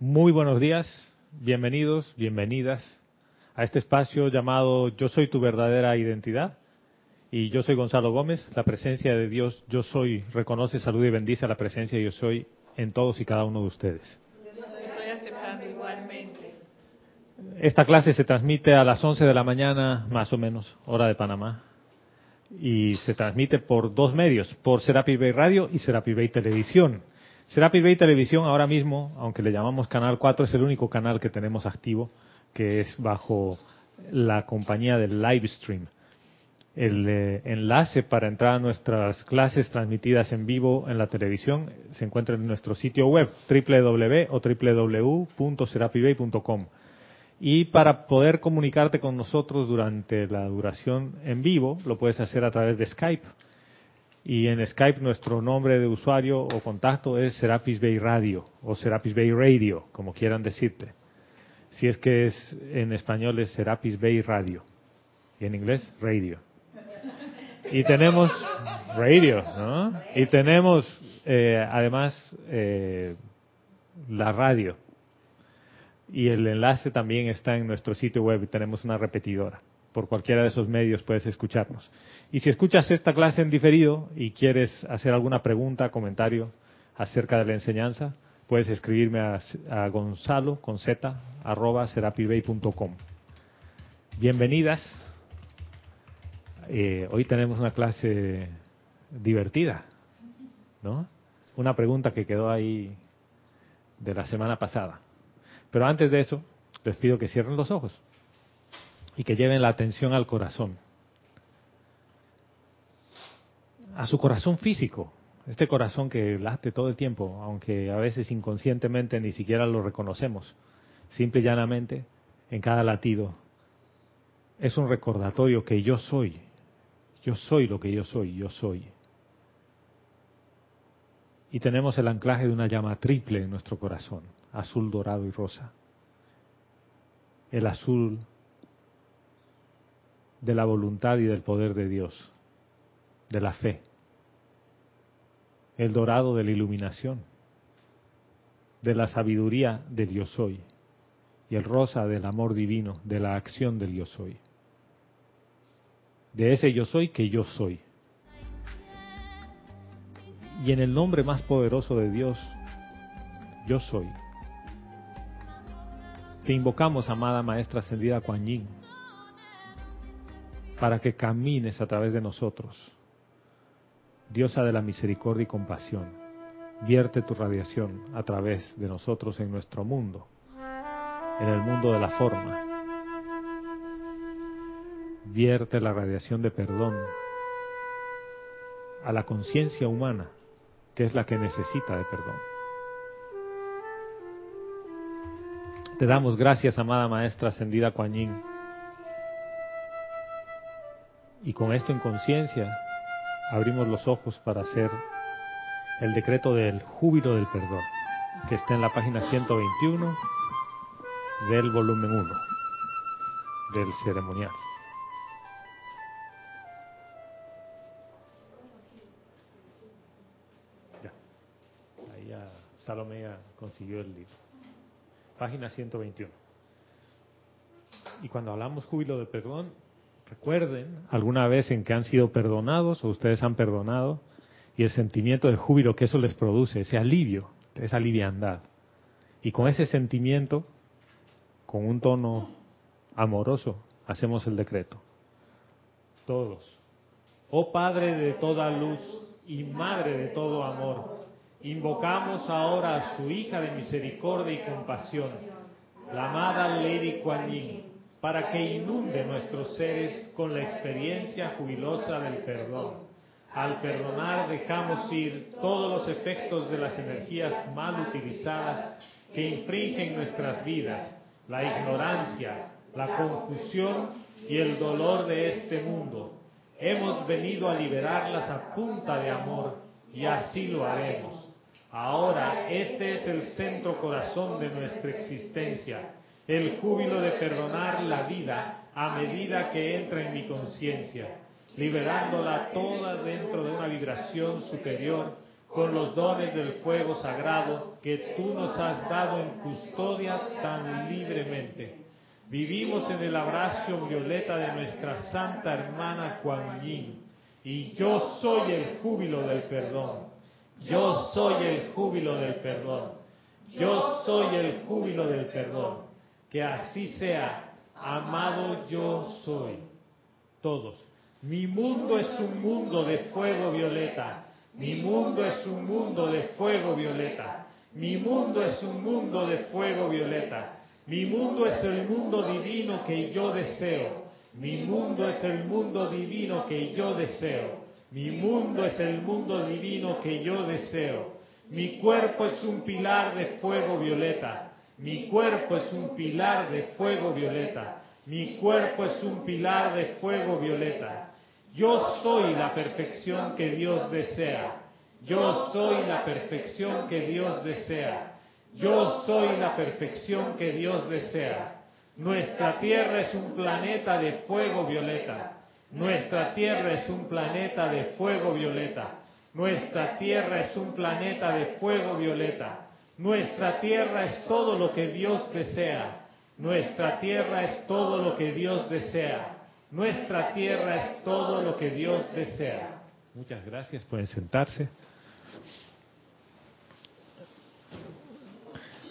Muy buenos días, bienvenidos, bienvenidas a este espacio llamado Yo soy tu verdadera identidad. Y yo soy Gonzalo Gómez, la presencia de Dios, yo soy, reconoce, saluda y bendice a la presencia yo soy en todos y cada uno de ustedes. Esta clase se transmite a las 11 de la mañana, más o menos, hora de Panamá. Y se transmite por dos medios, por Serapi Bay Radio y Serapi Bay Televisión. Serapi Bay Televisión ahora mismo, aunque le llamamos Canal 4, es el único canal que tenemos activo, que es bajo la compañía del Livestream. El eh, enlace para entrar a nuestras clases transmitidas en vivo en la televisión se encuentra en nuestro sitio web www o www.serapibay.com. Y para poder comunicarte con nosotros durante la duración en vivo, lo puedes hacer a través de Skype. Y en Skype nuestro nombre de usuario o contacto es Serapis Bay Radio o Serapis Bay Radio, como quieran decirte. Si es que es en español es Serapis Bay Radio y en inglés Radio. Y tenemos radio, ¿no? Y tenemos eh, además eh, la radio. Y el enlace también está en nuestro sitio web. Tenemos una repetidora. Por cualquiera de esos medios puedes escucharnos. Y si escuchas esta clase en diferido y quieres hacer alguna pregunta, comentario acerca de la enseñanza, puedes escribirme a, gonzalo con z arroba. Bienvenidas eh, hoy tenemos una clase divertida, ¿no? Una pregunta que quedó ahí de la semana pasada. Pero antes de eso, les pido que cierren los ojos y que lleven la atención al corazón. A su corazón físico, este corazón que late todo el tiempo, aunque a veces inconscientemente ni siquiera lo reconocemos, simple y llanamente, en cada latido, es un recordatorio que yo soy, yo soy lo que yo soy, yo soy. Y tenemos el anclaje de una llama triple en nuestro corazón, azul, dorado y rosa. El azul de la voluntad y del poder de Dios, de la fe. El dorado de la iluminación, de la sabiduría del yo soy. Y el rosa del amor divino, de la acción del yo soy de ese yo soy que yo soy. Y en el nombre más poderoso de Dios, yo soy. Te invocamos, amada Maestra Ascendida Kuan Yin, para que camines a través de nosotros. Diosa de la misericordia y compasión, vierte tu radiación a través de nosotros en nuestro mundo, en el mundo de la forma, vierte la radiación de perdón a la conciencia humana, que es la que necesita de perdón. Te damos gracias, amada Maestra Ascendida Yin. Y con esto en conciencia, abrimos los ojos para hacer el decreto del júbilo del perdón, que está en la página 121 del volumen 1 del ceremonial. Salomea consiguió el libro. Página 121. Y cuando hablamos júbilo de perdón, recuerden alguna vez en que han sido perdonados o ustedes han perdonado y el sentimiento de júbilo que eso les produce, ese alivio, esa liviandad. Y con ese sentimiento, con un tono amoroso, hacemos el decreto. Todos. Oh Padre de toda luz y Madre de todo amor Invocamos ahora a su hija de misericordia y compasión, la amada Lady Kuan Yin, para que inunde nuestros seres con la experiencia jubilosa del perdón. Al perdonar dejamos ir todos los efectos de las energías mal utilizadas que infringen nuestras vidas, la ignorancia, la confusión y el dolor de este mundo. Hemos venido a liberarlas a punta de amor y así lo haremos. Ahora este es el centro corazón de nuestra existencia, el júbilo de perdonar la vida a medida que entra en mi conciencia, liberándola toda dentro de una vibración superior con los dones del fuego sagrado que tú nos has dado en custodia tan libremente. Vivimos en el abrazo violeta de nuestra santa hermana Kuan Yin, y yo soy el júbilo del perdón. Yo soy el júbilo del perdón. Yo soy el júbilo del perdón. Que así sea. Amado yo soy. Todos. Mi mundo es un mundo de fuego violeta. Mi mundo es un mundo de fuego violeta. Mi mundo es un mundo de fuego violeta. Mi mundo es el mundo divino que yo deseo. Mi mundo es el mundo divino que yo deseo. Mi mundo es el mundo divino que yo deseo. Mi cuerpo es un pilar de fuego violeta. Mi cuerpo es un pilar de fuego violeta. Mi cuerpo es un pilar de fuego violeta. Yo soy la perfección que Dios desea. Yo soy la perfección que Dios desea. Yo soy la perfección que Dios desea. Nuestra tierra es un planeta de fuego violeta. Nuestra Tierra es un planeta de fuego violeta. Nuestra Tierra es un planeta de fuego violeta. Nuestra Tierra es todo lo que Dios desea. Nuestra Tierra es todo lo que Dios desea. Nuestra Tierra es todo lo que Dios desea. Muchas gracias. Pueden sentarse.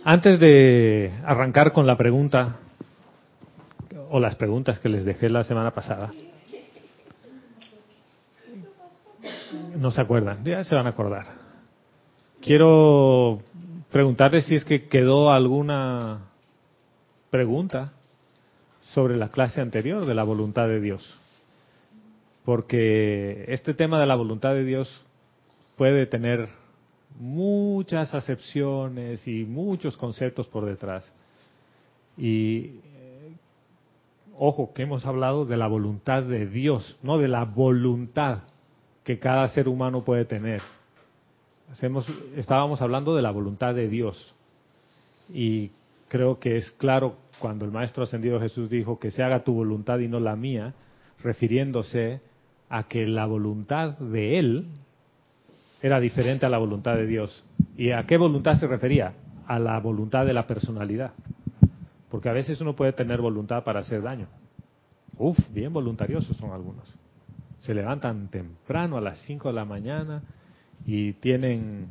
Antes de arrancar con la pregunta o las preguntas que les dejé la semana pasada, No se acuerdan, ya se van a acordar. Quiero preguntarles si es que quedó alguna pregunta sobre la clase anterior de la voluntad de Dios. Porque este tema de la voluntad de Dios puede tener muchas acepciones y muchos conceptos por detrás. Y eh, ojo, que hemos hablado de la voluntad de Dios, no de la voluntad que cada ser humano puede tener. Estábamos hablando de la voluntad de Dios y creo que es claro cuando el Maestro Ascendido Jesús dijo que se haga tu voluntad y no la mía, refiriéndose a que la voluntad de Él era diferente a la voluntad de Dios. ¿Y a qué voluntad se refería? A la voluntad de la personalidad. Porque a veces uno puede tener voluntad para hacer daño. Uf, bien voluntariosos son algunos se levantan temprano a las 5 de la mañana y tienen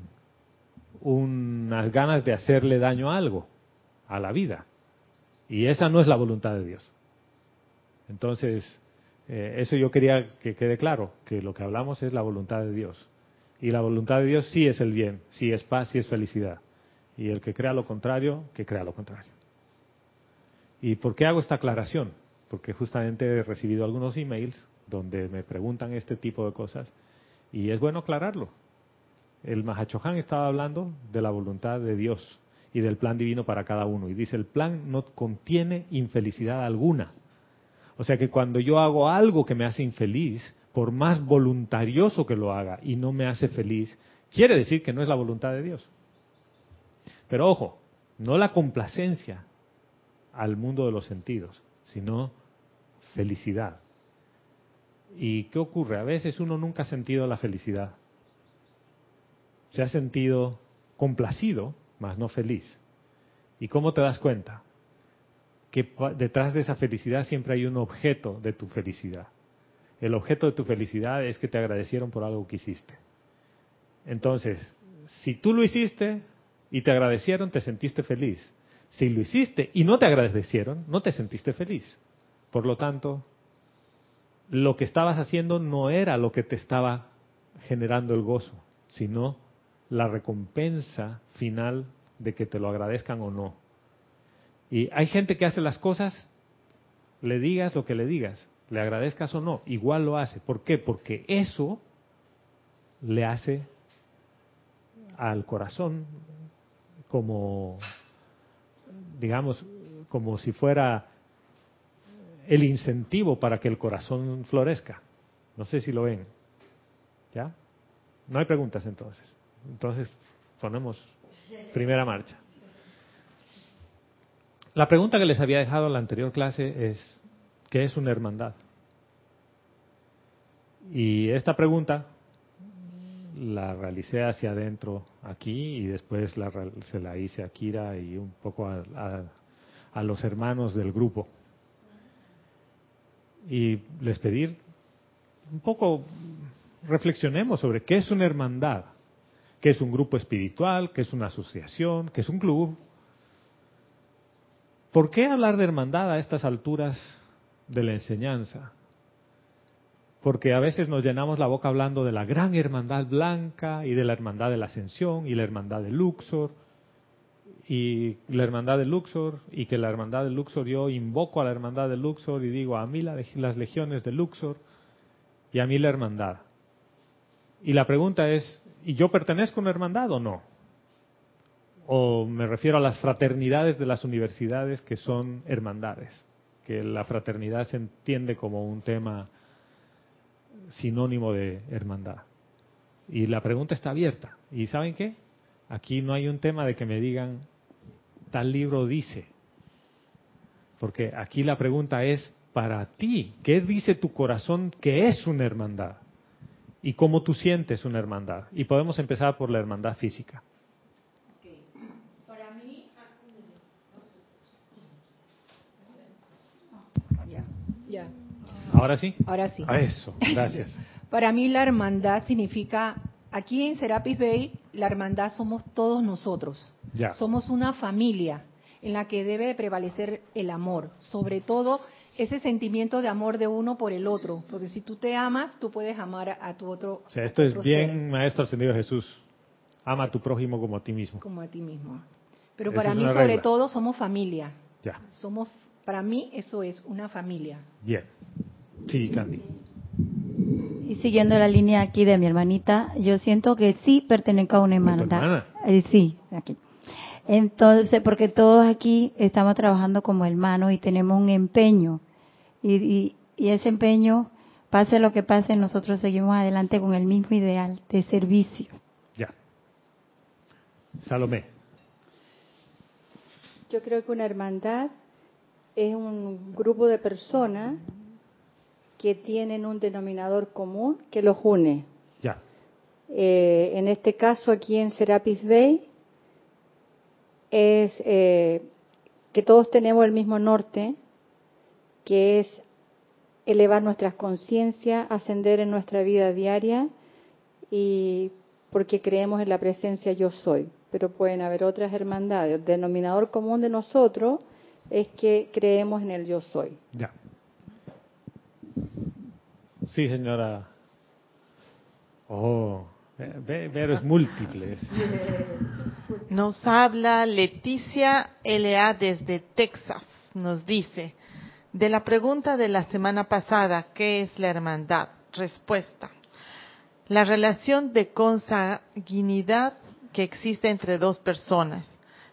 unas ganas de hacerle daño a algo, a la vida. Y esa no es la voluntad de Dios. Entonces, eh, eso yo quería que quede claro, que lo que hablamos es la voluntad de Dios. Y la voluntad de Dios sí es el bien, sí es paz, sí es felicidad. Y el que crea lo contrario, que crea lo contrario. ¿Y por qué hago esta aclaración? Porque justamente he recibido algunos emails donde me preguntan este tipo de cosas y es bueno aclararlo. El Mahachohan estaba hablando de la voluntad de Dios y del plan divino para cada uno y dice el plan no contiene infelicidad alguna. O sea que cuando yo hago algo que me hace infeliz, por más voluntarioso que lo haga y no me hace feliz, quiere decir que no es la voluntad de Dios. Pero ojo, no la complacencia al mundo de los sentidos, sino felicidad. ¿Y qué ocurre? A veces uno nunca ha sentido la felicidad. Se ha sentido complacido, mas no feliz. ¿Y cómo te das cuenta? Que detrás de esa felicidad siempre hay un objeto de tu felicidad. El objeto de tu felicidad es que te agradecieron por algo que hiciste. Entonces, si tú lo hiciste y te agradecieron, te sentiste feliz. Si lo hiciste y no te agradecieron, no te sentiste feliz. Por lo tanto, lo que estabas haciendo no era lo que te estaba generando el gozo, sino la recompensa final de que te lo agradezcan o no. Y hay gente que hace las cosas, le digas lo que le digas, le agradezcas o no, igual lo hace. ¿Por qué? Porque eso le hace al corazón como, digamos, como si fuera el incentivo para que el corazón florezca. No sé si lo ven. ¿Ya? No hay preguntas entonces. Entonces, ponemos primera marcha. La pregunta que les había dejado en la anterior clase es, ¿qué es una hermandad? Y esta pregunta la realicé hacia adentro aquí y después la, se la hice a Kira y un poco a, a los hermanos del grupo. Y les pedir un poco reflexionemos sobre qué es una hermandad, qué es un grupo espiritual, qué es una asociación, qué es un club. ¿Por qué hablar de hermandad a estas alturas de la enseñanza? Porque a veces nos llenamos la boca hablando de la gran hermandad blanca y de la hermandad de la ascensión y la hermandad de Luxor y la hermandad de Luxor y que la hermandad de Luxor yo invoco a la hermandad de Luxor y digo a mí las legiones de Luxor y a mí la hermandad. Y la pregunta es, ¿y yo pertenezco a una hermandad o no? O me refiero a las fraternidades de las universidades que son hermandades, que la fraternidad se entiende como un tema sinónimo de hermandad. Y la pregunta está abierta. ¿Y saben qué? Aquí no hay un tema de que me digan, tal libro dice. Porque aquí la pregunta es, para ti, ¿qué dice tu corazón que es una hermandad? Y cómo tú sientes una hermandad. Y podemos empezar por la hermandad física. Para mí, ¿Ahora sí? Ahora sí. A eso, gracias. Para mí la hermandad significa, aquí en Serapis Bay, la hermandad somos todos nosotros. Ya. Somos una familia en la que debe prevalecer el amor, sobre todo ese sentimiento de amor de uno por el otro. Porque si tú te amas, tú puedes amar a, tu otro. O sea, esto es bien, Maestro Ascendido Jesús. Ama a tu prójimo como a ti mismo. Como a ti mismo. Pero para mí, sobre todo, somos familia. Ya. Somos, para mí, eso es una familia. Bien. Sí, Candy. Y siguiendo la línea aquí de mi hermanita, yo siento que sí pertenezco a una hermandad. Eh, sí, aquí. Entonces, porque todos aquí estamos trabajando como hermanos y tenemos un empeño y, ese empeño, pase lo que pase, nosotros seguimos adelante con el mismo ideal de servicio. Ya. Salomé. Yo creo que una hermandad es un grupo de personas que tienen un denominador común que los une. Ya. Eh, en este caso, aquí en Serapis Bay, es eh, que todos tenemos el mismo norte, que es elevar nuestras conciencias, ascender en nuestra vida diaria y porque creemos en la presencia yo soy. Pero pueden haber otras hermandades. El denominador común de nosotros es que creemos en el yo soy. Ya. Sí, señora. Oh, veros múltiples. Nos habla Leticia LA desde Texas. Nos dice, de la pregunta de la semana pasada, ¿qué es la hermandad? Respuesta. La relación de consanguinidad que existe entre dos personas.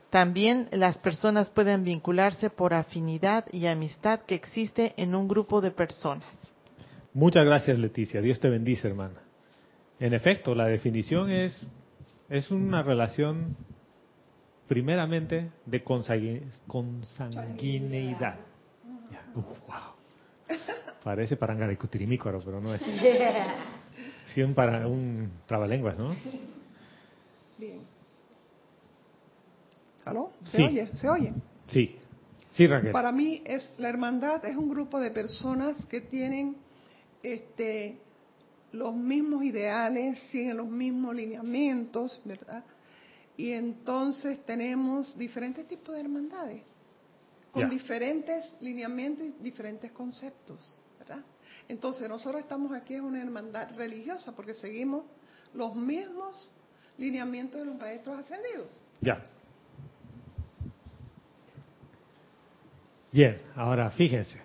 También las personas pueden vincularse por afinidad y amistad que existe en un grupo de personas. Muchas gracias, Leticia. Dios te bendice, hermana. En efecto, la definición es, es una relación primeramente de consanguineidad wow. Parece paranga de cutirimícoro, pero no es. Sí, un, para, un trabalenguas, ¿no? Bien. ¿Aló? ¿Se oye? ¿Se oye? Sí. Sí, Raquel. Para mí es la hermandad es un grupo de personas que tienen este los mismos ideales, siguen los mismos lineamientos, ¿verdad? Y entonces tenemos diferentes tipos de hermandades con diferentes lineamientos y diferentes conceptos, ¿verdad? Entonces nosotros estamos aquí en una hermandad religiosa porque seguimos los mismos lineamientos de los maestros ascendidos. Ya. Bien, ahora fíjense.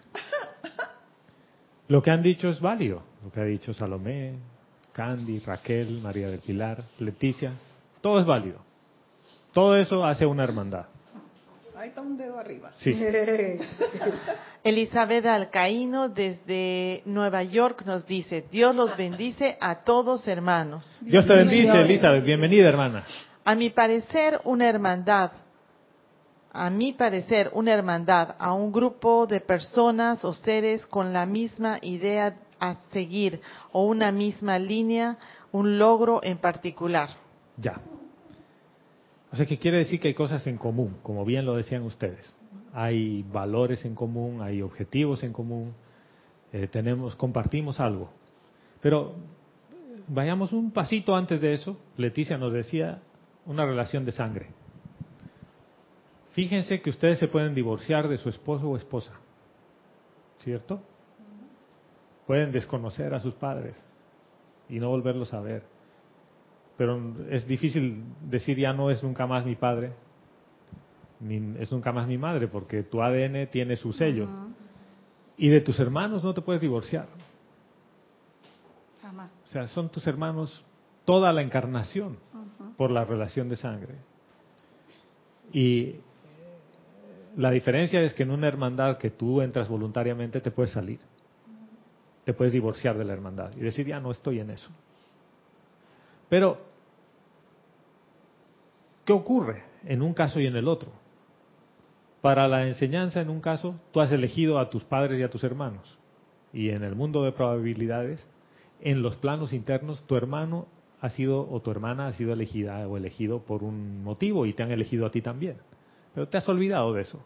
Lo que han dicho es válido. Lo que ha dicho Salomé, Candy, Raquel, María del Pilar, Leticia, todo es válido. Todo eso hace una hermandad. Ahí está un dedo arriba. Sí. Elizabeth Alcaíno desde Nueva York nos dice, Dios los bendice a todos hermanos. Dios te bendice, Elizabeth. Bienvenida, hermana. A mi parecer, una hermandad, a mi parecer, una hermandad, a un grupo de personas o seres con la misma idea a seguir o una misma línea un logro en particular. Ya. O sea, que quiere decir que hay cosas en común, como bien lo decían ustedes. Hay valores en común, hay objetivos en común, eh, tenemos, compartimos algo. Pero vayamos un pasito antes de eso. Leticia nos decía una relación de sangre. Fíjense que ustedes se pueden divorciar de su esposo o esposa, ¿cierto? Pueden desconocer a sus padres y no volverlos a ver pero es difícil decir ya no es nunca más mi padre, ni es nunca más mi madre, porque tu ADN tiene su sello. Y de tus hermanos no te puedes divorciar. Jamás. O sea, son tus hermanos toda la encarnación por la relación de sangre. Y la diferencia es que en una hermandad que tú entras voluntariamente te puedes salir. Te puedes divorciar de la hermandad y decir, ya no estoy en eso. Pero, ¿qué ocurre en un caso y en el otro? Para la enseñanza, en un caso, tú has elegido a tus padres y a tus hermanos. Y en el mundo de probabilidades, en los planos internos, tu hermano ha sido o tu hermana ha sido elegida o elegido por un motivo y te han elegido a ti también. Pero te has olvidado de eso.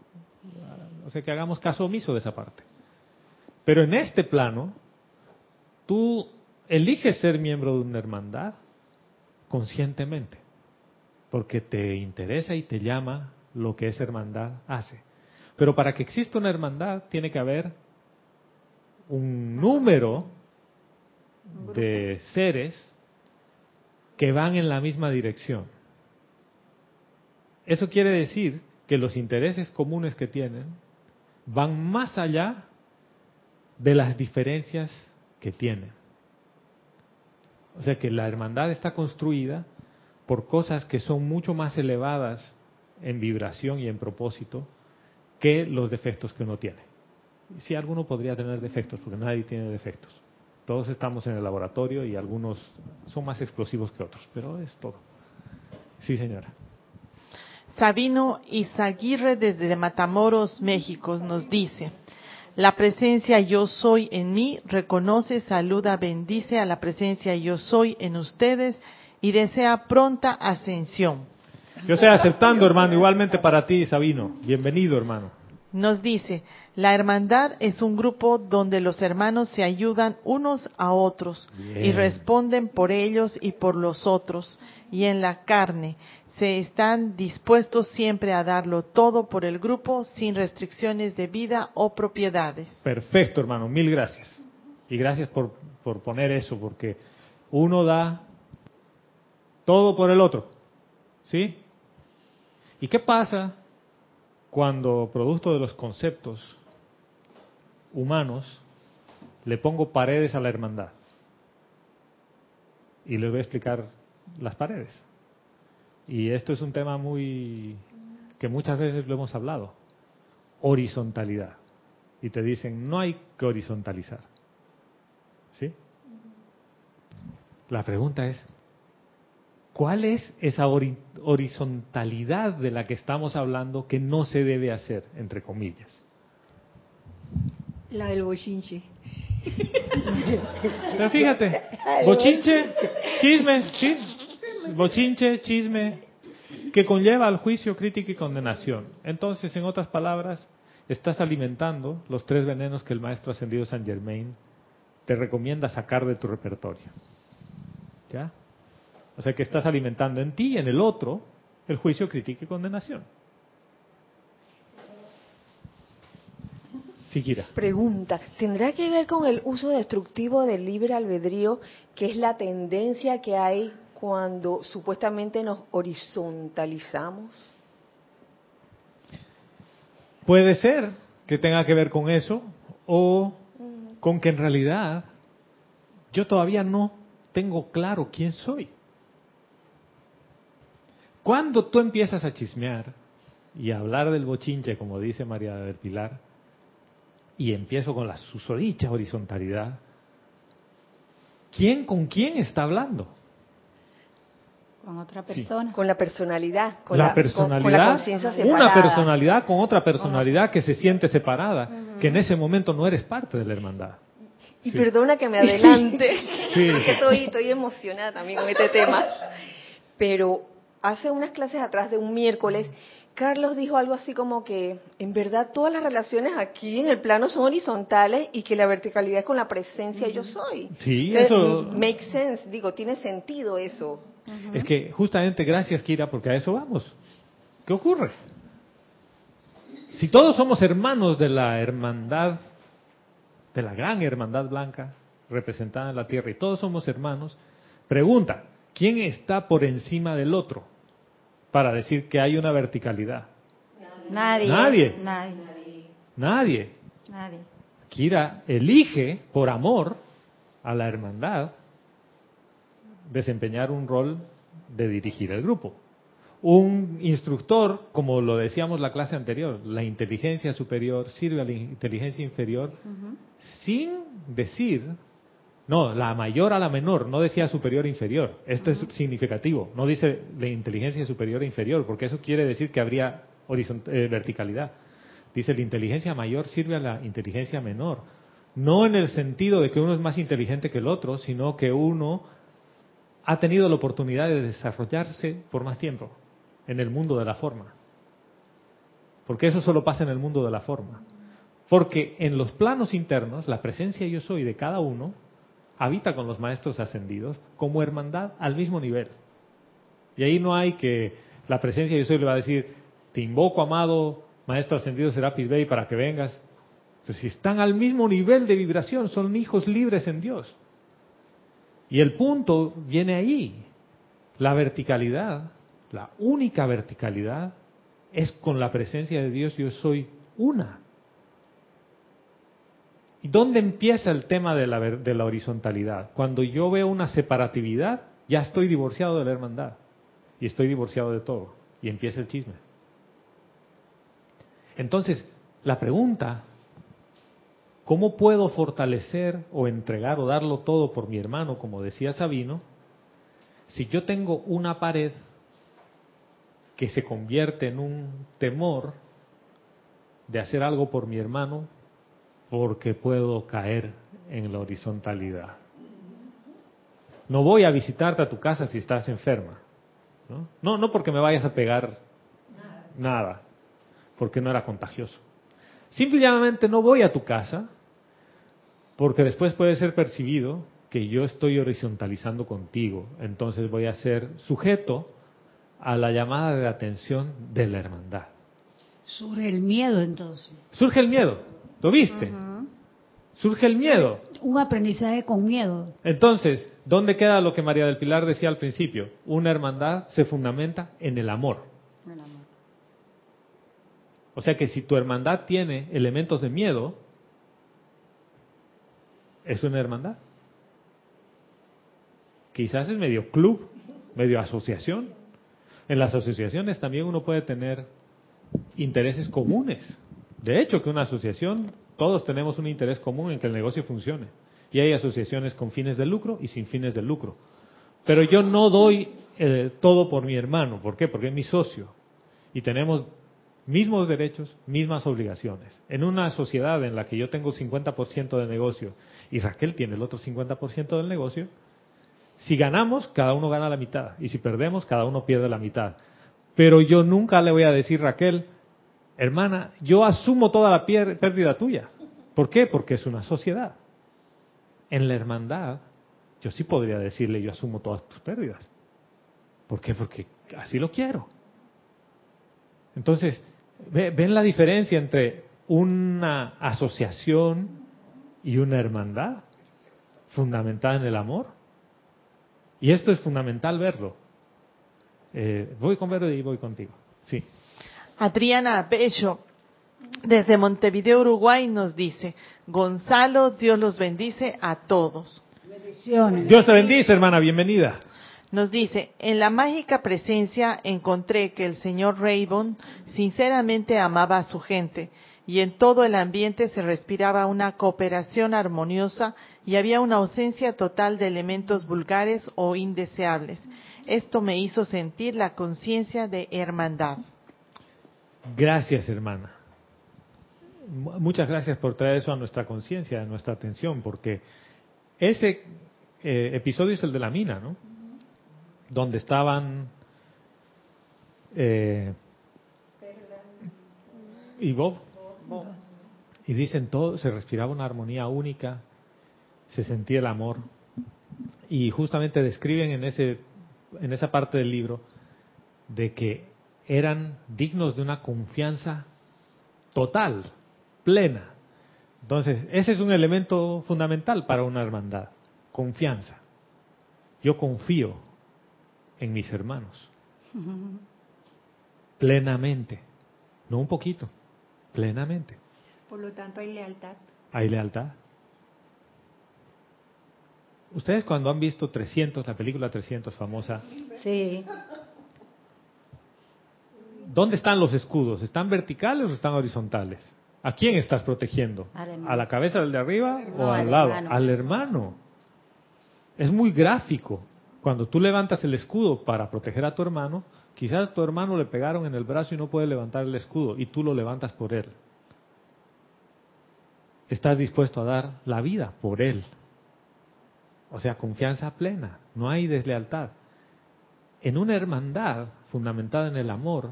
O sea que hagamos caso omiso de esa parte. Pero en este plano, tú eliges ser miembro de una hermandad conscientemente, porque te interesa y te llama lo que esa hermandad hace. Pero para que exista una hermandad tiene que haber un número de seres que van en la misma dirección. Eso quiere decir que los intereses comunes que tienen van más allá de las diferencias que tienen. O sea que la hermandad está construida por cosas que son mucho más elevadas en vibración y en propósito que los defectos que uno tiene. Si alguno podría tener defectos, porque nadie tiene defectos. Todos estamos en el laboratorio y algunos son más explosivos que otros, pero es todo. Sí, señora. Sabino Izaguirre desde Matamoros, México, nos dice, la presencia yo soy en mí reconoce, saluda, bendice a la presencia yo soy en ustedes y desea pronta ascensión. Yo estoy aceptando, hermano, igualmente para ti, Sabino. Bienvenido, hermano. Nos dice, la hermandad es un grupo donde los hermanos se ayudan unos a otros y responden por ellos y por los otros y en la carne se están dispuestos siempre a darlo todo por el grupo sin restricciones de vida o propiedades. Perfecto, hermano, mil gracias. Y gracias por, por poner eso, porque uno da todo por el otro. ¿Sí? ¿Y qué pasa cuando, producto de los conceptos humanos, le pongo paredes a la hermandad? Y les voy a explicar las paredes. Y esto es un tema muy que muchas veces lo hemos hablado. Horizontalidad. Y te dicen, no hay que horizontalizar. ¿Sí? La pregunta es, ¿cuál es esa horizontalidad de la que estamos hablando que no se debe hacer, entre comillas? La del bochinche. Pero fíjate, bochinche, chismes, bochinche, chisme, que conlleva al juicio, crítica y condenación. Entonces, en otras palabras, estás alimentando los tres venenos que el maestro ascendido San Germain te recomienda sacar de tu repertorio. ¿Ya? O sea que estás alimentando en ti y en el otro el juicio, crítica y condenación. Siquiera. Pregunta, ¿tendrá que ver con el uso destructivo del libre albedrío, que es la tendencia que hay cuando supuestamente nos horizontalizamos? Puede ser que tenga que ver con eso o con que en realidad yo todavía no tengo claro quién soy. Cuando tú empiezas a chismear y a hablar del bochinche, como dice María del Pilar, y empiezo con la susodicha horizontalidad, ¿quién con quién está hablando? Con otra persona. Con la personalidad. Con la, personalidad. una personalidad con otra personalidad que se siente separada, que en ese momento no eres parte de la hermandad. Y perdona que me adelante, sí. estoy, estoy emocionada también con este tema. Pero hace unas clases atrás de un miércoles, Carlos dijo algo así como que en verdad todas las relaciones aquí en el plano son horizontales y que la verticalidad es con la presencia yo soy. Sí, eso. Make sense, digo, tiene sentido eso. Es que justamente gracias, Kira, porque a eso vamos. ¿Qué ocurre? Si todos somos hermanos de la hermandad, de la gran hermandad blanca representada en la tierra, y todos somos hermanos, pregunta, ¿quién está por encima del otro para decir que hay una verticalidad? Nadie. Nadie. Nadie. Nadie. Nadie. Kira elige por amor a la hermandad desempeñar un rol de dirigir el grupo. Un instructor, como lo decíamos la clase anterior, la inteligencia superior sirve a la inteligencia inferior sin decir, no, la mayor a la menor, no decía superior e inferior. Esto es significativo, no dice la inteligencia superior e inferior, porque eso quiere decir que habría eh, verticalidad. Dice la inteligencia mayor sirve a la inteligencia menor. No en el sentido de que uno es más inteligente que el otro, sino que uno ha tenido la oportunidad de desarrollarse por más tiempo en el mundo de la forma. Porque eso solo pasa en el mundo de la forma. Porque en los planos internos, la presencia yo soy de cada uno habita con los maestros ascendidos como hermandad al mismo nivel. Y ahí no hay que la presencia yo soy le va a decir, te invoco, amado maestro ascendido Serapis Bey, para que vengas. Pues si están al mismo nivel de vibración, son hijos libres en Dios. Y el punto viene ahí. La verticalidad, la única verticalidad, es con la presencia de Dios yo soy una. ¿Y dónde empieza el tema de la, de la horizontalidad? Cuando yo veo una separatividad, ya estoy divorciado de la hermandad. Y estoy divorciado de todo. Y empieza el chisme. Entonces, la pregunta ¿Cómo puedo fortalecer o entregar o darlo todo por mi hermano, como decía Sabino, si yo tengo una pared que se convierte en un temor de hacer algo por mi hermano porque puedo caer en la horizontalidad? No voy a visitarte a tu casa si estás enferma. No, no, no porque me vayas a pegar nada, porque no era contagioso. Simplemente no voy a tu casa porque después puede ser percibido que yo estoy horizontalizando contigo. Entonces voy a ser sujeto a la llamada de atención de la hermandad. Surge el miedo entonces. Surge el miedo. ¿Lo viste? Surge el miedo. Un aprendizaje con miedo. Entonces, ¿dónde queda lo que María del Pilar decía al principio? Una hermandad se fundamenta en el amor. El amor. O sea que si tu hermandad tiene elementos de miedo, es una hermandad. Quizás es medio club, medio asociación. En las asociaciones también uno puede tener intereses comunes. De hecho, que una asociación, todos tenemos un interés común en que el negocio funcione. Y hay asociaciones con fines de lucro y sin fines de lucro. Pero yo no doy eh, todo por mi hermano. ¿Por qué? Porque es mi socio. Y tenemos mismos derechos, mismas obligaciones. En una sociedad en la que yo tengo 50% de negocio y Raquel tiene el otro 50% del negocio, si ganamos, cada uno gana la mitad. Y si perdemos, cada uno pierde la mitad. Pero yo nunca le voy a decir, Raquel, hermana, yo asumo toda la pérdida tuya. ¿Por qué? Porque es una sociedad. En la hermandad, yo sí podría decirle, yo asumo todas tus pérdidas. ¿Por qué? Porque así lo quiero. Entonces, ¿ven la diferencia entre una asociación y una hermandad fundamentada en el amor? Y esto es fundamental verlo. Eh, voy con Verde y voy contigo. Sí. Adriana Bello, desde Montevideo, Uruguay, nos dice, Gonzalo, Dios los bendice a todos. Dios te bendice, hermana, bienvenida. Nos dice, en la mágica presencia encontré que el señor Raybon sinceramente amaba a su gente y en todo el ambiente se respiraba una cooperación armoniosa y había una ausencia total de elementos vulgares o indeseables. Esto me hizo sentir la conciencia de hermandad. Gracias, hermana. muchas gracias por traer eso a nuestra conciencia, a nuestra atención, porque ese eh, episodio es el de la mina, ¿no? Donde estaban eh, y Bob. Y dicen todo, se respiraba una armonía única, se sentía el amor. Y justamente describen en ese en esa parte del libro de que eran dignos de una confianza total, plena. Entonces, ese es un elemento fundamental para una hermandad, confianza. Yo confío en mis hermanos, plenamente, no un poquito, plenamente. Por lo tanto, hay lealtad. Hay lealtad. Ustedes cuando han visto 300, la película 300 famosa, sí. ¿Dónde están los escudos? ¿Están verticales o están horizontales? ¿A quién estás protegiendo? ¿A la cabeza del de arriba o al, lado? Al hermano. Es muy gráfico. Cuando tú levantas el escudo para proteger a tu hermano, quizás a tu hermano le pegaron en el brazo y no puede levantar el escudo y tú lo levantas por él. Estás dispuesto a dar la vida por él. O sea, confianza plena, no hay deslealtad. En una hermandad fundamentada en el amor,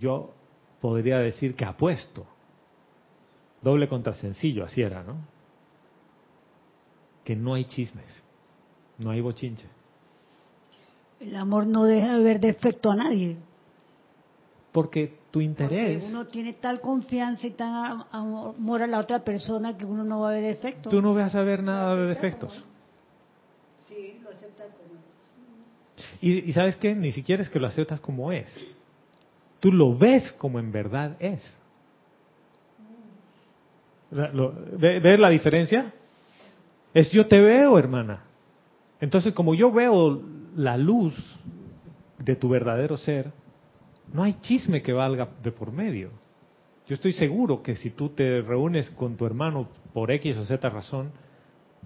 yo podría decir que apuesto. Doble contra sencillo, así era, ¿no? Que no hay chismes, no hay bochinche. El amor no deja de ver defecto a nadie. Porque tu interés. Porque uno tiene tal confianza y tan amor a la otra persona que uno no va a ver defectos. Tú no vas a ver nada de defectos. Sí, lo aceptas como y, y sabes qué, ni siquiera es que lo aceptas como es. Tú lo ves como en verdad es. ¿Ves la diferencia? Es yo te veo, hermana. Entonces, como yo veo la luz de tu verdadero ser, no hay chisme que valga de por medio. Yo estoy seguro que si tú te reúnes con tu hermano por X o Z razón,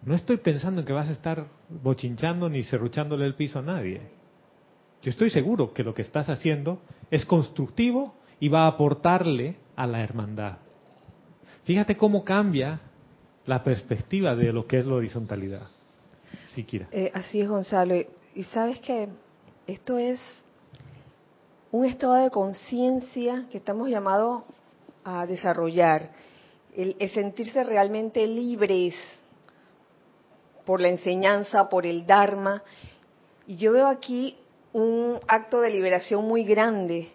no estoy pensando en que vas a estar bochinchando ni serruchándole el piso a nadie. Yo estoy seguro que lo que estás haciendo es constructivo y va a aportarle a la hermandad. Fíjate cómo cambia la perspectiva de lo que es la horizontalidad. Siquiera. Eh, así es, Gonzalo. Y sabes que esto es un estado de conciencia que estamos llamados a desarrollar, el, sentirse realmente libres por la enseñanza, por el Dharma. Y yo veo aquí un acto de liberación muy grande,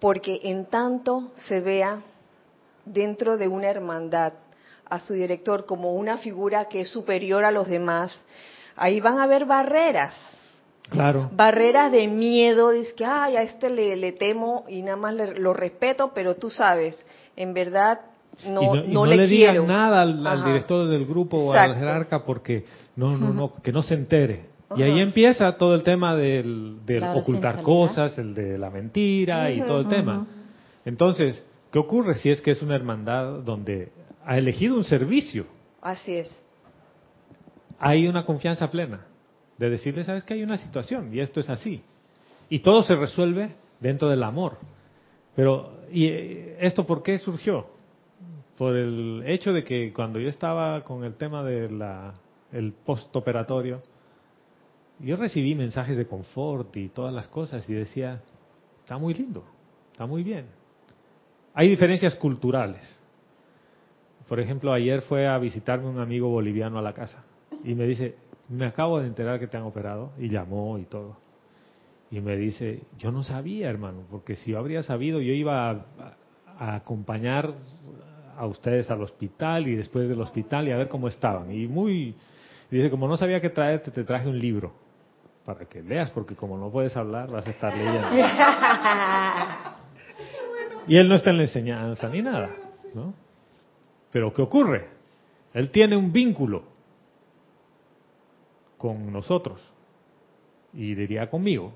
porque en tanto se vea dentro de una hermandad a su director como una figura que es superior a los demás, ahí van a haber barreras, Claro. Barreras de miedo, dice que, ay, a este le, temo y nada más lo respeto, pero tú sabes, en verdad no, no, le, quiero. nada al, director del grupo o al jerarca porque no, no, no, que no se entere. Y ahí empieza todo el tema del, ocultar cosas, el de la mentira y todo el tema. Entonces, ¿qué ocurre si es que es una hermandad donde ha elegido un servicio? Así es. Hay una confianza plena de decirle, sabes que hay una situación y esto es así. Y todo se resuelve dentro del amor. Pero, ¿y eh, esto por qué surgió? Por el hecho de que cuando yo estaba con el tema del el postoperatorio, yo recibí mensajes de confort y todas las cosas y decía, está muy lindo, está muy bien. Hay diferencias culturales. Por ejemplo, ayer fue a visitarme un amigo boliviano a la casa y me dice, me acabo de enterar que te han operado y llamó y todo. Y me dice, yo no sabía, hermano, porque si yo habría sabido, yo iba a, acompañar a ustedes al hospital y después del hospital y a ver cómo estaban. Y muy, dice, como no sabía qué traerte, te traje un libro para que leas, porque como no puedes hablar, vas a estar leyendo. y él no está en la enseñanza ni nada, ¿no? Pero ¿qué ocurre? Él tiene un vínculo con nosotros, y diría conmigo,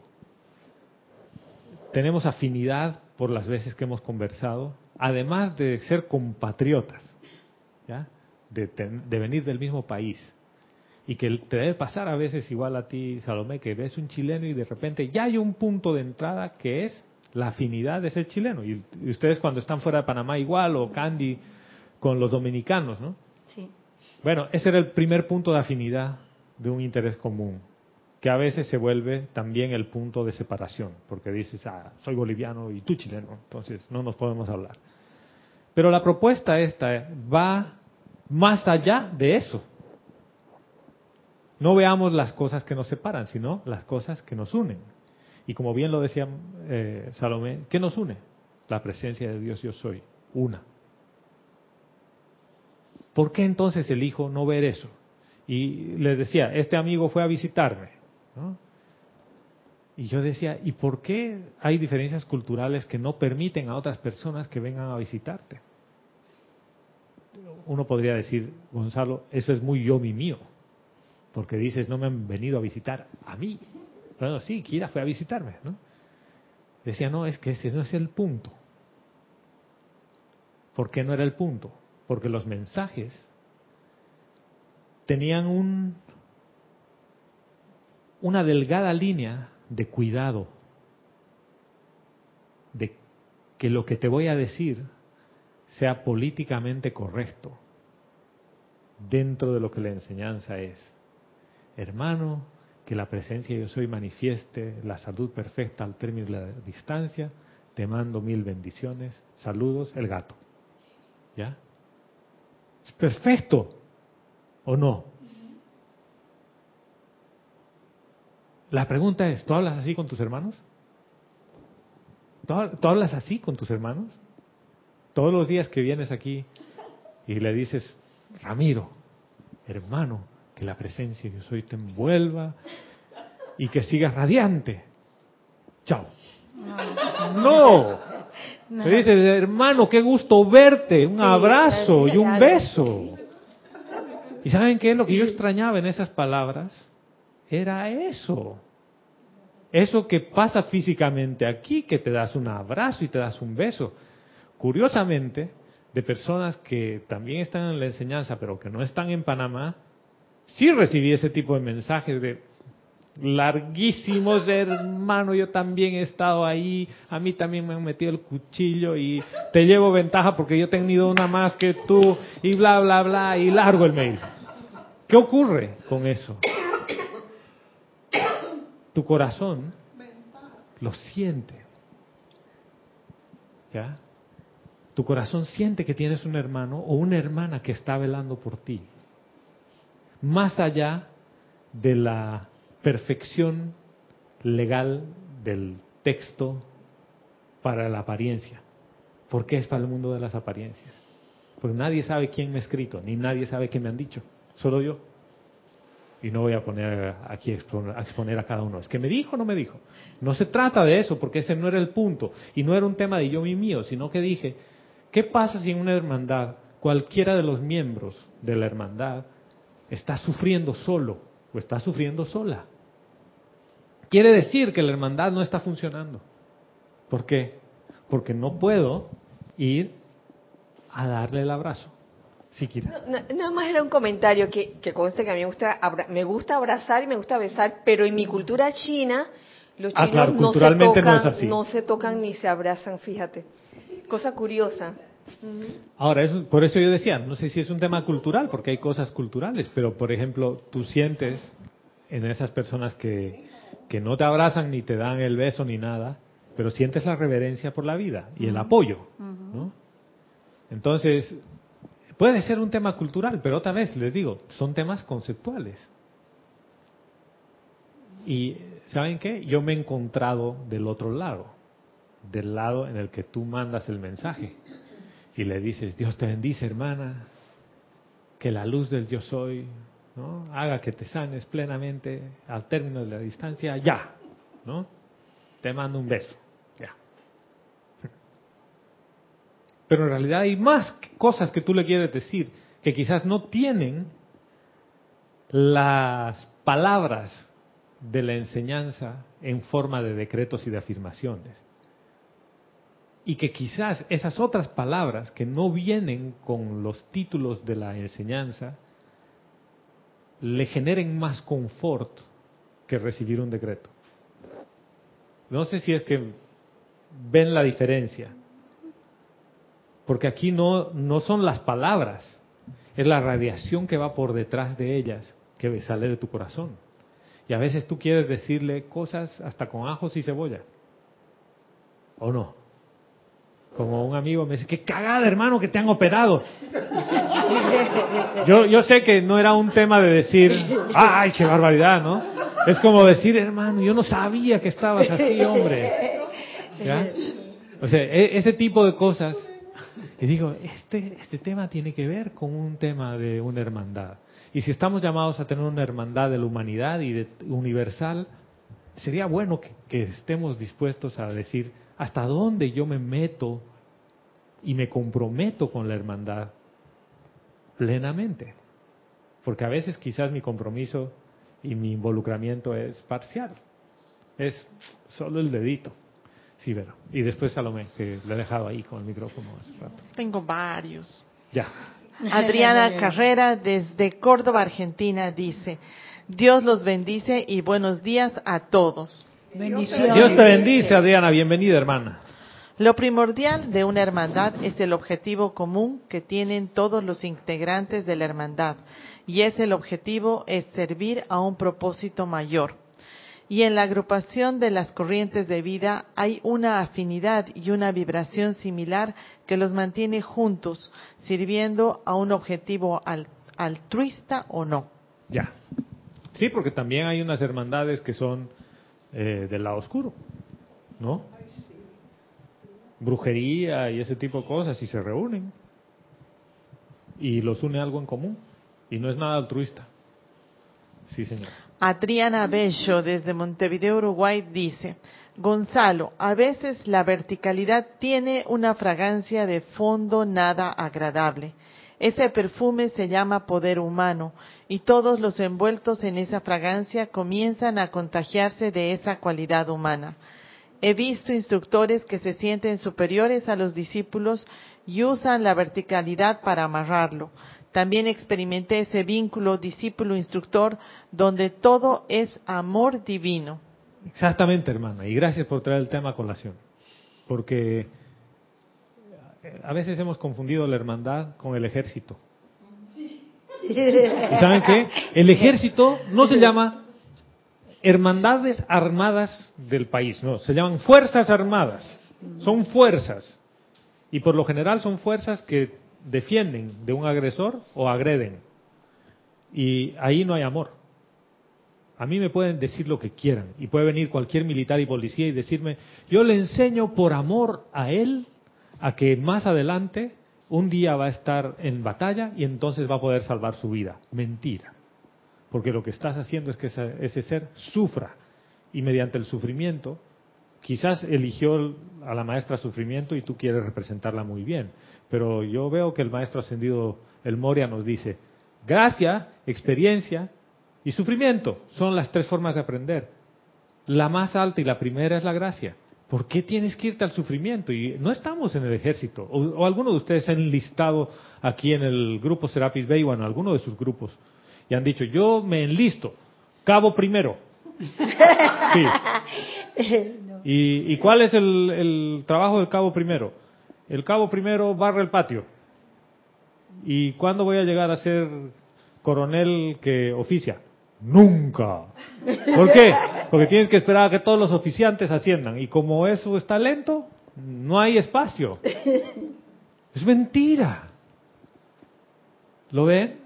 tenemos afinidad por las veces que hemos conversado, además de ser compatriotas, ¿ya? De, de, venir del mismo país. Y que te debe pasar a veces igual a ti, Salomé, que ves un chileno y de repente ya hay un punto de entrada que es la afinidad de ser chileno. Y, ustedes cuando están fuera de Panamá igual, o Candy con los dominicanos, ¿no? Sí. Bueno, ese era el primer punto de afinidad de un interés común, que a veces se vuelve también el punto de separación, porque dices, ah, soy boliviano y tú chileno, entonces no nos podemos hablar. Pero la propuesta esta va más allá de eso. No veamos las cosas que nos separan, sino las cosas que nos unen. Y como bien lo decía eh, Salomé, ¿qué nos une? La presencia de Dios yo soy, una. ¿Por qué entonces elijo no ver eso? Y les decía, este amigo fue a visitarme. Y yo decía, ¿y por qué hay diferencias culturales que no permiten a otras personas que vengan a visitarte? Uno podría decir, Gonzalo, eso es muy yo mi mío, porque dices, no me han venido a visitar a mí. Bueno, sí, Kira fue a visitarme, ¿no? Decía, no, es que ese no es el punto. ¿Por qué no era el punto? Porque los mensajes tenían un, una delgada línea de cuidado, de que lo que te voy a decir sea políticamente correcto dentro de lo que la enseñanza es. Hermano, que la presencia yo soy manifieste la salud perfecta al término de la distancia. Te mando mil bendiciones. Saludos, el gato. ¿Ya? ¿Es perfecto o no? La pregunta es, ¿tú hablas así con tus hermanos? ¿Tú hablas así con tus hermanos? Todos los días que vienes aquí y le dices, Ramiro, hermano, que la presencia yo soy te envuelva y que sigas radiante. Chao. No. no. dices, hermano, qué gusto verte, un abrazo y un beso. ¿Y saben qué? Lo que yo extrañaba en esas palabras era eso. Eso que pasa físicamente aquí, que te das un abrazo y te das un beso. Curiosamente, de personas que también están en la enseñanza, pero que no están en Panamá, sí recibí ese tipo de mensajes de larguísimos, hermano, yo también he estado ahí, a mí también me han metido el cuchillo y te llevo ventaja porque yo he tenido una más que tú y bla, bla, bla, y largo el mail. ¿Qué ocurre con eso? Tu corazón lo siente. ¿Ya? Tu corazón siente que tienes un hermano o una hermana que está velando por ti más allá de la perfección legal del texto para la apariencia. ¿Por qué es para el mundo de las apariencias? Porque nadie sabe quién me ha escrito, ni nadie sabe qué me han dicho, solo yo. Y no voy a poner aquí a exponer a cada uno. Es que me dijo o no me dijo. No se trata de eso, porque ese no era el punto. Y no era un tema de yo y mío, sino que dije, ¿qué pasa si en una hermandad cualquiera de los miembros de la hermandad está sufriendo solo o está sufriendo sola. Quiere decir que la hermandad no está funcionando. ¿Por qué? Porque no puedo ir a darle el abrazo. Si nada más era un comentario que, que conste que a mí me gusta, me gusta abrazar y me gusta besar, pero en mi cultura china los ah, chinos no, se tocan, no se tocan ni se abrazan, fíjate. Cosa curiosa. Ahora, eso, por eso yo decía, no sé si es un tema cultural, porque hay cosas culturales, pero por ejemplo, tú sientes en esas personas que, que no te abrazan ni te dan el beso ni nada, pero sientes la reverencia por la vida y el apoyo. ¿no? Entonces, puede ser un tema cultural, pero otra vez les digo, son temas conceptuales. Y ¿saben qué? Yo me he encontrado del otro lado, del lado en el que tú mandas el mensaje y le dices, Dios te bendice hermana, que la luz del yo soy ¿no? haga que te sanes plenamente al término de la distancia, ya, ¿no? Te mando un beso, ya. Pero en realidad hay más cosas que tú le quieres decir que quizás no tienen las palabras de la enseñanza en forma de decretos y de afirmaciones y que quizás esas otras palabras que no vienen con los títulos de la enseñanza le generen más confort que recibir un decreto. No sé si es que ven la diferencia. Porque aquí no, no son las palabras, es la radiación que va por detrás de ellas que sale de tu corazón. Y a veces tú quieres decirle cosas hasta con ajos y cebolla. ¿O no? Como un amigo me dice, qué cagada hermano que te han operado. Yo, yo sé que no era un tema de decir, ay, qué barbaridad, ¿no? Es como decir, hermano, yo no sabía que estabas así, hombre. O sea, e, ese tipo de cosas. Y digo, este, este tema tiene que ver con un tema de una hermandad. Y si estamos llamados a tener una hermandad de la humanidad y de universal, sería bueno que estemos dispuestos a decir, hasta dónde yo me meto y me comprometo con la hermandad plenamente. Porque a veces quizás mi compromiso y mi involucramiento es parcial. Es solo el dedito. Sí, pero. Y después Salomé, que le he dejado ahí con el micrófono hace rato. Tengo varios. Ya. Adriana Carrera desde Córdoba, Argentina, dice, Dios los bendice y buenos días a todos. Dios te bendice, Adriana. Bienvenida, hermana. Lo primordial de una hermandad es el objetivo común que tienen todos los integrantes de la hermandad, y ese el objetivo es servir a un propósito mayor. Y en la agrupación de las corrientes de vida hay una afinidad y una vibración similar que los mantiene juntos, sirviendo a un objetivo altruista o no. Ya. Sí, porque también hay unas hermandades que son eh, del lado oscuro, ¿no? Brujería y ese tipo de cosas y se reúnen y los une algo en común y no es nada altruista. Sí, señor. Adriana Bello desde Montevideo, Uruguay dice, Gonzalo, a veces la verticalidad tiene una fragancia de fondo nada agradable. Ese perfume se llama poder humano y todos los envueltos en esa fragancia comienzan a contagiarse de esa cualidad humana. He visto instructores que se sienten superiores a los discípulos y usan la verticalidad para amarrarlo. También experimenté ese vínculo discípulo-instructor donde todo es amor divino. Exactamente, hermana. Y gracias por traer el tema a colación. Porque a veces hemos confundido la hermandad con el ejército. ¿Y saben qué? El ejército no se llama hermandades armadas del país, no, se llaman fuerzas armadas. Son fuerzas. Y por lo general son fuerzas que defienden de un agresor o agreden. Y ahí no hay amor. A mí me pueden decir lo que quieran y puede venir cualquier militar y policía y decirme, yo le enseño por amor a él a que más adelante un día va a estar en batalla y entonces va a poder salvar su vida. Mentira. Porque lo que estás haciendo es que ese, ser sufra y mediante el sufrimiento, quizás eligió a la maestra sufrimiento y tú quieres representarla muy bien. Pero yo veo que el maestro ascendido, el Moria, nos dice, gracia, experiencia y sufrimiento son las tres formas de aprender. La más alta y la primera es la gracia. ¿Por qué tienes que irte al sufrimiento? Y no estamos en el ejército. O, o alguno de ustedes han enlistado aquí en el grupo Serapis Bay o en alguno de sus grupos y han dicho, yo me enlisto, cabo primero. Sí. ¿Y, cuál es el, el trabajo del cabo primero? El cabo primero barra el patio. ¿Y cuándo voy a llegar a ser coronel que oficia? Nunca. ¿Por qué? Porque tienes que esperar a que todos los oficiantes asciendan. Y como eso está lento, no hay espacio. Es mentira. ¿Lo ven?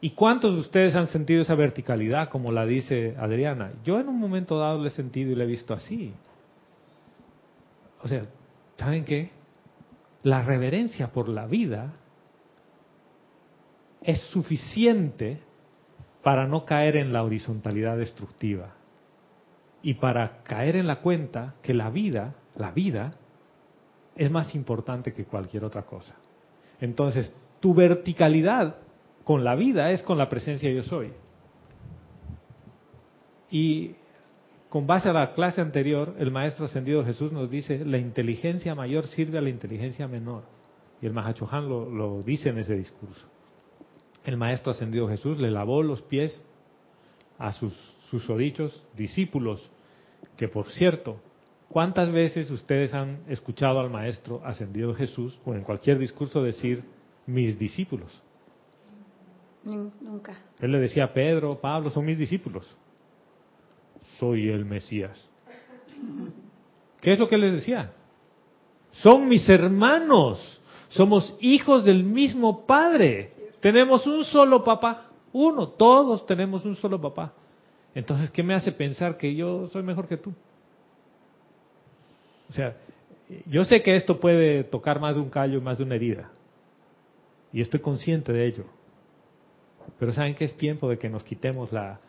¿Y cuántos de ustedes han sentido esa verticalidad, como la dice Adriana? Yo en un momento dado lo he sentido y lo he visto así. O sea, ¿saben qué? La reverencia por la vida es suficiente para no caer en la horizontalidad destructiva y para caer en la cuenta que la vida, la vida, es más importante que cualquier otra cosa. Entonces, tu verticalidad con la vida es con la presencia yo soy. Y con base a la clase anterior, el Maestro Ascendido Jesús nos dice, la inteligencia mayor sirve a la inteligencia menor. Y el Mahachohan lo, lo dice en ese discurso el Maestro Ascendido Jesús le lavó los pies a sus susodichos discípulos, que por cierto ¿Cuántas veces ustedes han escuchado al Maestro ascendido Jesús o en cualquier discurso decir mis discípulos? Nunca. Él le decía a Pedro, Pablo, son mis discípulos. Soy el Mesías. ¿Qué es lo que les decía? Son mis hermanos. Somos hijos del mismo Padre. Tenemos un solo papá. Uno. Todos tenemos un solo papá. Entonces, ¿qué me hace pensar que yo soy mejor que tú? O sea, yo sé que esto puede tocar más de un callo y más de una herida. Y estoy consciente de ello. Pero saben que es tiempo de que nos quitemos la,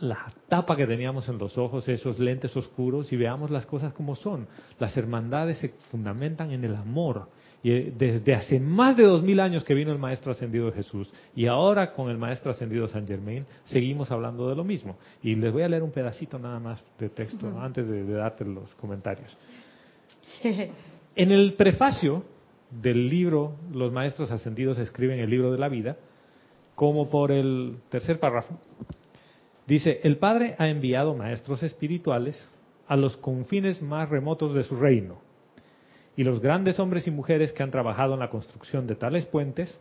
la tapa que teníamos en los ojos, esos lentes oscuros, y veamos las cosas como son. Las hermandades se fundamentan en el amor. Y eh, desde hace más de dos mil años que vino el Maestro Ascendido Jesús, y ahora con el Maestro Ascendido San Germain, seguimos hablando de lo mismo. Y les voy a leer un pedacito nada más de texto antes de, de darte los comentarios. En el prefacio del libro, los Maestros Ascendidos escriben el libro de la vida, como por el tercer párrafo, dice, el Padre ha enviado maestros espirituales a los confines más remotos de su reino, y los grandes hombres y mujeres que han trabajado en la construcción de tales puentes,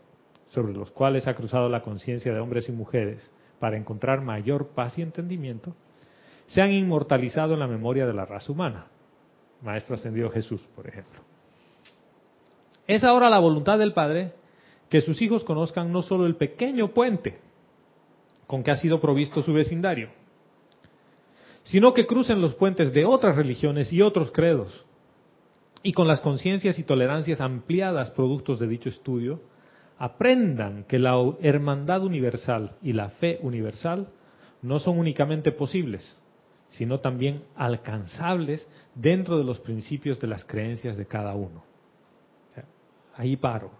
sobre los cuales ha cruzado la conciencia de hombres y mujeres para encontrar mayor paz y entendimiento, se han inmortalizado en la memoria de la raza humana. Maestro ascendido Jesús, por ejemplo. Es ahora la voluntad del Padre que sus hijos conozcan no solo el pequeño puente con que ha sido provisto su vecindario, sino que crucen los puentes de otras religiones y otros credos, y con las conciencias y tolerancias ampliadas productos de dicho estudio, aprendan que la hermandad universal y la fe universal no son únicamente posibles, sino también alcanzables dentro de los principios de las creencias de cada uno. ahí paro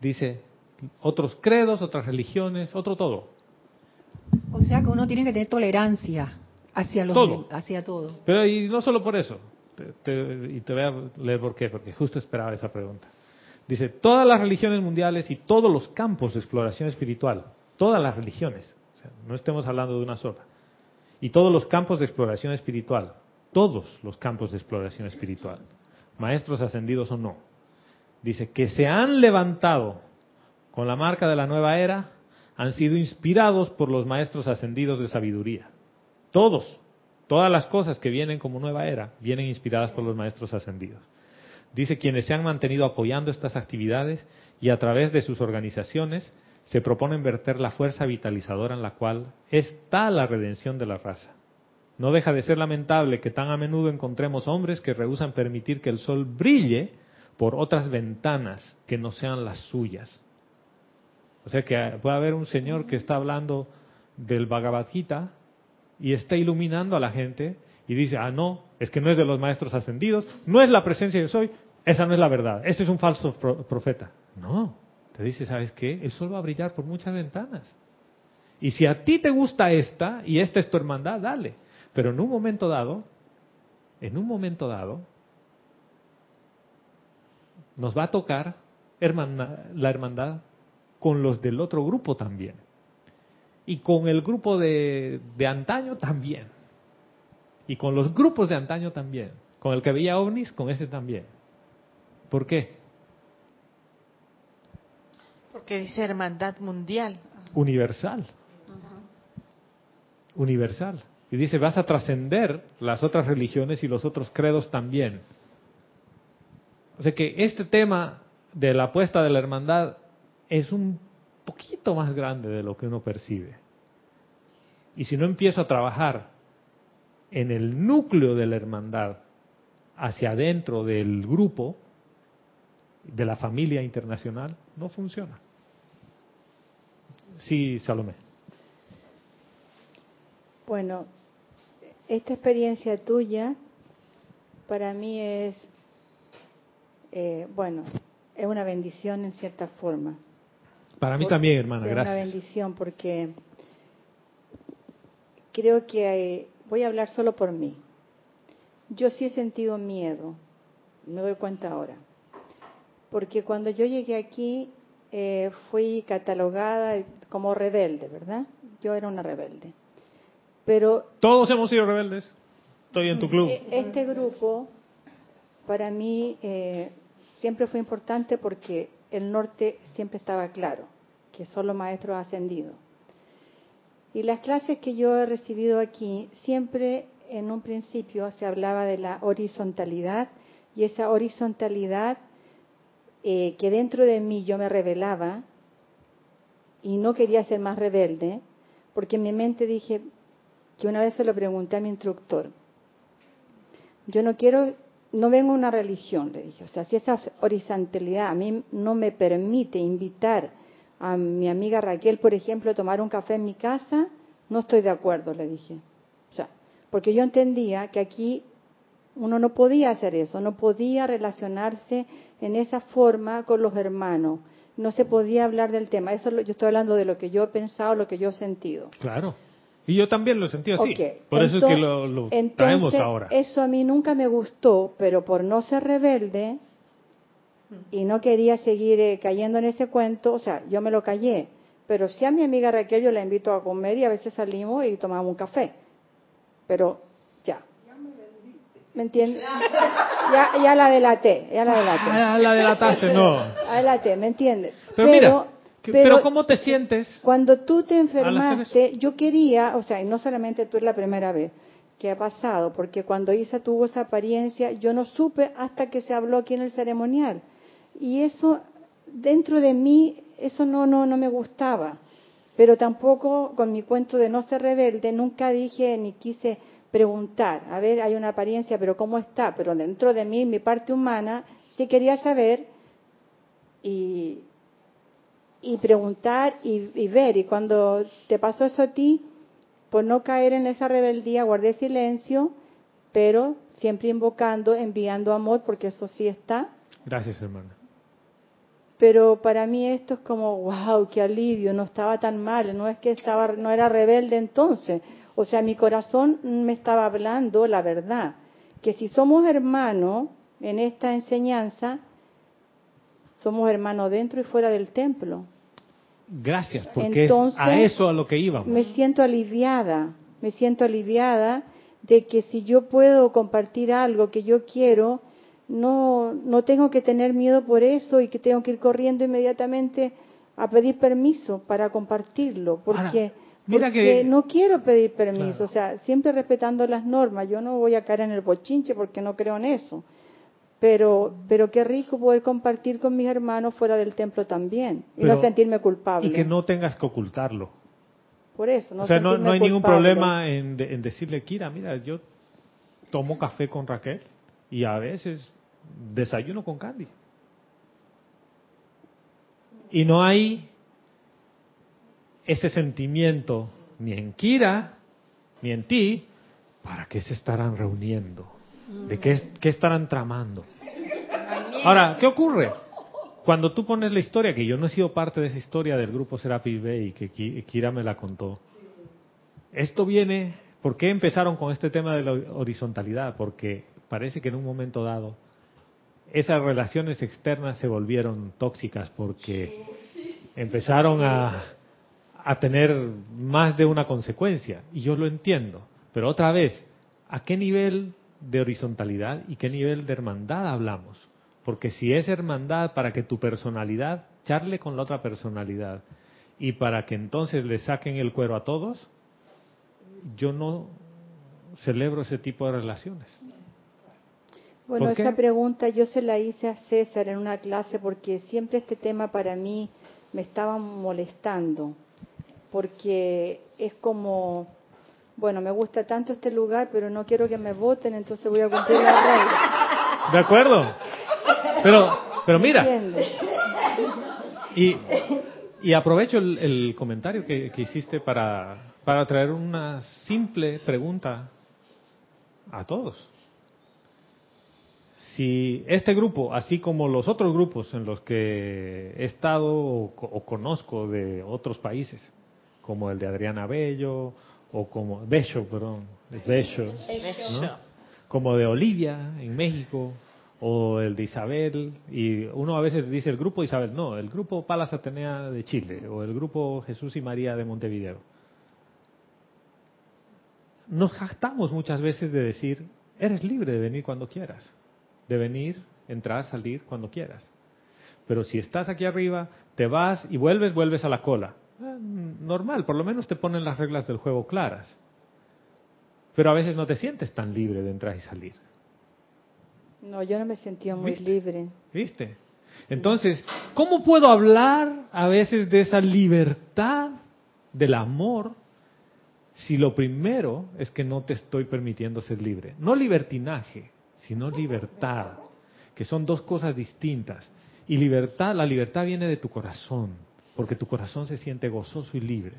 dice otros credos, otras religiones, otro todo. O sea que uno tiene que tener tolerancia hacia los todo. hacia todo. Pero y no solo por eso. y te voy a leer por qué, porque justo esperaba esa pregunta. Dice, todas las religiones mundiales y todos los campos de exploración espiritual, todas las religiones, no estemos hablando de una sola, y todos los campos de exploración espiritual, todos los campos de exploración espiritual, maestros ascendidos o no, dice que se han levantado con la marca de la nueva era, han sido inspirados por los maestros ascendidos de sabiduría. Todos, todas las cosas que vienen como nueva era, vienen inspiradas por los maestros ascendidos. Dice quienes se han mantenido apoyando estas actividades y a través de sus organizaciones se proponen verter la fuerza vitalizadora en la cual está la redención de la raza. No deja de ser lamentable que tan a menudo encontremos hombres que rehusan permitir que el sol brille por otras ventanas que no sean las suyas. O sea que puede haber un señor que está hablando del Bhagavad Gita y está iluminando a la gente y dice, ah, no, es que no es de los maestros ascendidos, no es la presencia de soy, esa no es la verdad, este es un falso profeta. No, te dice, ¿sabes qué? El sol va a brillar por muchas ventanas. Y si a ti te gusta esta y esta es tu hermandad, dale. Pero en un momento dado, en un momento dado, nos va a tocar la hermandad con los del otro grupo también. Y con el grupo de, de antaño también. Y con los grupos de antaño también. Con el que veía ovnis, con ese también. ¿Por qué? Porque dice hermandad mundial. Universal. Universal. Y dice, vas a trascender las otras religiones y los otros credos también. O sea que este tema de la apuesta de la hermandad es un poquito más grande de lo que uno percibe. Y si no empiezo a trabajar en el núcleo de la hermandad, hacia adentro del grupo, de la familia internacional, no funciona. Sí, Salomé. Bueno, esta experiencia tuya para mí es eh, bueno, es una bendición en cierta forma. Para mí también, hermana, gracias. Es una bendición porque creo que voy a hablar solo por mí. Yo sí he sentido miedo, me doy cuenta ahora. Porque cuando yo llegué aquí eh, fui catalogada como rebelde, ¿verdad? Yo era una rebelde. Pero todos hemos sido rebeldes. Estoy en tu club. E, este grupo, para mí, eh, siempre fue importante porque el norte siempre estaba claro, que son los maestros ascendidos. Y las clases que yo he recibido aquí, siempre en un principio se hablaba de la horizontalidad y esa horizontalidad eh, que dentro de mí yo me revelaba y no quería ser más rebelde, porque en mi mente dije que una vez se lo pregunté a mi instructor, yo no quiero, no vengo a una religión, le dije, o sea, si esa horizontalidad a mí no me permite invitar a mi amiga Raquel, por ejemplo, a tomar un café en mi casa, no estoy de acuerdo, le dije. O sea, porque yo entendía que aquí uno no podía hacer eso, no podía relacionarse en esa forma con los hermanos, no se podía hablar del tema. Eso yo estoy hablando de lo que yo he pensado, lo que yo he sentido. Claro. Y yo también lo sentido así. Por eso es que lo, lo traemos ahora. Eso a mí nunca me gustó, pero por no ser rebelde y no quería seguir eh, cayendo en ese cuento, o sea, yo me lo callé. Pero si a mi amiga Raquel yo la invito a comer y a veces salimos y tomamos un café. Pero ¿Me entiendes? Ya, ya la delaté, ya la delaté. Ah, la delataste, no. La delaté, ¿me entiendes? Pero, mira, pero, ¿cómo te sientes? Cuando tú te enfermaste, yo quería, o sea, y no solamente tú es la primera vez que ha pasado, porque cuando Isa tuvo esa apariencia, yo no supe hasta que se habló aquí en el ceremonial. Y eso, dentro de mí, eso no, no, no me gustaba. Pero tampoco, con mi cuento de no ser rebelde, nunca dije ni quise preguntar, a ver, hay una apariencia, pero ¿cómo está? Pero dentro de mí, mi parte humana, sí quería saber y, y preguntar y, ver. Y cuando te pasó eso a ti, por no caer en esa rebeldía, guardé silencio, pero siempre invocando, enviando amor, porque eso sí está. Gracias, hermana. Pero para mí esto es como, wow, qué alivio, no estaba tan mal, no es que estaba, no era rebelde entonces, o sea, mi corazón me estaba hablando la verdad, que si somos hermanos en esta enseñanza, somos hermanos dentro y fuera del templo. Gracias, porque es a eso a lo que íbamos. Me siento aliviada, me siento aliviada de que si yo puedo compartir algo que yo quiero, no, no tengo que tener miedo por eso y que tengo que ir corriendo inmediatamente a pedir permiso para compartirlo, porque Mira porque que... no quiero pedir permiso, o sea, siempre respetando las normas. Yo no voy a caer en el bochinche porque no creo en eso. Pero, pero qué rico poder compartir con mis hermanos fuera del templo también y no sentirme culpable. Y que no tengas que ocultarlo. Por eso, no O sea, no, no, hay ningún problema en, en decirle, Kira, mira, yo tomo café con Raquel y a veces desayuno con Candy. Y no hay ese sentimiento ni en Kira ni en ti, ¿para qué se estarán reuniendo? ¿De qué, qué estarán tramando? Ahora, ¿qué ocurre? Cuando tú pones la historia, que yo no he sido parte de esa historia del grupo Serapis Bay, que Kira me la contó, esto viene, ¿por qué empezaron con este tema de la horizontalidad? Porque parece que en un momento dado esas relaciones externas se volvieron tóxicas porque empezaron a, a tener más de una consecuencia. Y yo lo entiendo. Pero otra vez, ¿a qué nivel de horizontalidad y qué nivel de hermandad hablamos? Porque si es hermandad para que tu personalidad charle con la otra personalidad y para que entonces le saquen el cuero a todos, yo no celebro ese tipo de relaciones. Bueno, esa pregunta yo se la hice a César en una clase porque siempre este tema para mí me estaba molestando porque es como, bueno, me gusta tanto este lugar, pero no quiero que me voten, entonces voy a cumplir la regla. De acuerdo. Pero, pero mira. Y, y aprovecho el, comentario que, que, hiciste para, para traer una simple pregunta a todos. Si este grupo, así como los otros grupos en los que he estado o conozco de otros países, como el de Adriana Bello, o como Bello, perdón, Bello, como de Olivia en México, o el de Isabel, y uno a veces dice el grupo Isabel, no, el grupo Palas Atenea de Chile, o el grupo Jesús y María de Montevideo. nos jactamos muchas veces de decir, eres libre de venir cuando quieras, de venir, entrar, salir cuando quieras. Pero si estás aquí arriba, te vas y vuelves, vuelves a la cola. Eh, normal, por lo menos te ponen las reglas del juego claras. Pero a veces no te sientes tan libre de entrar y salir. No, yo no me sentía muy libre. ¿Viste? Entonces, ¿cómo puedo hablar a veces de esa libertad del amor si lo primero es que no te estoy permitiendo ser libre? No libertinaje, sino libertad, que son dos cosas distintas. Y libertad, la libertad viene de tu corazón, porque tu corazón se siente gozoso y libre.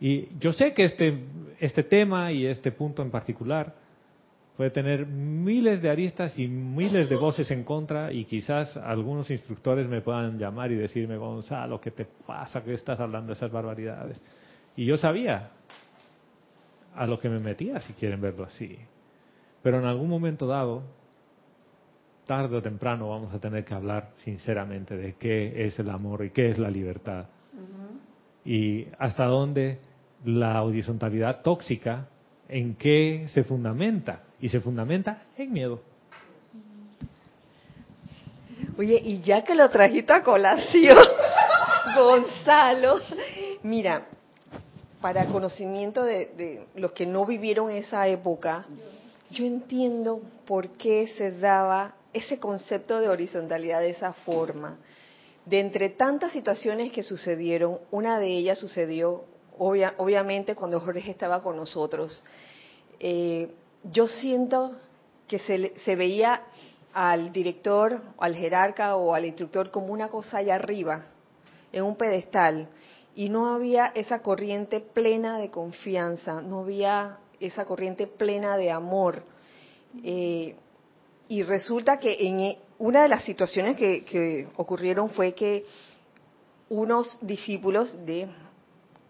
Y yo sé que este, este tema y este punto en particular puede tener miles de aristas y miles de voces en contra y quizás algunos instructores me puedan llamar y decirme, Gonzalo, ¿qué te pasa que estás hablando de esas barbaridades? Y yo sabía a lo que me metía, si quieren verlo así. Pero en algún momento dado, tarde o temprano vamos a tener que hablar sinceramente de qué es el amor y qué es la libertad. Y hasta dónde la horizontalidad tóxica, en qué se fundamenta y se fundamenta en miedo. Oye, y ya que lo trajiste a colación, Gonzalo, mira, para conocimiento de, de, los que no vivieron esa época, yo entiendo por qué se daba ese concepto de horizontalidad de esa forma. De entre tantas situaciones que sucedieron, una de ellas sucedió obviamente cuando Jorge estaba con nosotros. Eh, yo siento que se, se veía al director, al jerarca o al instructor como una cosa allá arriba, en un pedestal, y no había esa corriente plena de confianza, no había esa corriente plena de amor. Eh, y resulta que en e, una de las situaciones que, ocurrieron fue que unos discípulos de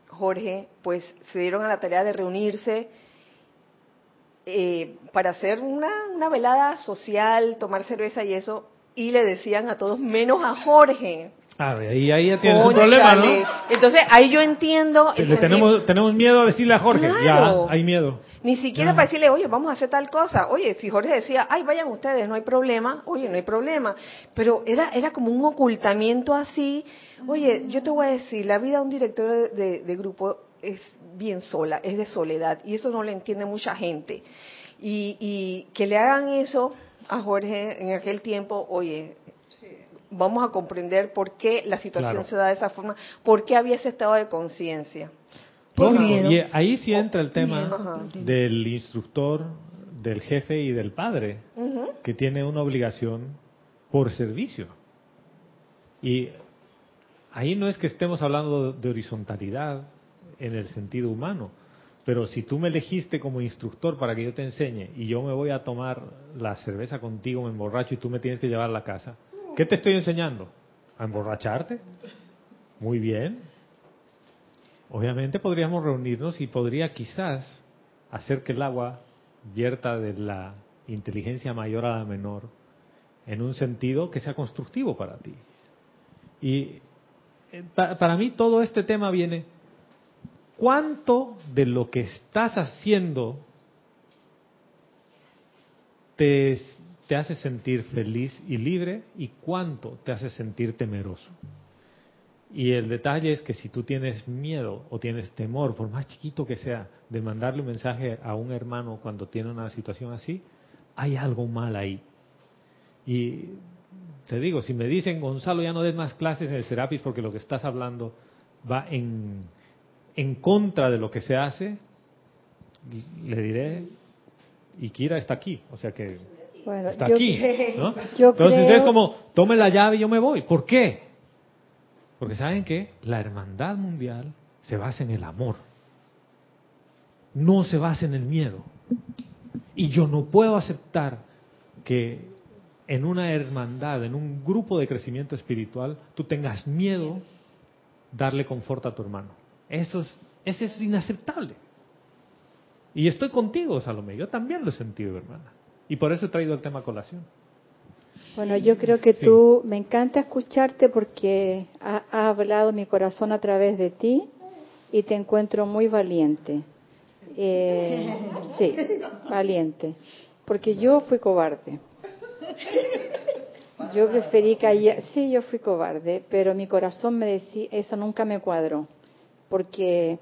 Jorge, pues se dieron a la tarea de reunirse eh, para hacer una, una velada social, tomar cerveza y eso, y le decían a todos, menos a Jorge. Ah, ahí, ahí tienes un problema, ¿no? Entonces, ahí yo entiendo... tenemos, tenemos miedo a decirle a Jorge, ya, hay miedo. Ni siquiera para decirle, oye, vamos a hacer tal cosa. Oye, si Jorge decía, ay, vayan ustedes, no hay problema, oye, no hay problema. Pero era, era como un ocultamiento así. Oye, yo te voy a decir, la vida de un director de, de grupo es bien sola, es de soledad, y eso no le entiende mucha gente. Y, y que le hagan eso a Jorge en aquel tiempo, oye, vamos a comprender por qué la situación se da de esa forma, por qué había ese estado de conciencia. y ahí sí entra el tema del instructor, del jefe y del padre, que tiene una obligación por servicio. Y ahí no es que estemos hablando de horizontalidad, en el sentido humano. Pero si tú me elegiste como instructor para que yo te enseñe y yo me voy a tomar la cerveza contigo, me emborracho y tú me tienes que llevar a la casa, ¿qué te estoy enseñando? ¿A emborracharte? Muy bien. Obviamente podríamos reunirnos y podría quizás hacer que el agua vierta de la inteligencia mayor a la menor en un sentido que sea constructivo para ti. Y eh, para mí todo este tema viene ¿Cuánto de lo que estás haciendo te, te, hace sentir feliz y libre y cuánto te hace sentir temeroso? Y el detalle es que si tú tienes miedo o tienes temor, por más chiquito que sea, de mandarle un mensaje a un hermano cuando tiene una situación así, hay algo mal ahí. Y te digo, si me dicen, Gonzalo, ya no des más clases en el Serapis porque lo que estás hablando va en en contra de lo que se hace, le diré, y Kira está aquí, o sea que está aquí. Entonces es como, tome la llave y yo me voy. ¿Por qué? Porque saben que la hermandad mundial se basa en el amor, no se basa en el miedo. Y yo no puedo aceptar que en una hermandad, en un grupo de crecimiento espiritual, tú tengas miedo darle confort a tu hermano. Eso es, eso es inaceptable. Y estoy contigo, Salomé. Yo también lo he sentido, hermana. Y por eso he traído el tema a colación. Bueno, yo creo que tú, me encanta escucharte porque ha, ha, hablado mi corazón a través de ti y te encuentro muy valiente. Eh, sí, valiente. Porque yo fui cobarde. Yo preferí callar. Sí, yo fui cobarde, pero mi corazón me decía, eso nunca me cuadró. Porque,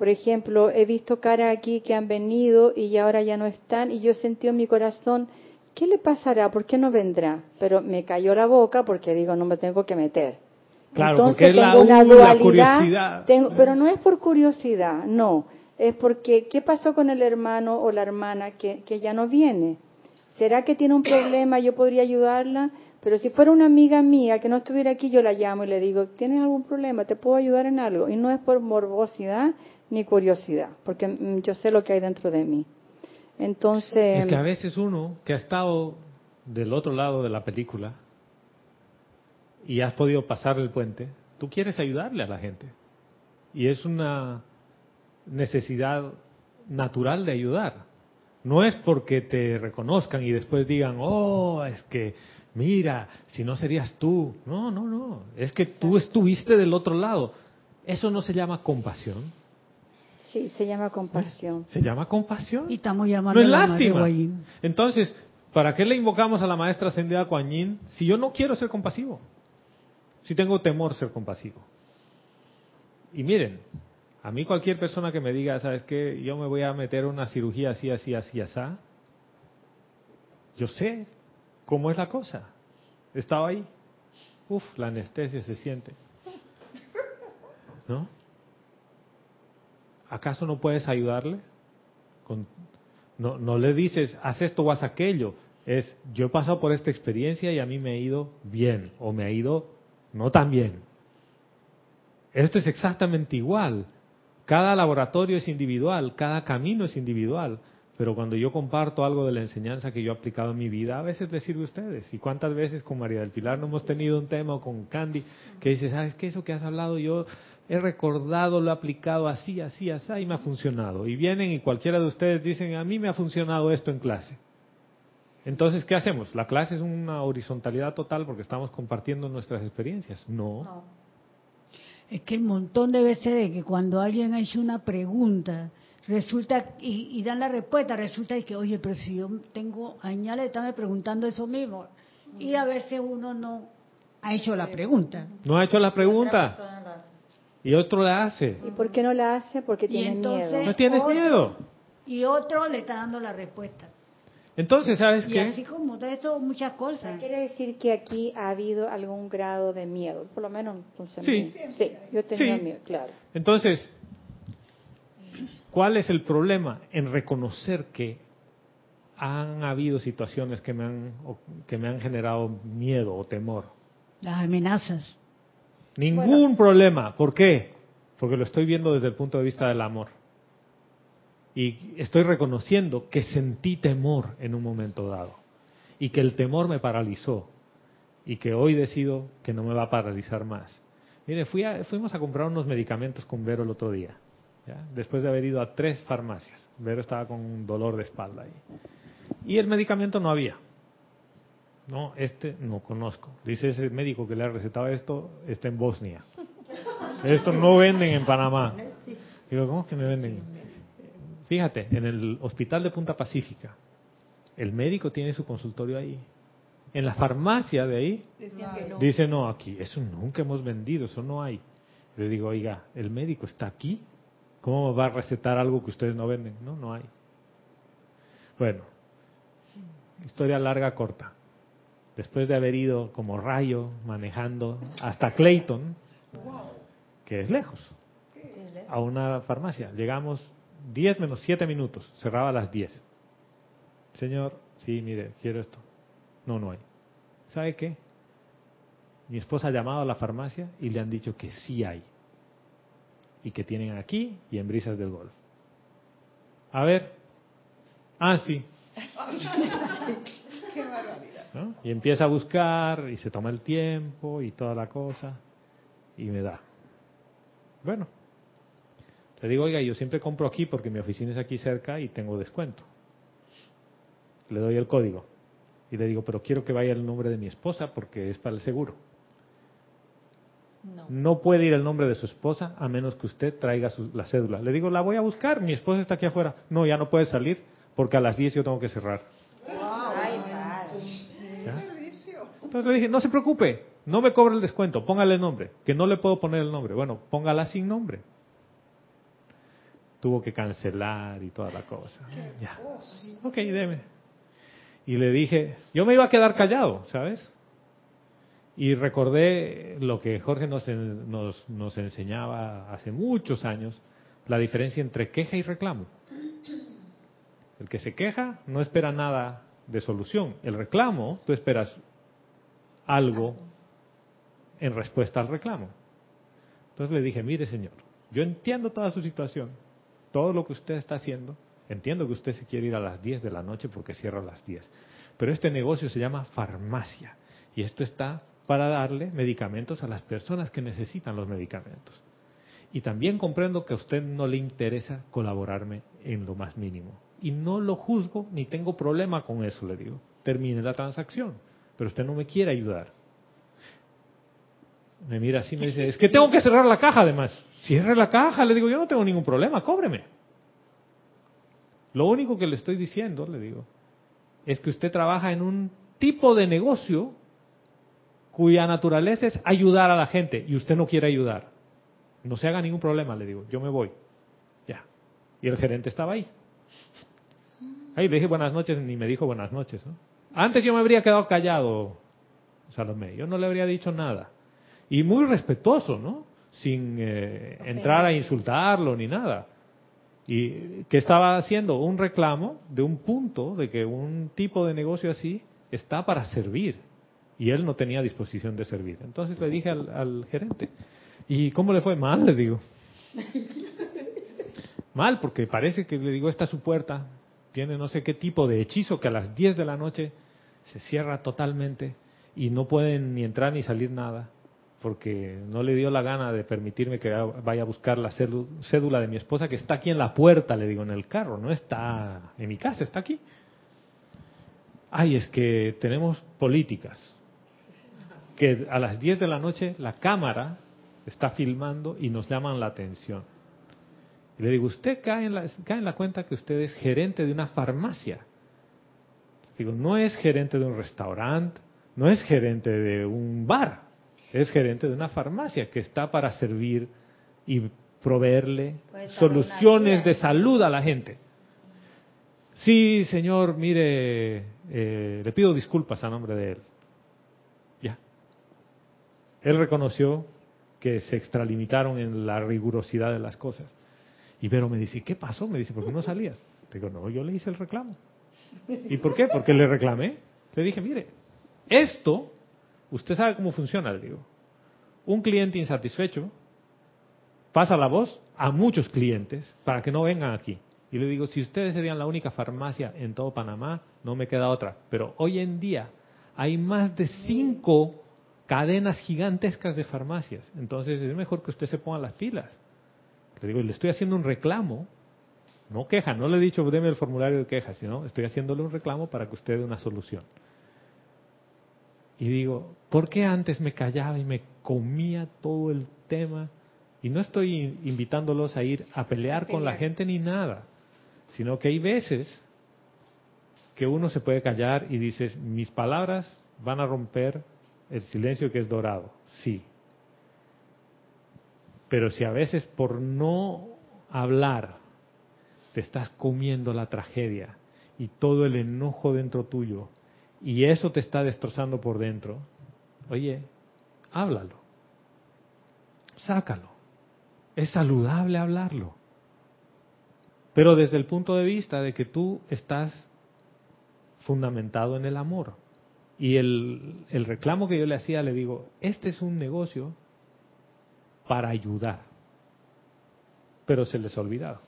por ejemplo, he visto caras aquí que han venido y ahora ya no están, y yo sentí en mi corazón, ¿qué le pasará? ¿Por qué no vendrá? Pero me cayó la boca porque digo, no me tengo que meter. Claro, Entonces tengo una dualidad, pero no es por curiosidad, no. Es porque, ¿qué pasó con el hermano o la hermana que, que ya no viene? ¿Será que tiene un problema? ¿Yo podría ayudarla? Pero si fuera una amiga mía que no estuviera aquí, yo la llamo y le digo, ¿tienes algún problema? ¿Te puedo ayudar en algo? Y no es por morbosidad ni curiosidad, porque mm, yo sé lo que hay dentro de mí. Entonces... Es que a veces uno que ha estado del otro lado de la película y has podido pasar el puente, tú quieres ayudarle a la gente. Y es una necesidad natural de ayudar. No es porque te reconozcan y después digan, oh, es que mira, si no serías tú. No, no, no. Es que tú estuviste del otro lado. Eso no se llama compasión. Sí, se llama compasión. Se llama compasión. Y estamos llamando no es lástima. Entonces, ¿para qué le invocamos a la maestra ascendida Kuan Yin si yo no quiero ser compasivo? Si tengo temor ser compasivo. Y miren, a mí cualquier persona que me diga, ¿sabes qué? Yo me voy a meter una cirugía así, así, así, así. Yo sé ¿Cómo es la cosa? Estaba ahí. Uf, la anestesia se siente. ¿No? ¿Acaso no puedes ayudarle? no, no le dices, haz esto o haz aquello. Es, yo he pasado por esta experiencia y a mí me ha ido bien o me ha ido no tan bien. Esto es exactamente igual. Cada laboratorio es individual, cada camino es individual. Pero cuando yo comparto algo de la enseñanza que yo he aplicado en mi vida, a veces les sirve a ustedes. ¿Y cuántas veces con María del Pilar no hemos tenido un tema o con Candy que dice, ¿sabes qué? Eso que has hablado yo he recordado, lo he aplicado así, así, así y me ha funcionado. Y vienen y cualquiera de ustedes dicen, a mí me ha funcionado esto en clase. Entonces, ¿qué hacemos? ¿La clase es una horizontalidad total porque estamos compartiendo nuestras experiencias? No. no. Es que el montón de veces de que cuando alguien ha hecho una pregunta resulta, y, dan la respuesta, resulta que, oye, pero si yo tengo años de estarme preguntando eso mismo, y a veces uno no ha hecho la pregunta. No ha hecho la pregunta. Y otro la hace. ¿Y por qué no la hace? Porque tiene miedo. ¿No tienes miedo? Y otro le está dando la respuesta. Entonces, ¿sabes qué? Y así como de esto, muchas cosas. quiere decir que aquí ha habido algún grado de miedo, por lo menos. sí. sí, yo tenía miedo, claro. Entonces, ¿Cuál es el problema? En reconocer que han habido situaciones que me han, que me han generado miedo o temor. Las amenazas. Ningún problema. ¿Por qué? Porque lo estoy viendo desde el punto de vista del amor. Y estoy reconociendo que sentí temor en un momento dado. Y que el temor me paralizó. Y que hoy decido que no me va a paralizar más. Mire, fui fuimos a comprar unos medicamentos con Vero el otro día después de haber ido a tres farmacias. Vero estaba con un dolor de espalda ahí. Y el medicamento no había. No, este no conozco. Dice ese médico que le ha recetado esto, está en Bosnia. Esto no venden en Panamá. Digo, ¿cómo que me venden? Fíjate, en el hospital de Punta Pacífica, el médico tiene su consultorio ahí. En la farmacia de ahí, dice, no, aquí, eso nunca hemos vendido, eso no hay. Le digo, oiga, el médico está aquí ¿Cómo va a recetar algo que ustedes no venden? No, no hay. Bueno, historia larga, corta. Después de haber ido como rayo manejando hasta Clayton, que es lejos, a una farmacia, llegamos 10 menos 7 minutos, cerraba a las 10. Señor, sí, mire, quiero esto. No, no hay. ¿Sabe qué? Mi esposa ha llamado a la farmacia y le han dicho que sí hay y que tienen aquí y en Brisas del Golf. A ver. Ah, sí. Qué barbaridad. Y empieza a buscar y se toma el tiempo y toda la cosa y me da. Bueno, te digo, oiga, yo siempre compro aquí porque mi oficina es aquí cerca y tengo descuento. Le doy el código y le digo, pero quiero que vaya el nombre de mi esposa porque es para el seguro. No. puede ir el nombre de su esposa a menos que usted traiga la cédula. Le digo, la voy a buscar, mi esposa está aquí afuera. No, ya no puede salir porque a las 10 yo tengo que cerrar. Entonces le dije, no se preocupe, no me cobre el descuento, póngale el nombre, que no le puedo poner el nombre. Bueno, póngala sin nombre. Tuvo que cancelar y toda la cosa. Ya. Ok, deme. Y le dije, yo me iba a quedar callado, ¿sabes? Y recordé lo que Jorge nos, nos, nos enseñaba hace muchos años, la diferencia entre queja y reclamo. El que se queja no espera nada de solución. El reclamo, tú esperas algo en respuesta al reclamo. Entonces le dije, mire señor, yo entiendo toda su situación, todo lo que usted está haciendo, entiendo que usted se quiere ir a las 10 de la noche porque cierra a las 10, pero este negocio se llama farmacia y esto está para darle medicamentos a las personas que necesitan los medicamentos. Y también comprendo que a usted no le interesa colaborarme en lo más mínimo. Y no lo juzgo ni tengo problema con eso, le digo. Termine la transacción pero usted no me quiere ayudar. Me mira así y me dice, es que tengo que cerrar la caja además. Cierre la caja, le digo, yo no tengo ningún problema, cóbreme. Lo único que le estoy diciendo, le digo, es que usted trabaja en un tipo de negocio cuya naturaleza es ayudar a la gente y usted no quiere ayudar. No se haga ningún problema, le digo, yo me voy. Ya. Y el gerente estaba ahí. Ahí le dije buenas noches, ni me dijo buenas noches. ¿no? Antes yo me habría quedado callado, Salomé, yo no le habría dicho nada. Y muy respetuoso, ¿no? Sin eh, entrar a insultarlo ni nada. Y que estaba haciendo un reclamo de un punto de que un tipo de negocio así está para servir. Y él no tenía disposición de servir. Entonces le dije al, al gerente, ¿y cómo le fue? Mal, le digo. Mal, porque parece que le digo, esta es su puerta, tiene no sé qué tipo de hechizo que a las 10 de la noche se cierra totalmente y no pueden ni entrar ni salir nada porque no le dio la gana de permitirme que vaya a buscar la cédula de mi esposa que está aquí en la puerta, le digo, en el carro, no está en mi casa, está aquí. Ay, es que tenemos políticas, que a las 10 de la noche la cámara está filmando y nos llaman la atención. Y le digo, usted cae en, la, cae en la cuenta que usted es gerente de una farmacia. Digo, no es gerente de un restaurante, no es gerente de un bar, es gerente de una farmacia que está para servir y proveerle soluciones de salud a la gente. Sí, señor, mire, eh, le pido disculpas a nombre de él. Ya. Él reconoció que se extralimitaron en la rigurosidad de las cosas. Y Vero me dice, ¿qué pasó? Me dice, ¿por qué no salías? Digo, no, yo le hice el reclamo. ¿Y por qué? Porque le reclamé. Le dije, mire, esto, usted sabe cómo funciona, le digo. Un cliente insatisfecho pasa la voz a muchos clientes para que no vengan aquí. Y le digo, si ustedes serían la única farmacia en todo Panamá, no me queda otra. Pero hoy en día hay más de cinco cadenas gigantescas de farmacias. Entonces es mejor que usted se ponga las pilas. Le digo, le estoy haciendo un reclamo, no queja, no le he dicho deme el formulario de queja, sino estoy haciéndole un reclamo para que usted dé una solución. Y digo, ¿por qué antes me callaba y me comía todo el tema? Y no estoy invitándolos a ir a pelear con la gente ni nada, sino que hay veces que uno se puede callar y dices, mis palabras van a romper el silencio que es dorado. Sí, pero si a veces por no hablar te estás comiendo la tragedia y todo el enojo dentro tuyo y eso te está destrozando por dentro, oye, háblalo, sácalo. Es saludable hablarlo. Pero desde el punto de vista de que tú estás fundamentado en el amor. Y el, el reclamo que yo le hacía, le digo, este es un negocio para ayudar. Pero se les ha olvidado.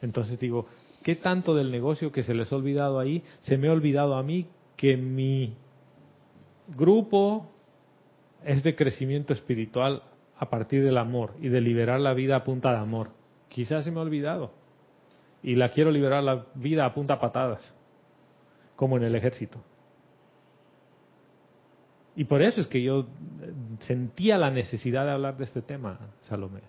Entonces digo, ¿qué tanto del negocio que se les ha olvidado ahí? Se me ha olvidado a mí que mi grupo es de crecimiento espiritual a partir del amor y de liberar la vida a punta de amor. Quizás se me ha olvidado. Y la quiero liberar la vida a punta patadas, como en el ejército. Y por eso es que yo sentía la necesidad de hablar de este tema, Salomé.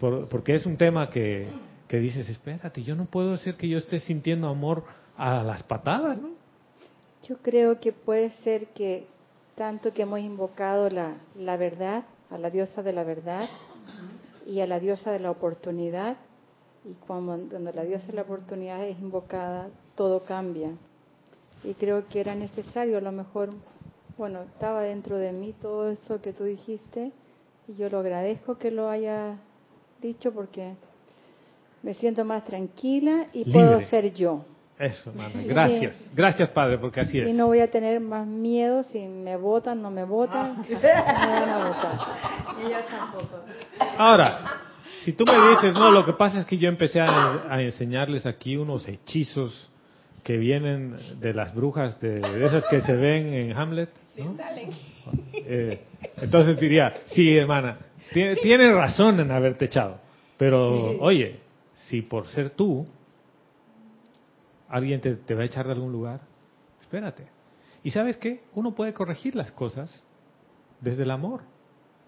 porque es un tema que, que dices, espérate, yo no puedo ser que yo esté sintiendo amor a las patadas, ¿no? Yo creo que puede ser que tanto que hemos invocado la, la verdad, a la diosa de la verdad y a la diosa de la oportunidad, y cuando, cuando la diosa de la oportunidad es invocada, todo cambia. Y creo que era necesario, a lo mejor, bueno, estaba dentro de mí todo eso que tú dijiste, y yo lo agradezco que lo haya dicho porque me siento más tranquila y puedo ser yo. Eso, Gracias. Gracias, Padre, porque así es. Y no voy a tener más miedo si me votan, no me votan. Ah. me van a votar. Y yo tampoco. Ahora, si tú me dices, no, lo que pasa es que yo empecé a, enseñarles aquí unos hechizos que vienen de las brujas, de, esas que se ven en Hamlet. Eh, entonces diría, sí, hermana, tiene, tiene razón en haberte echado. Pero, oye, si por ser tú alguien te, va a echar de algún lugar, espérate. ¿Y sabes qué? Uno puede corregir las cosas desde el amor.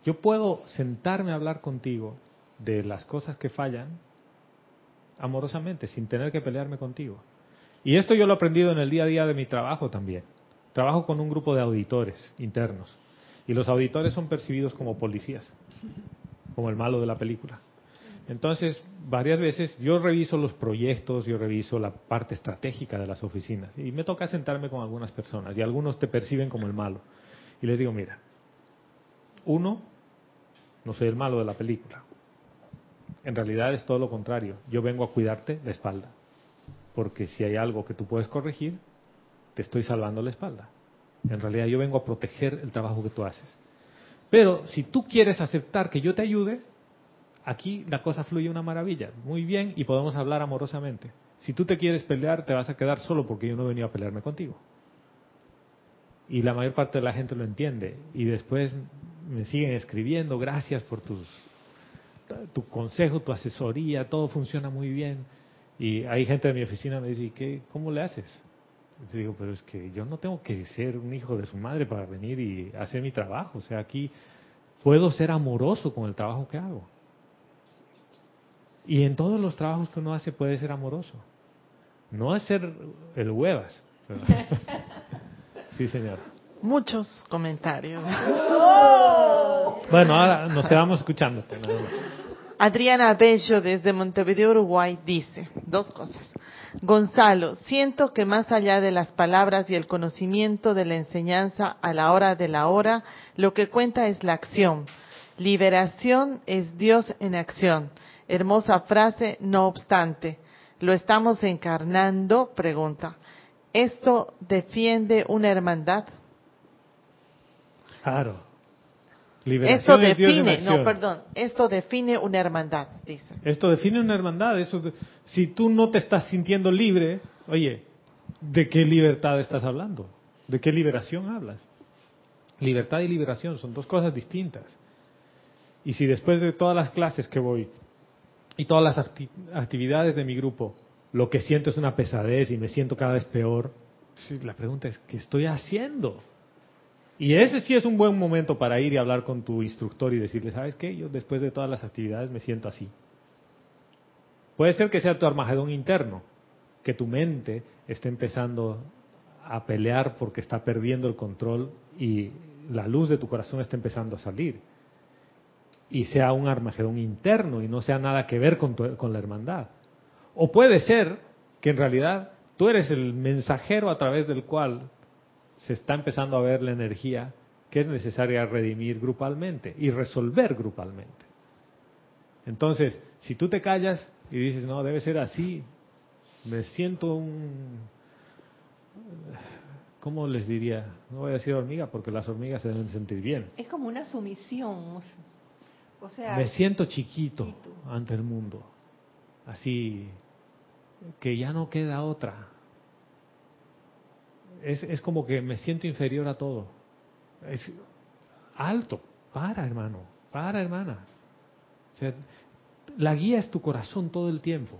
Yo puedo sentarme a hablar contigo de las cosas que fallan amorosamente, sin tener que pelearme contigo. Y esto yo lo he aprendido en el día a día de mi trabajo también. Trabajo con un grupo de auditores internos. Y los auditores son percibidos como policías, como el malo de la película. Entonces, varias veces yo reviso los proyectos, yo reviso la parte estratégica de las oficinas y me toca sentarme con algunas personas y algunos te perciben como el malo. Y les digo, mira, uno, no soy el malo de la película. En realidad es todo lo contrario. Yo vengo a cuidarte la espalda. Porque si hay algo que tú puedes corregir, te estoy salvando la espalda. En realidad yo vengo a proteger el trabajo que tú haces. Pero si tú quieres aceptar que yo te ayude, aquí la cosa fluye una maravilla, muy bien, y podemos hablar amorosamente. Si tú te quieres pelear, te vas a quedar solo porque yo no he venido a pelearme contigo. Y la mayor parte de la gente lo entiende. Y después me siguen escribiendo, gracias por tus, tu consejo, tu asesoría, todo funciona muy bien. Y hay gente de mi oficina que me dice, ¿qué, ¿cómo le haces? Y digo, pero es que yo no tengo que ser un hijo de su madre para venir y hacer mi trabajo. O sea, aquí puedo ser amoroso con el trabajo que hago. Y en todos los trabajos que uno hace puede ser amoroso. No es ser el huevas. sí, señor. Muchos comentarios. Bueno, ahora nos quedamos escuchándote. Adriana Bello desde Montevideo, Uruguay, dice dos cosas. Gonzalo, siento que más allá de las palabras y el conocimiento de la enseñanza a la hora de la hora, lo que cuenta es la acción. Liberación es Dios en acción. Hermosa frase, no obstante. ¿Lo estamos encarnando? Pregunta. ¿Esto defiende una hermandad? Claro. Esto define, no, perdón, esto define una hermandad, dice. Esto define una hermandad. Eso, si tú no te estás sintiendo libre, oye, ¿de qué libertad estás hablando? ¿De qué liberación hablas? Libertad y liberación son dos cosas distintas. Y si después de todas las clases que voy y todas las actividades de mi grupo, lo que siento es una pesadez y me siento cada vez peor, la pregunta es, ¿qué estoy haciendo? Y ese sí es un buen momento para ir y hablar con tu instructor y decirle, ¿sabes qué? Yo después de todas las actividades me siento así. Puede ser que sea tu armagedón interno, que tu mente esté empezando a pelear porque está perdiendo el control y la luz de tu corazón está empezando a salir y sea un Armagedón interno y no sea nada que ver con, con la hermandad. O puede ser que en realidad tú eres el mensajero a través del cual se está empezando a ver la energía que es necesaria redimir grupalmente y resolver grupalmente. Entonces, si tú te callas y dices, no, debe ser así, me siento un... ¿Cómo les diría? No voy a decir hormiga porque las hormigas se deben sentir bien. Es como una sumisión me siento chiquito, ante el mundo, así que ya no queda otra. Es, es como que me siento inferior a todo. Es alto, para hermano, para hermana. la guía es tu corazón todo el tiempo.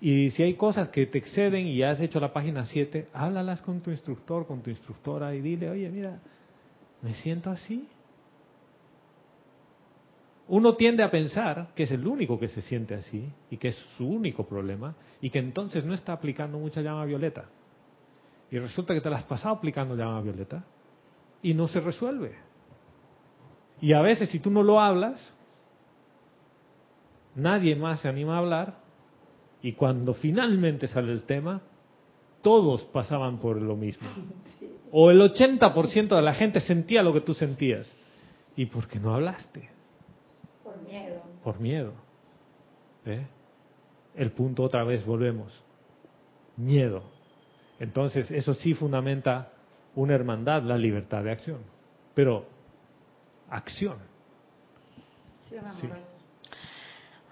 Y si hay cosas que te exceden y ya has hecho la página 7, háblalas con tu instructor, con tu instructora y dile, oye, mira, ¿Me siento así? Uno tiende a pensar que es el único que se siente así y que es su único problema y que entonces no está aplicando mucha llama violeta. Y resulta que te la has pasado aplicando llama violeta y no se resuelve. Y a veces si tú no lo hablas, nadie más se anima a hablar y cuando finalmente sale el tema, todos pasaban por lo mismo. O el 80% de la gente sentía lo que tú sentías. ¿Y por qué no hablaste? Por miedo. Por miedo. ¿Eh? El punto otra vez volvemos. Miedo. Entonces, eso sí fundamenta una hermandad, la libertad de acción. Pero, acción. Sí,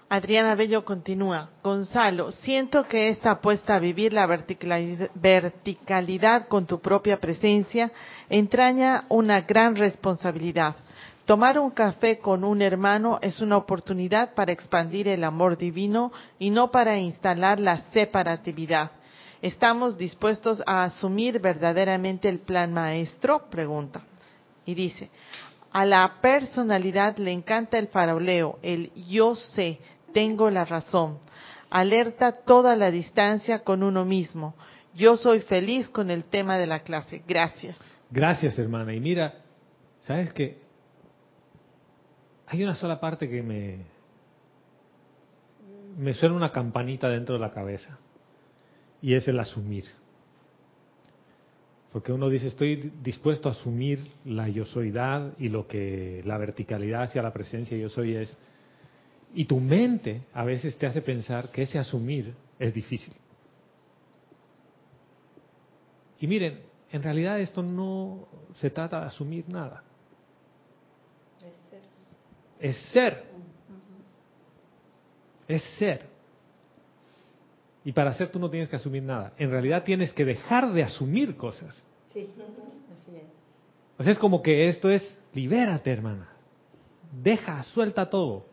Adriana Bello continúa. Gonzalo, siento que esta apuesta a vivir la verticalidad, con tu propia presencia entraña una gran responsabilidad. Tomar un café con un hermano es una oportunidad para expandir el amor divino y no para instalar la separatividad. ¿Estamos dispuestos a asumir verdaderamente el plan maestro? Pregunta. Y dice, a la personalidad le encanta el faroleo, el yo sé, tengo la razón. Alerta toda la distancia con uno mismo. Yo soy feliz con el tema de la clase. Gracias. Gracias, hermana. Y mira, ¿sabes qué? Hay una sola parte que me, me suena una campanita dentro de la cabeza. Y es el asumir. Porque uno dice, estoy dispuesto a asumir la yo soydad y lo que la verticalidad hacia la presencia yo soy es. Y tu mente a veces te hace pensar que ese asumir es difícil. Y miren, en realidad esto no se trata de asumir nada. Es ser. Es ser. Es ser. Y para hacer tú no tienes que asumir nada. En realidad tienes que dejar de asumir cosas. Sí, así es. O sea, es como que esto es, libérate, hermana. Deja, suelta todo.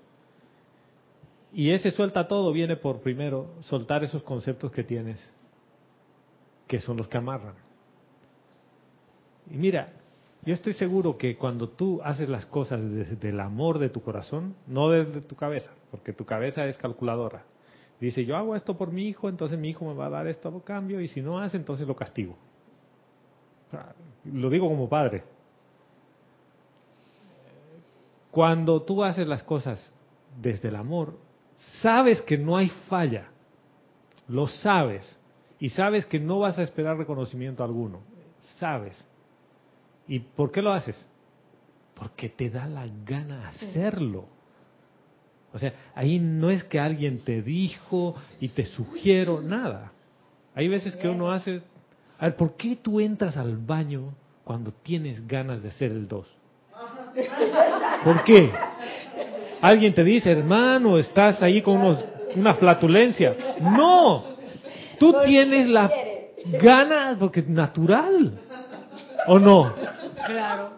Y ese suelta todo viene por primero soltar esos conceptos que tienes, que son los que amarran. Y mira, yo estoy seguro que cuando tú haces las cosas desde el amor de tu corazón, no desde tu cabeza, porque tu cabeza es calculadora, Dice, yo hago esto por mi hijo, entonces mi hijo me va a dar esto a cambio y si no hace, entonces lo castigo. Lo digo como padre. Cuando tú haces las cosas desde el amor, sabes que no hay falla. Lo sabes. Y sabes que no vas a esperar reconocimiento alguno. Sabes. ¿Y por qué lo haces? Porque te da la gana hacerlo. O sea, ahí no es que alguien te dijo y te sugiero, nada. Hay veces que uno hace... A ver, ¿por qué tú entras al baño cuando tienes ganas de hacer el dos? ¿Por qué? Alguien te dice, hermano, estás ahí con unos, una flatulencia. No, tú tienes la gana porque es natural. ¿O no? Claro.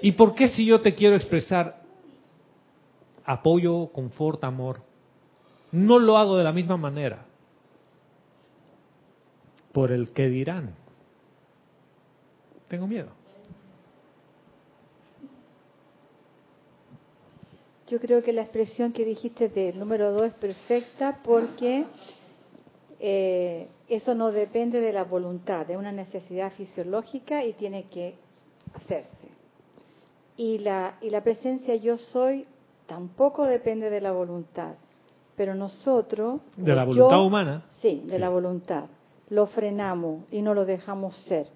¿Y por qué si yo te quiero expresar apoyo, confort, amor. No lo hago de la misma manera. Por el que dirán. Tengo miedo. Yo creo que la expresión que dijiste del número dos es perfecta porque eh, eso no depende de la voluntad, de una necesidad fisiológica y tiene que hacerse. Y la, y la presencia yo soy tampoco depende de la voluntad. Pero nosotros... De la voluntad humana. Sí, de la voluntad. Lo frenamos y no lo dejamos ser.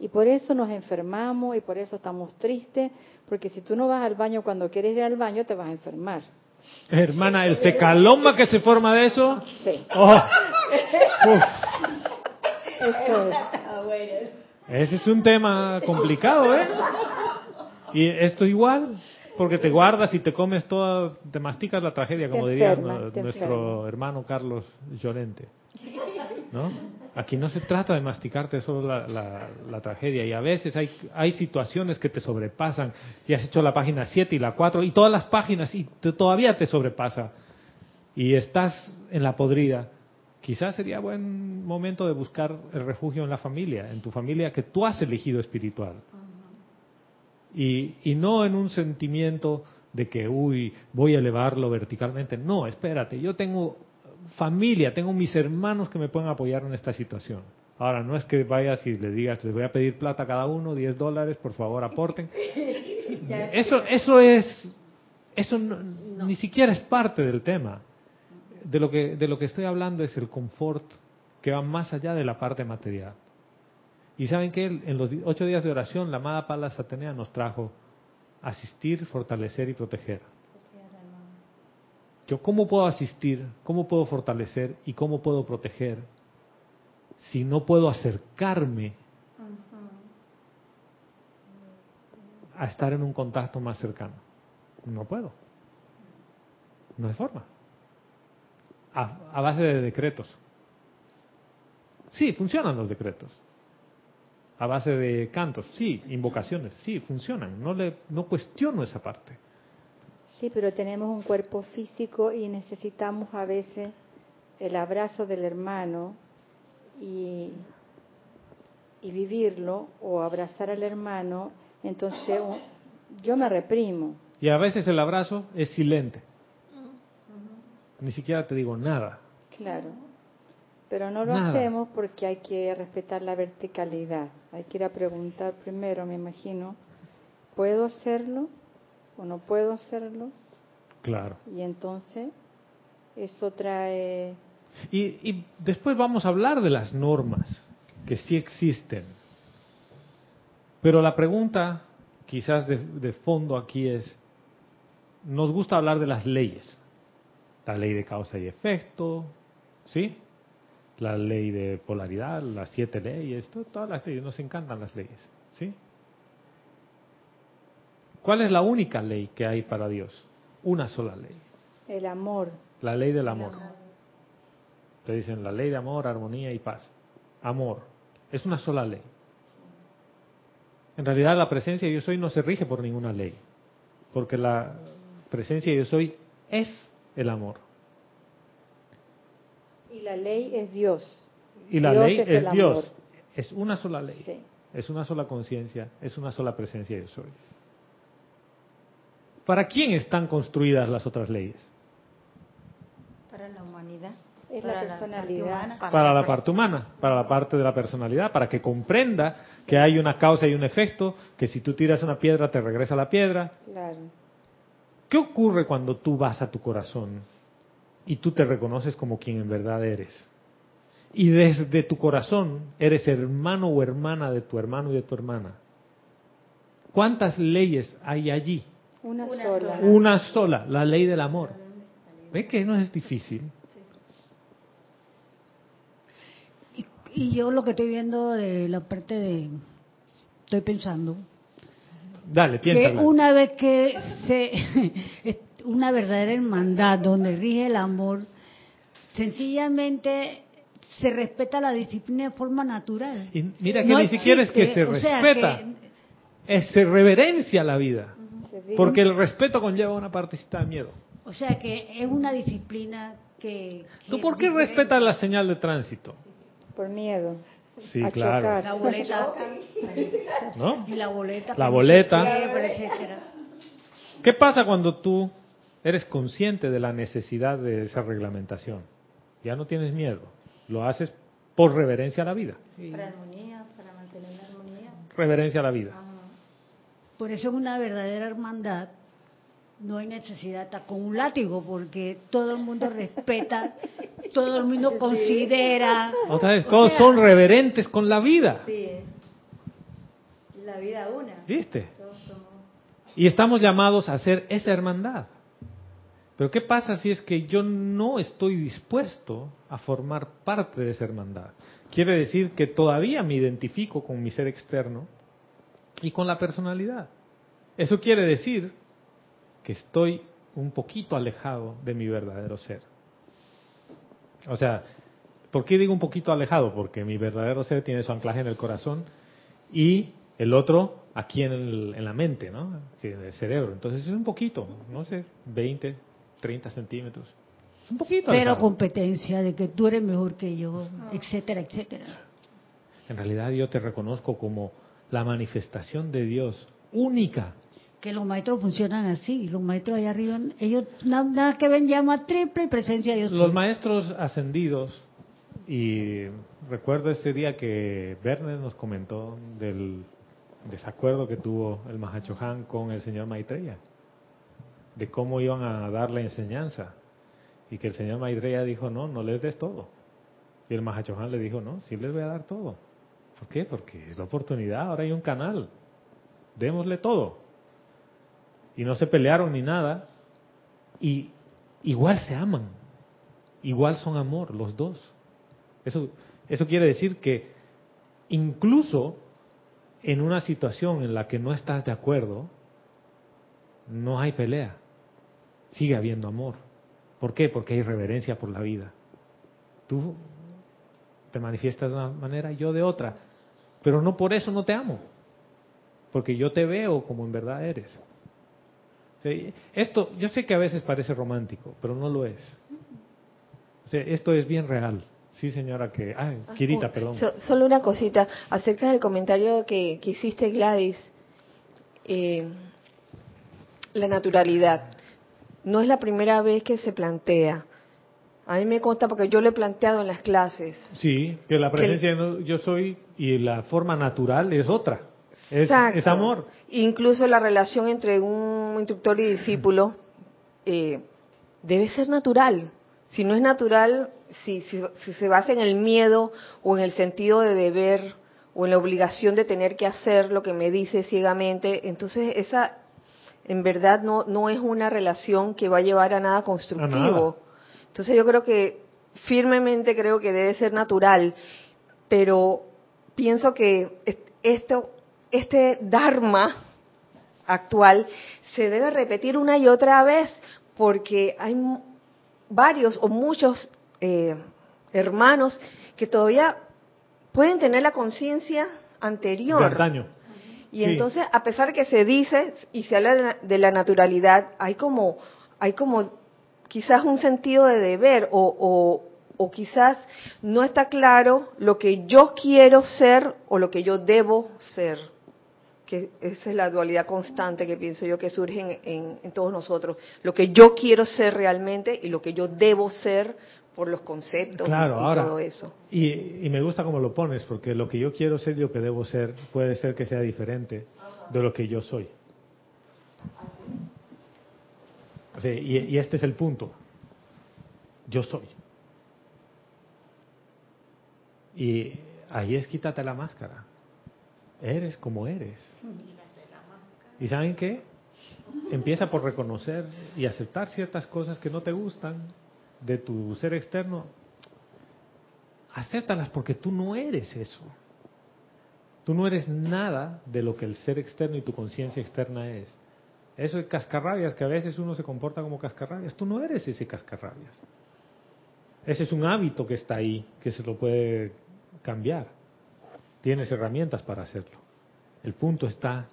Y por eso nos enfermamos y por eso estamos tristes, porque si tú no vas al baño cuando quieres ir al baño, te vas a enfermar. Hermana, el fecaloma que se forma de eso. Sí. Oh. Eso es. Ese es un tema complicado, ¿eh? Y esto igual. Porque te guardas y te comes toda, te masticas la tragedia, como diría nuestro hermano Carlos Llorente. ¿No? Aquí no se trata de masticarte solo la, tragedia y a veces hay, hay situaciones que te sobrepasan y has hecho la página 7 y la 4 y todas las páginas y todavía te sobrepasa y estás en la podrida. Quizás sería buen momento de buscar el refugio en la familia, en tu familia que tú has elegido espiritual Y, y no en un sentimiento de que, uy, voy a elevarlo verticalmente. No, espérate, yo tengo familia, tengo mis hermanos que me pueden apoyar en esta situación. Ahora, no es que vayas y le digas, les voy a pedir plata a cada uno, 10 dólares, por favor aporten. Eso, eso es, eso ni siquiera es parte del tema. De lo, que, de lo que estoy hablando es el confort que va más allá de la parte material. Y saben que en los ocho días de oración, la amada Palas Atenea nos trajo asistir, fortalecer y proteger. Yo, ¿cómo puedo asistir? ¿Cómo puedo fortalecer? ¿Y cómo puedo proteger? Si no puedo acercarme a estar en un contacto más cercano. No puedo. No hay forma. A, a base de decretos. Sí, funcionan los decretos. A base de cantos, sí, invocaciones, sí, funcionan. No, le, no cuestiono esa parte. Sí, pero tenemos un cuerpo físico y necesitamos a veces el abrazo del hermano y, y vivirlo o abrazar al hermano. Entonces yo me reprimo. Y a veces el abrazo es silente. Ni siquiera te digo nada. Claro. Pero no lo hacemos porque hay que respetar la verticalidad. Hay que ir a preguntar primero, me imagino, ¿puedo hacerlo? o no puedo hacerlo. Claro. Y entonces eso trae... Y, y después vamos a hablar de las normas que sí existen. Pero la pregunta quizás de, de fondo aquí es, nos gusta hablar de las leyes. La ley de causa y efecto, ¿sí? La ley de polaridad, las siete leyes, todas las leyes, nos encantan las leyes, ¿sí? ¿Cuál es la única ley que hay para Dios? Una sola ley. El amor. La ley del amor. Le dicen la ley de amor, armonía y paz. Amor. Es una sola ley. En realidad la presencia de yo soy no se rige por ninguna ley, porque la presencia de yo soy es el amor. Y la ley es Dios. Y la ley es, Dios. Es una sola ley. Es una sola conciencia, es una sola presencia de yo soy. ¿Para quién están construidas las otras leyes? Para la humanidad. Es para la personalidad. para, la, parte humana, para la parte de la personalidad, para que comprenda que hay una causa y un efecto, que si tú tiras una piedra te regresa la piedra. Claro. ¿Qué ocurre cuando tú vas a tu corazón y tú te reconoces como quien en verdad eres? Y desde tu corazón eres hermano o hermana de tu hermano y de tu hermana. ¿Cuántas leyes hay allí? Una, sola. Una sola, la ley del amor. ¿Ve que no es difícil? Y, yo lo que estoy viendo de la parte de... Estoy pensando... Dale, piensa. Que una vez que se... una verdadera hermandad donde rige el amor, sencillamente se respeta la disciplina de forma natural. Y mira que ni siquiera es que se respeta, es se reverencia la vida. Porque el respeto conlleva una partecita de miedo. O sea que es una disciplina que... ¿Tú por qué respetas la señal de tránsito? Por miedo. Sí, claro. La boleta. ¿No? Y la boleta. La boleta. ¿Qué pasa cuando tú eres consciente de la necesidad de esa reglamentación? Ya no tienes miedo. Lo haces por reverencia a la vida. Para armonía, para mantener la armonía. Reverencia a la vida. Por eso es una verdadera hermandad. No hay necesidad de estar con un látigo porque todo el mundo respeta, todo el mundo considera. Otra vez, todos son reverentes con la vida. Sí, la vida una. ¿Viste? Y estamos llamados a hacer esa hermandad. Pero ¿qué pasa si es que yo no estoy dispuesto a formar parte de esa hermandad? Quiere decir que todavía me identifico con mi ser externo, y con la personalidad. Eso quiere decir que estoy un poquito alejado de mi verdadero ser. O sea, ¿por qué digo un poquito alejado? Porque mi verdadero ser tiene su anclaje en el corazón y el otro aquí en, la mente, ¿no? En el cerebro. Entonces es un poquito, no sé, 20, 30 centímetros. Un poquito. Cero competencia de que tú eres mejor que yo, etcétera, etcétera. En realidad yo te reconozco como la manifestación de Dios única. Que los maestros funcionan así, los maestros allá arriba, ellos nada, que ven llama triple presencia de Dios. Los maestros ascendidos, y recuerdo este día que Werner nos comentó del desacuerdo que tuvo el Mahachohan con el señor Maitreya, de cómo iban a dar la enseñanza, y que el señor Maitreya dijo, no, no les des todo. Y el Mahachohan le dijo, no, sí les voy a dar todo. ¿Por qué? Porque es la oportunidad, ahora hay un canal, démosle todo. Y no se pelearon ni nada, y igual se aman, igual son amor los dos. Eso, eso quiere decir que incluso en una situación en la que no estás de acuerdo, no hay pelea, sigue habiendo amor. ¿Por qué? Porque hay reverencia por la vida. Tú te manifiestas de una manera, yo de otra. Pero no por eso no te amo. Porque yo te veo como en verdad eres. Esto, yo sé que a veces parece romántico, pero no lo es. esto es bien real. Sí, señora, que... Ah, Kirita, perdón. solo una cosita acerca del comentario que, hiciste, Gladys. Eh, la naturalidad. No es la primera vez que se plantea. A mí me consta porque yo lo he planteado en las clases. Sí, que la presencia de yo soy y la forma natural es otra. Es, es, amor. Incluso la relación entre un instructor y discípulo eh, debe ser natural. Si no es natural, si, si, se basa en el miedo o en el sentido de deber o en la obligación de tener que hacer lo que me dice ciegamente, entonces esa en verdad no, no es una relación que va a llevar a nada constructivo. Entonces yo creo que firmemente creo que debe ser natural, pero pienso que esto, este Dharma actual se debe repetir una y otra vez porque hay varios o muchos eh, hermanos que todavía pueden tener la conciencia anterior. Y entonces, a pesar que se dice y se habla de la naturalidad, hay como, hay como quizás un sentido de deber o, o, quizás no está claro lo que yo quiero ser o lo que yo debo ser. Que esa es la dualidad constante que pienso yo que surge en, en, todos nosotros. Lo que yo quiero ser realmente y lo que yo debo ser por los conceptos y, todo eso. Y, y, me gusta cómo lo pones, porque lo que yo quiero ser y lo que debo ser puede ser que sea diferente de lo que yo soy y, este es el punto. Yo soy. Y ahí es quítate la máscara. Eres como eres. ¿Y saben qué? Empieza por reconocer y aceptar ciertas cosas que no te gustan de tu ser externo. Acéptalas porque tú no eres eso. Tú no eres nada de lo que el ser externo y tu conciencia externa es. Eso es cascarrabias, que a veces uno se comporta como cascarrabias. Tú no eres ese cascarrabias. Ese es un hábito que está ahí, que se lo puede cambiar. Tienes herramientas para hacerlo. El punto está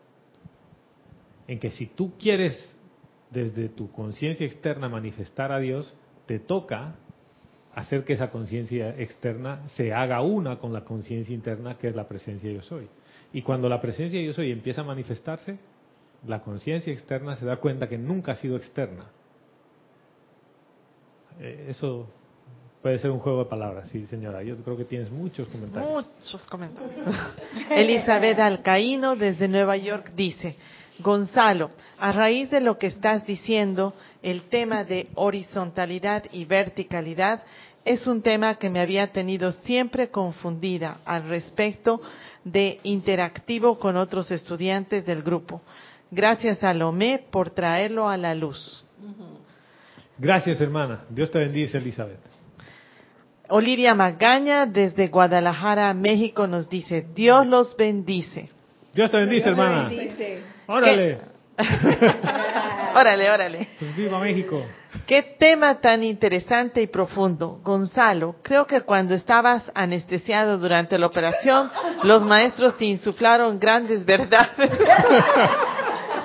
en que si tú quieres desde tu conciencia externa manifestar a Dios, te toca hacer que esa conciencia externa se haga una con la conciencia interna que es la presencia yo soy. Y cuando la presencia yo soy empieza a manifestarse, la conciencia externa se da cuenta que nunca ha sido externa. Eh, eso puede ser un juego de palabras, sí, señora. Yo creo que tienes muchos comentarios. Muchos comentarios. Elizabeth Alcaíno desde Nueva York dice, Gonzalo, a raíz de lo que estás diciendo, el tema de horizontalidad y verticalidad es un tema que me había tenido siempre confundida al respecto de interactivo con otros estudiantes del grupo. Gracias a Lomé por traerlo a la luz. Gracias, hermana. Dios te bendice, Elizabeth. Olivia Magaña, desde Guadalajara, México, nos dice, Dios los bendice. Dios te bendice, hermana. Órale. órale, órale. Pues viva México. Qué tema tan interesante y profundo. Gonzalo, creo que cuando estabas anestesiado durante la operación, los maestros te insuflaron grandes verdades.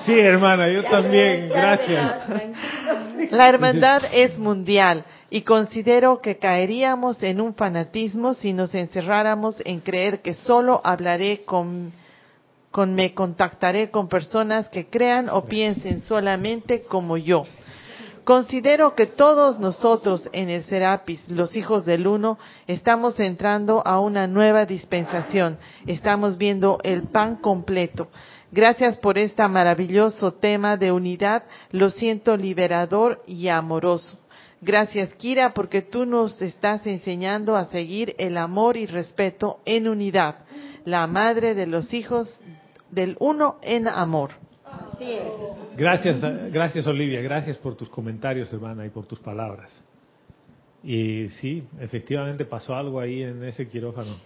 Sí, hermana, yo también, gracias. La hermandad es mundial y considero que caeríamos en un fanatismo si nos encerráramos en creer que solo hablaré con, con me contactaré con personas que crean o piensen solamente como yo. Considero que todos nosotros en el Serapis, los hijos del Uno, estamos entrando a una nueva dispensación. Estamos viendo el pan completo. Gracias por este maravilloso tema de unidad. Lo siento liberador y amoroso. Gracias, Kira, porque tú nos estás enseñando a seguir el amor y respeto en unidad. La madre de los hijos del uno en amor. Gracias, gracias Olivia, gracias por tus comentarios, hermana, y por tus palabras. Y sí, efectivamente pasó algo ahí en ese quirófano.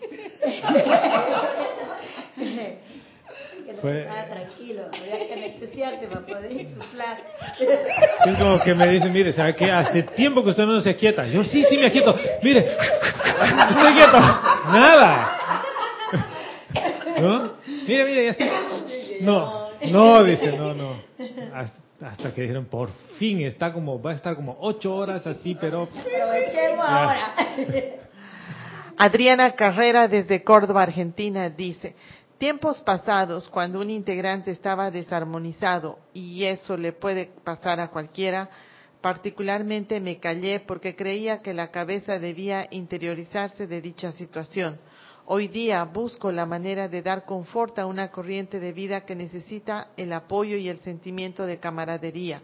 Fue... tranquilo, había que anestesiarte para poder insuflar. Es como que me dicen, mire, ¿sabe qué? Hace tiempo que usted no se quieta. Yo sí, sí me aquieto. Mire, estoy quieto. Nada. ¿No? Mire, mire, ya está. No, no, dice, no, no. Hasta, que dijeron, por fin, está como, va a estar como ocho horas así, pero... Aprovechemos ahora. Adriana Carrera desde Córdoba, Argentina, dice, tiempos pasados, cuando un integrante estaba desarmonizado, y eso le puede pasar a cualquiera, particularmente me callé porque creía que la cabeza debía interiorizarse de dicha situación Hoy día busco la manera de dar confort a una corriente de vida que necesita el apoyo y el sentimiento de camaradería.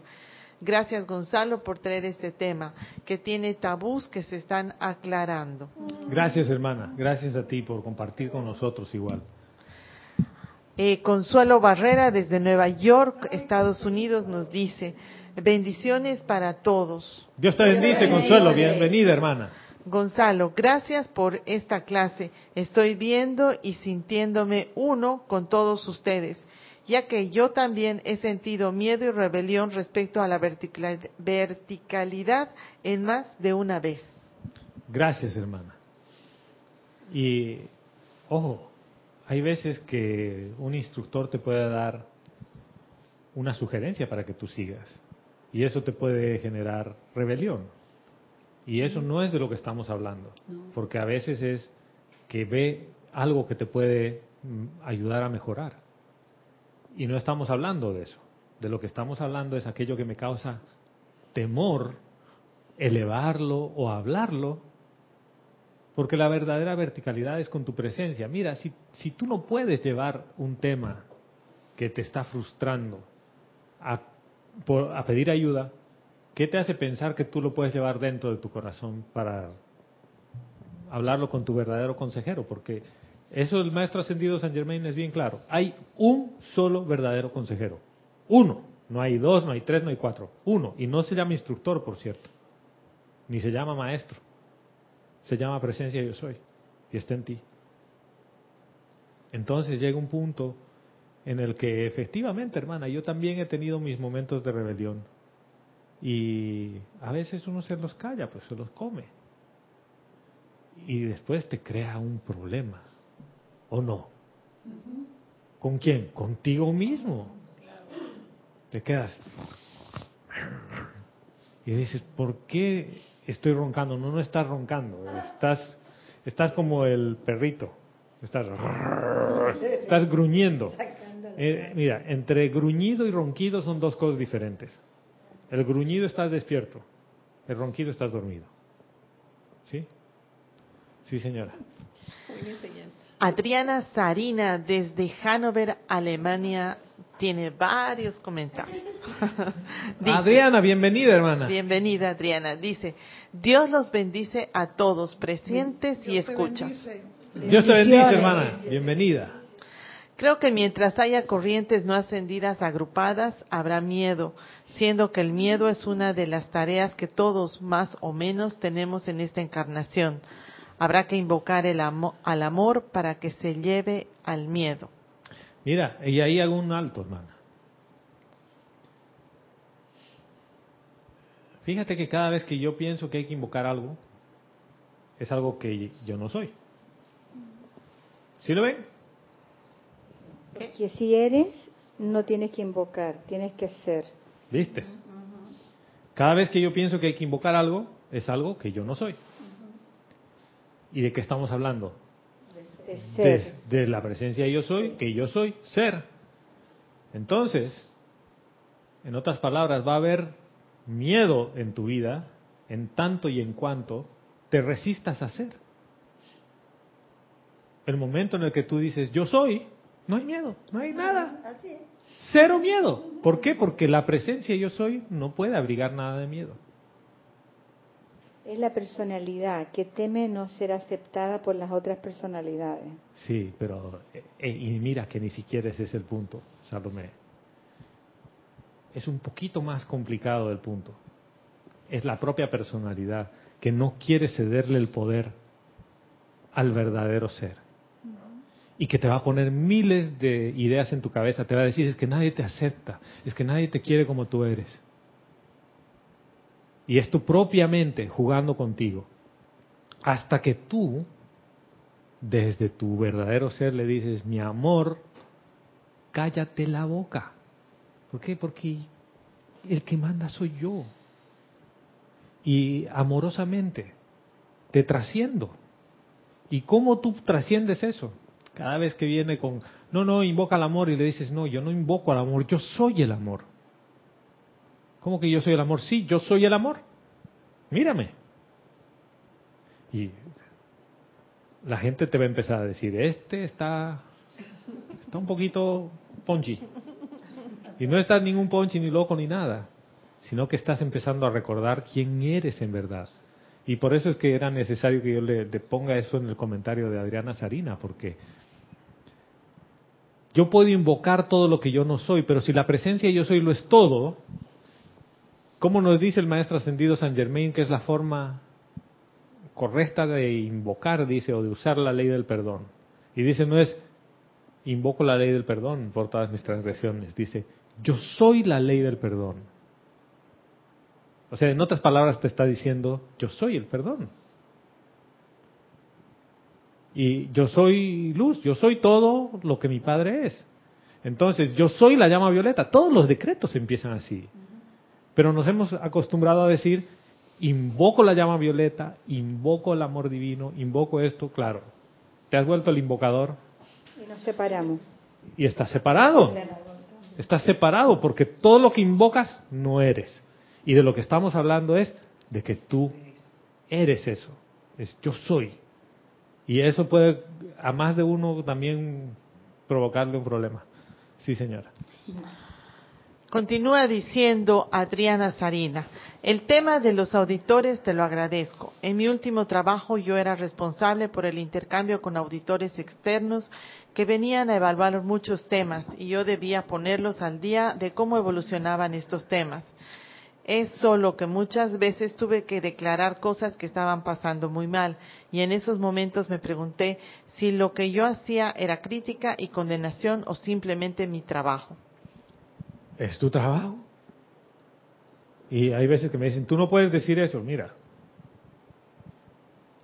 Gracias Gonzalo por traer este tema, que tiene tabús que se están aclarando. Gracias hermana, gracias a ti por compartir con nosotros igual. Eh, Consuelo Barrera desde Nueva York, Estados Unidos, nos dice, bendiciones para todos. Dios te bendice, Consuelo, bienvenida hermana. Gonzalo, gracias por esta clase. Estoy viendo y sintiéndome uno con todos ustedes, ya que yo también he sentido miedo y rebelión respecto a la verticalidad en más de una vez. Gracias, hermana. Y, ojo, hay veces que un instructor te puede dar una sugerencia para que tú sigas. Y eso te puede generar rebelión. Y eso no es de lo que estamos hablando, porque a veces es que ve algo que te puede mm, ayudar a mejorar. Y no estamos hablando de eso. De lo que estamos hablando es aquello que me causa temor elevarlo o hablarlo, porque la verdadera verticalidad es con tu presencia. Mira, si, si tú no puedes llevar un tema que te está frustrando a, a pedir ayuda, ¿Qué te hace pensar que tú lo puedes llevar dentro de tu corazón para hablarlo con tu verdadero consejero? Porque eso el maestro ascendido San Germain es bien claro. Hay un solo verdadero consejero. Uno. No hay dos, no hay tres, no hay cuatro. Uno. Y no se llama instructor, por cierto. Ni se llama maestro. Se llama presencia yo soy. Y está en ti. Entonces llega un punto en el que efectivamente, hermana, yo también he tenido mis momentos de rebelión y a veces uno se los calla, pues se los come. Y después te crea un problema. ¿O no? ¿Con quién? Contigo mismo. Te quedas. Y dices, ¿por qué estoy roncando? No, no estás roncando. Estás, estás como el perrito. Estás, estás gruñendo. Eh, mira, entre gruñido y ronquido son dos cosas diferentes. El gruñido estás despierto, el ronquido estás dormido. ¿Sí? Sí, señora. Adriana Sarina desde Hannover, Alemania, tiene varios comentarios. Adriana, bienvenida, hermana. Bienvenida, Adriana. Dice, Dios los bendice a todos, presentes y escuchas. Dios te bendice, hermana. Bienvenida. Creo que mientras haya corrientes no ascendidas agrupadas, habrá miedo, siendo que el miedo es una de las tareas que todos más o menos tenemos en esta encarnación. Habrá que invocar el al amor para que se lleve al miedo. Mira, y ahí hago un alto, hermana. Fíjate que cada vez que yo pienso que hay que invocar algo, es algo que yo no soy. ¿Sí lo ven? Que si eres, no tienes que invocar, tienes que ser. ¿Viste? Cada vez que yo pienso que hay que invocar algo, es algo que yo no soy. ¿Y de qué estamos hablando? de, la presencia yo soy, que yo soy ser. Entonces, en otras palabras, va a haber miedo en tu vida en tanto y en cuanto te resistas a ser. El momento en el que tú dices yo soy, no hay miedo, no hay nada. Cero miedo. ¿Por qué? Porque la presencia yo soy no puede abrigar nada de miedo. Es la personalidad que teme no ser aceptada por las otras personalidades. Sí, pero eh, y mira que ni siquiera ese es el punto, Salomé. Es un poquito más complicado el punto. Es la propia personalidad que no quiere cederle el poder al verdadero ser. Y que te va a poner miles de ideas en tu cabeza. Te va a decir, es que nadie te acepta, es que nadie te quiere como tú eres y es tu propia mente jugando contigo. Hasta que tú, desde tu verdadero ser, le dices, mi amor, cállate la boca. ¿Por qué? Porque el que manda soy yo. Y amorosamente te trasciendo. ¿Y cómo tú trasciendes eso? Cada vez que viene con, no, no, invoca al amor y le dices, no, yo no invoco al amor, yo soy el amor. ¿Cómo que yo soy el amor? Sí, yo soy el amor. Mírame. Y la gente te va a empezar a decir, este está, está un poquito ponchi. Y no estás ningún ponchi, ni loco, ni nada, sino que estás empezando a recordar quién eres en verdad. Y por eso es que era necesario que yo le, le ponga eso en el comentario de Adriana Sarina, porque yo puedo invocar todo lo que yo no soy, pero si la presencia yo soy lo es todo, ¿Cómo nos dice el maestro ascendido San Germain que es la forma correcta de invocar, dice, o de usar la ley del perdón? Y dice, no es invoco la ley del perdón por todas mis transgresiones, dice, yo soy la ley del perdón. O sea, en otras palabras te está diciendo, yo soy el perdón. Y yo soy luz, yo soy todo lo que mi Padre es. Entonces, yo soy la llama violeta. Todos los decretos empiezan así. Pero nos hemos acostumbrado a decir, invoco la llama violeta, invoco el amor divino, invoco esto, claro. Te has vuelto el invocador. Y nos separamos. Y estás separado. Estás separado porque todo lo que invocas no eres. Y de lo que estamos hablando es de que tú eres eso. Es yo soy. Y eso puede a más de uno también provocarle un problema. Sí, señora. Continúa diciendo Adriana Sarina, el tema de los auditores te lo agradezco. En mi último trabajo yo era responsable por el intercambio con auditores externos que venían a evaluar muchos temas y yo debía ponerlos al día de cómo evolucionaban estos temas. Es solo que muchas veces tuve que declarar cosas que estaban pasando muy mal y en esos momentos me pregunté si lo que yo hacía era crítica y condenación o simplemente mi trabajo es tu trabajo. Y hay veces que me dicen, tú no puedes decir eso. Mira,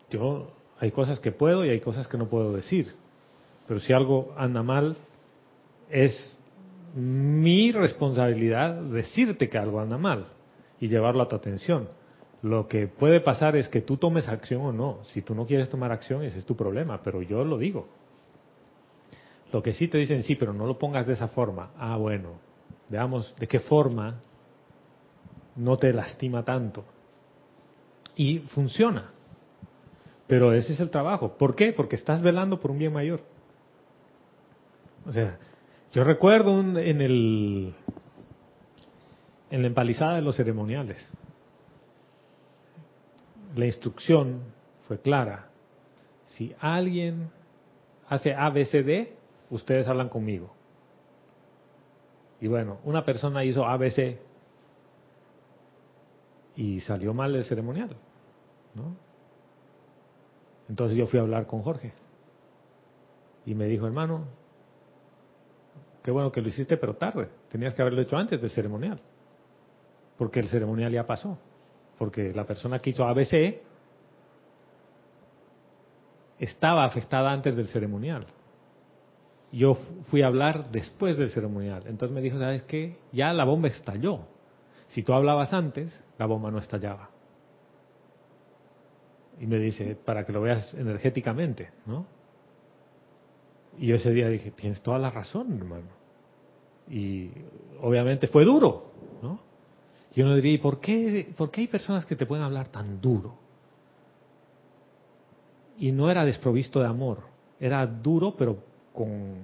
yo hay cosas que puedo y hay cosas que no puedo decir. Pero si algo anda mal, es mi responsabilidad decirte que algo anda mal y llevarlo a tu atención. Lo que puede pasar es que tú tomes acción o no. Si tú no quieres tomar acción, ese es tu problema, pero yo lo digo. Lo que sí te dicen, sí, pero no lo pongas de esa forma. Ah, bueno, Veamos de qué forma no te lastima tanto. Y funciona. Pero ese es el trabajo. ¿Por qué? Porque estás velando por un bien mayor. O sea, yo recuerdo en el en la empalizada de los ceremoniales. La instrucción fue clara. Si alguien hace ABCD, ustedes hablan conmigo. Y bueno, una persona hizo ABC y salió mal el ceremonial, ¿no? Entonces yo fui a hablar con Jorge y me dijo, hermano, qué bueno que lo hiciste, pero tarde. Tenías que haberlo hecho antes del ceremonial, porque el ceremonial ya pasó, porque la persona que hizo ABC estaba afectada antes del ceremonial yo fui a hablar después del ceremonial. Entonces me dijo, ¿sabes qué? Ya la bomba estalló. Si tú hablabas antes, la bomba no estallaba. Y me dice, para que lo veas energéticamente, ¿no? Y yo ese día dije, tienes toda la razón, hermano. Y obviamente fue duro, ¿no? Y uno diría, ¿y por qué, por qué hay personas que te pueden hablar tan duro? Y no era desprovisto de amor, era duro, pero con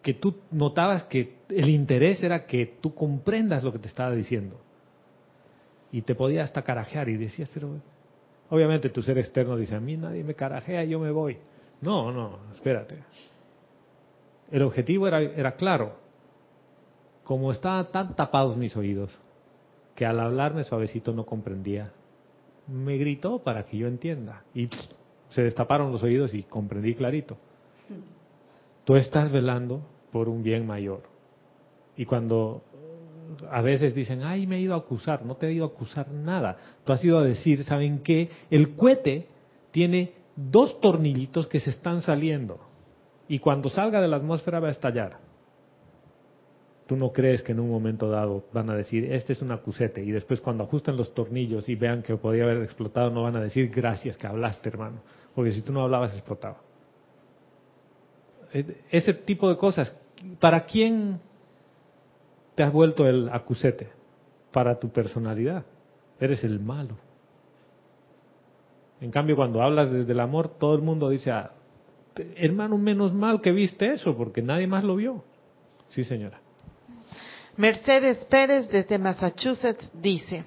que tú notabas que el interés era que tú comprendas lo que te estaba diciendo. Y te podía hasta carajear y decías, pero obviamente tu ser externo dice, a mí nadie me carajea, yo me voy. No, no, espérate. El objetivo era, era claro. Como estaban tan tapados mis oídos, que al hablarme suavecito no comprendía, me gritó para que yo entienda. Y se destaparon los oídos y comprendí clarito. Tú estás velando por un bien mayor. Y cuando a veces dicen, ay, me he ido a acusar, no te he ido a acusar nada. Tú has ido a decir, ¿saben qué? El cohete tiene dos tornillitos que se están saliendo. Y cuando salga de la atmósfera va a estallar. Tú no crees que en un momento dado van a decir, este es un acusete, y después cuando ajusten los tornillos y vean que podía haber explotado, no van a decir, gracias que hablaste, hermano, porque si tú no hablabas, explotaba. E, ese tipo de cosas, ¿para quién te has vuelto el acusete? Para tu personalidad. Eres el malo. En cambio, cuando hablas desde el amor, todo el mundo dice, ah, hermano, menos mal que viste eso, porque nadie más lo vio. Sí, señora. Mercedes Pérez desde Massachusetts dice,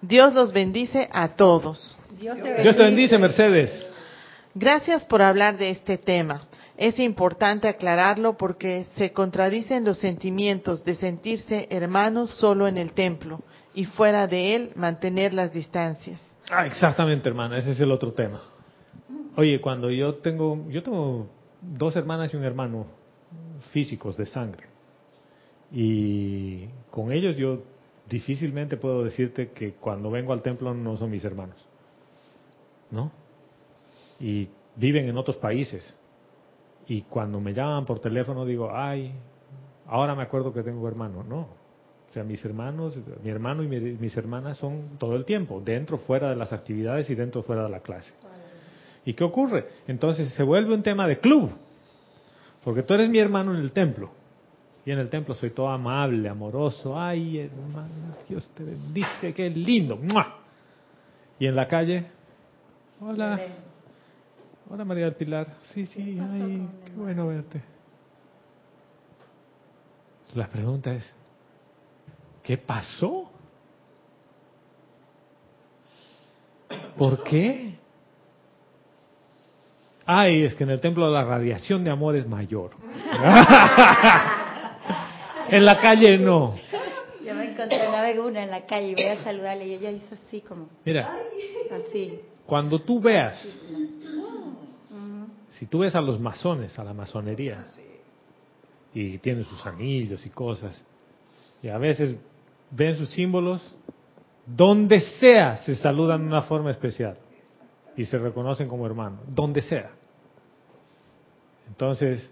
Dios los bendice a todos. Dios te bendice, Mercedes. Gracias por hablar de este tema. Es importante aclararlo porque se contradicen los sentimientos de sentirse hermanos solo en el templo y fuera de él mantener las distancias. Ah, exactamente, hermana, ese es el otro tema. Oye, cuando yo tengo, yo tengo dos hermanas y un hermano físicos de sangre. Y con ellos yo difícilmente puedo decirte que cuando vengo al templo no son mis hermanos. ¿No? Y viven en otros países. Y cuando me llaman por teléfono digo, ay, ahora me acuerdo que tengo hermano. No. O sea, mis hermanos, mi hermano y mis hermanas son todo el tiempo, dentro, fuera de las actividades y dentro, fuera de la clase. ¿Y qué ocurre? Entonces se vuelve un tema de club. Porque tú eres mi hermano en el templo. Y en el templo soy todo amable, amoroso. Ay, hermano, Dios te bendice, qué lindo. Y en la calle, hola. Hola María del Pilar. Sí, sí, ay, qué bueno verte. La pregunta es, ¿qué pasó? ¿Por qué? Ay, es que en el templo la radiación de amor es mayor. En la calle no. Yo me encontré una vez una en la calle y voy a saludarle y ella hizo así como. Mira. Así. Cuando tú veas, si tú ves a los masones, a la masonería, y tienen sus anillos y cosas, y a veces ven sus símbolos, donde sea se saludan de una forma especial y se reconocen como hermanos, donde sea. Entonces,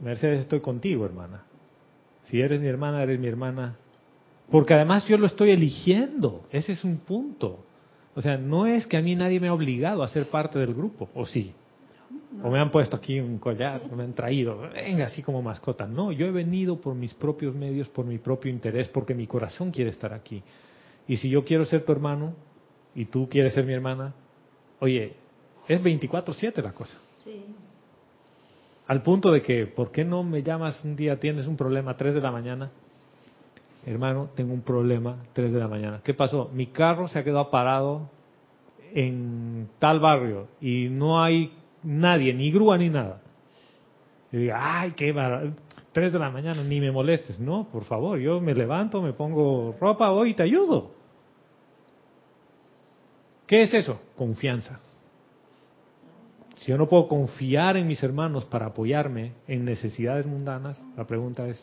Mercedes, estoy contigo, hermana. Si eres mi hermana, eres mi hermana. Porque además yo lo estoy eligiendo. Ese es un punto. O sea, no es que a mí nadie me ha obligado a ser parte del grupo, o sí. O me han puesto aquí un collar, o me han traído, venga, así como mascota. No, yo he venido por mis propios medios, por mi propio interés, porque mi corazón quiere estar aquí. Y si yo quiero ser tu hermano y tú quieres ser mi hermana, oye, es 24/7 la cosa. Sí. Al punto de que, ¿por qué no me llamas un día, tienes un problema, 3 de la mañana? Hermano, tengo un problema, 3 de la mañana. ¿Qué pasó? Mi carro se ha quedado parado en tal barrio y no hay nadie, ni grúa ni nada. Y digo, ay, qué bar... 3 de la mañana, ni me molestes. No, por favor, yo me levanto, me pongo ropa hoy y te ayudo. ¿Qué es eso? Confianza. Si yo no puedo confiar en mis hermanos para apoyarme en necesidades mundanas, la pregunta es,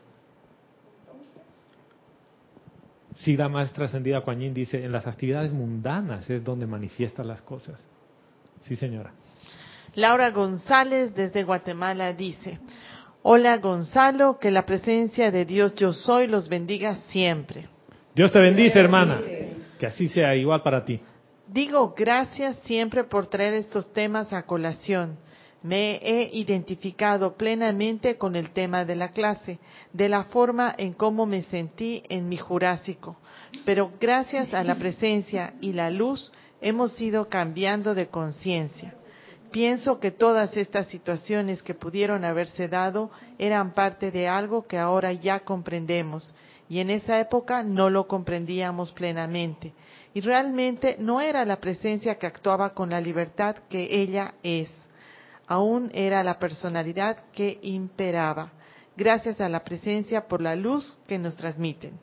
si la más trascendida Kuan dice, en las actividades mundanas es donde manifiestan las cosas. Sí, señora. Laura González desde Guatemala dice, hola Gonzalo, que la presencia de Dios yo soy los bendiga siempre. Dios te bendice, hermana. Que así sea igual para ti. Digo gracias siempre por traer estos temas a colación. Me he identificado plenamente con el tema de la clase, de la forma en cómo me sentí en mi jurásico, pero gracias a la presencia y la luz hemos ido cambiando de conciencia. Pienso que todas estas situaciones que pudieron haberse dado eran parte de algo que ahora ya comprendemos y en esa época no lo comprendíamos plenamente. Y realmente no era la presencia que actuaba con la libertad que ella es, aún era la personalidad que imperaba, gracias a la presencia por la luz que nos transmiten.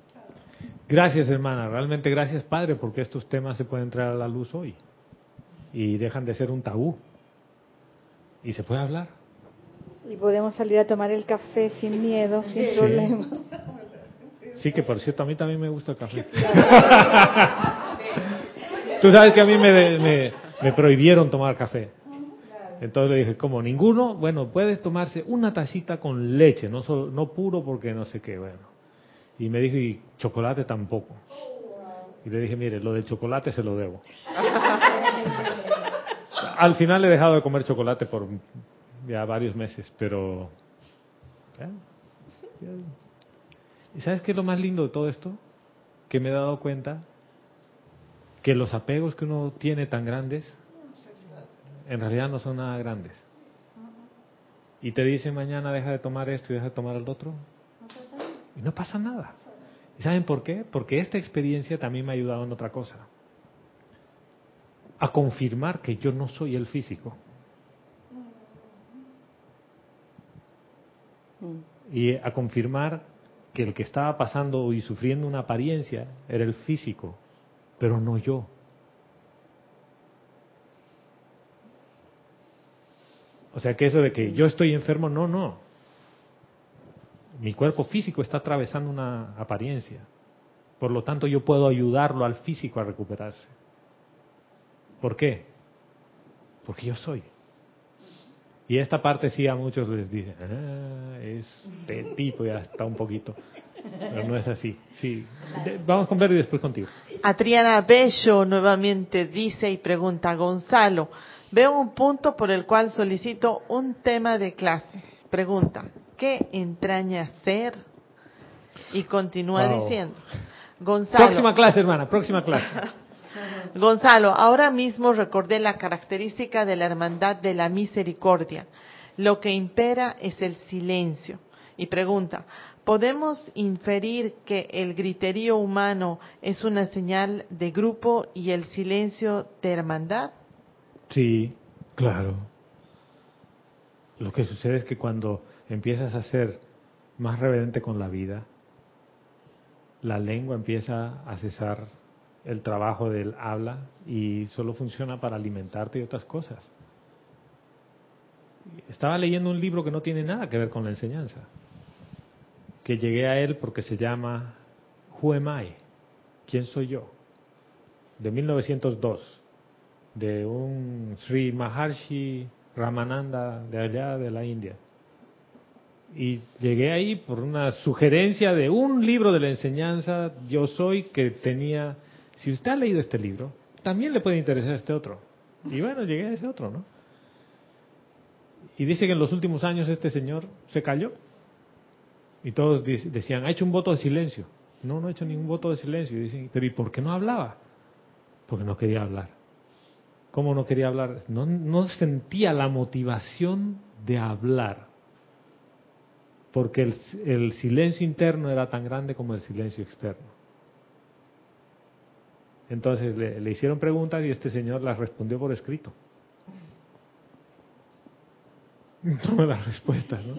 Gracias hermana, realmente gracias Padre, porque estos temas se pueden traer a la luz hoy y dejan de ser un tabú y se puede hablar. Y podemos salir a tomar el café sin miedo, sin problema. Sí, que por cierto, a mí también me gusta el café. Tú sabes que a mí me, me, prohibieron tomar café. Entonces le dije, como ninguno, bueno, puedes tomarse una tacita con leche, no, solo, no puro porque no sé qué, bueno. Y me dijo, y chocolate tampoco. Y le dije, mire, lo del chocolate se lo debo. Al final he dejado de comer chocolate por ya varios meses, pero... ¿Y sabes qué es lo más lindo de todo esto? Que me he dado cuenta que los apegos que uno tiene tan grandes, en realidad no son nada grandes. Y te dicen mañana deja de tomar esto y deja de tomar el otro. Y no pasa nada. ¿Y saben por qué? Porque esta experiencia también me ha ayudado en otra cosa. A confirmar que yo no soy el físico. Y a confirmar que el que estaba pasando y sufriendo una apariencia era el físico, pero no yo. O sea que eso de que yo estoy enfermo, no, no. Mi cuerpo físico está atravesando una apariencia. Por lo tanto, yo puedo ayudarlo al físico a recuperarse. ¿Por qué? Porque yo soy. Y esta parte sí a muchos les dice, ah, este tipo ya está un poquito. Pero no es así. Sí. vamos con ver y después contigo. Adriana Bello nuevamente dice y pregunta, Gonzalo, veo un punto por el cual solicito un tema de clase. Pregunta, ¿qué entraña ser? Y continúa diciendo, Gonzalo. Próxima clase, hermana, próxima clase. Gonzalo, ahora mismo recordé la característica de la hermandad de la misericordia. Lo que impera es el silencio. Y pregunta, ¿podemos inferir que el griterío humano es una señal de grupo y el silencio de hermandad? Sí, claro. Lo que sucede es que cuando empiezas a ser más reverente con la vida, la lengua empieza a cesar el trabajo del habla y solo funciona para alimentarte y otras cosas. Estaba leyendo un libro que no tiene nada que ver con la enseñanza, que llegué a él porque se llama Who Am I? ¿Quién soy yo? De 1902, de un Sri Maharshi Ramananda de allá de la India. Y llegué ahí por una sugerencia de un libro de la enseñanza, Yo Soy, que tenía si usted ha leído este libro, también le puede interesar este otro. Y bueno, llegué a ese otro, ¿no? Y dice que en los últimos años este señor se cayó. Y todos decían, ha hecho un voto de silencio. No, no ha hecho ningún voto de silencio. Y dicen, pero ¿y por qué no hablaba? Porque no quería hablar. ¿Cómo no quería hablar? No, no sentía la motivación de hablar. Porque el, el silencio interno era tan grande como el silencio externo. Entonces le, hicieron preguntas y este señor las respondió por escrito. No las respuestas, ¿no?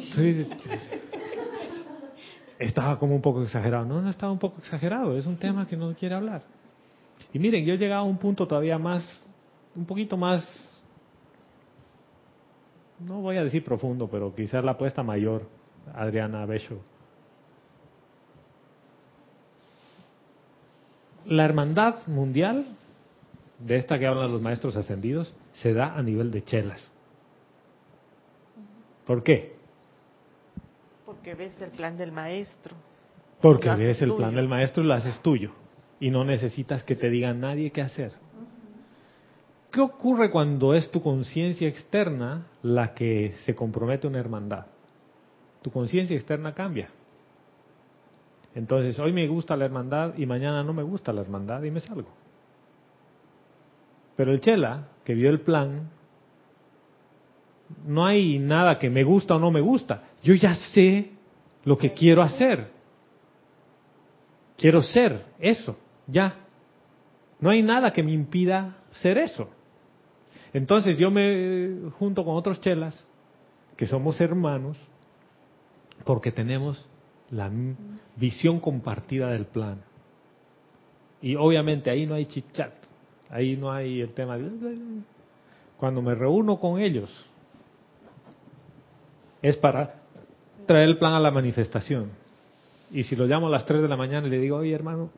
estaba como un poco exagerado. No, no estaba un poco exagerado, es un tema que no quiere hablar. Y miren, yo he llegado a un punto todavía más, un poquito más, no voy a decir profundo, pero quizás la apuesta mayor, Adriana Becho La hermandad mundial, de esta que hablan los maestros ascendidos, se da a nivel de chelas. ¿Por qué? Porque ves el plan del maestro. Porque ves el plan del maestro y lo haces tuyo. Y no necesitas que te diga nadie qué hacer. ¿qué ocurre cuando es tu conciencia externa la que se compromete a una hermandad? Tu conciencia externa cambia. Entonces, hoy me gusta la hermandad y mañana no me gusta la hermandad y me salgo. Pero el Chela, que vio el plan, no hay nada que me gusta o no me gusta. Yo ya sé lo que quiero hacer. Quiero ser eso, ya. No hay nada que me impida ser eso. Entonces yo me junto con otros chelas, que somos hermanos, porque tenemos la visión compartida del plan. Y obviamente ahí no hay chit-chat, ahí no hay el tema de... Cuando me reúno con ellos, es para traer el plan a la manifestación. Y si lo llamo a las 3 de la mañana y le digo, oye hermano,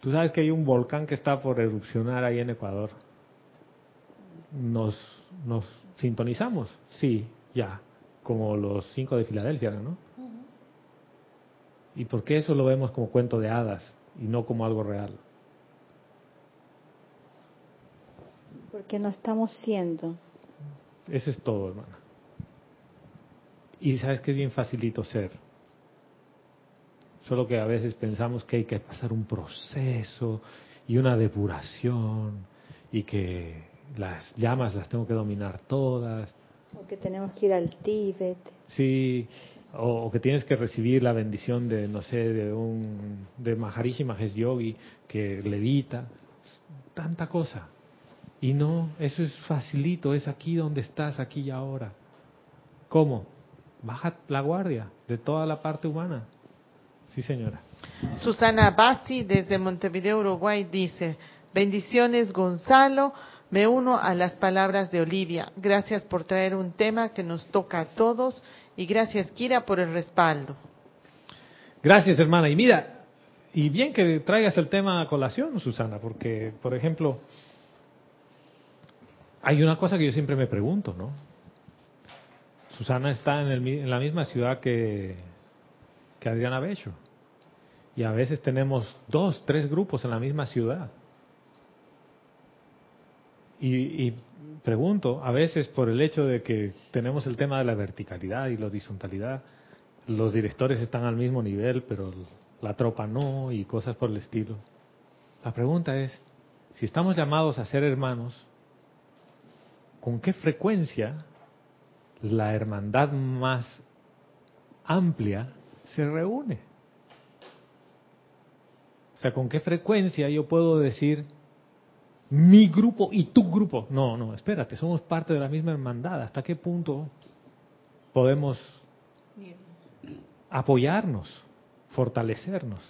tú sabes que hay un volcán que está por erupcionar ahí en Ecuador. ¿Nos, nos sintonizamos? Sí, ya, como los cinco de Filadelfia, ¿no? ¿Y por qué eso lo vemos como cuento de hadas y no como algo real? Porque no estamos siendo. Eso es todo, hermana. Y sabes que es bien facilito ser. Solo que a veces pensamos que hay que pasar un proceso y una depuración y que las llamas las tengo que dominar todas. O que tenemos que ir al Tíbet. Sí, o, que tienes que recibir la bendición de, no sé, de un de Maharishi Mahesh Yogi que levita. Tanta cosa. Y no, eso es facilito, es aquí donde estás, aquí y ahora. ¿Cómo? baja la guardia de toda la parte humana. Sí, señora. Susana Bassi, desde Montevideo, Uruguay, dice, bendiciones Gonzalo, me uno a las palabras de Olivia. Gracias por traer un tema que nos toca a todos y gracias Kira por el respaldo. Gracias hermana. Y mira, y bien que traigas el tema a colación, Susana, porque, por ejemplo, hay una cosa que yo siempre me pregunto, ¿no? Susana está en, la misma ciudad que, Adriana Becho. Y a veces tenemos dos, tres grupos en la misma ciudad. Y, pregunto, a veces por el hecho de que tenemos el tema de la verticalidad y la horizontalidad, los directores están al mismo nivel, pero la tropa no y cosas por el estilo. La pregunta es, si estamos llamados a ser hermanos, ¿con qué frecuencia la hermandad más amplia se reúne. O sea, ¿con qué frecuencia yo puedo decir mi grupo y tu grupo? No, no, espérate, somos parte de la misma hermandad. ¿Hasta qué punto podemos apoyarnos, fortalecernos?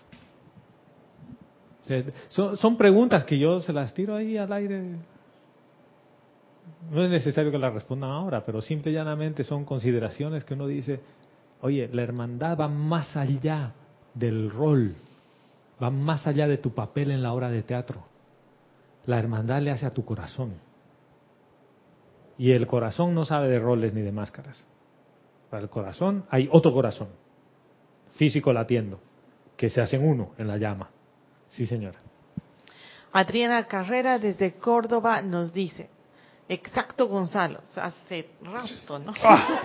son, son preguntas que yo se las tiro ahí al aire no es necesario que la respondan ahora, pero simple y llanamente son consideraciones que uno dice, oye, la hermandad va más allá del rol, va más allá de tu papel en la obra de teatro. La hermandad le hace a tu corazón. Y el corazón no sabe de roles ni de máscaras. Para el corazón hay otro corazón, físico latiendo, que se hacen uno en la llama. Sí, señora. Adriana Carrera desde Córdoba nos dice, Exacto, Gonzalo. Hace rato, ¿no? Ah.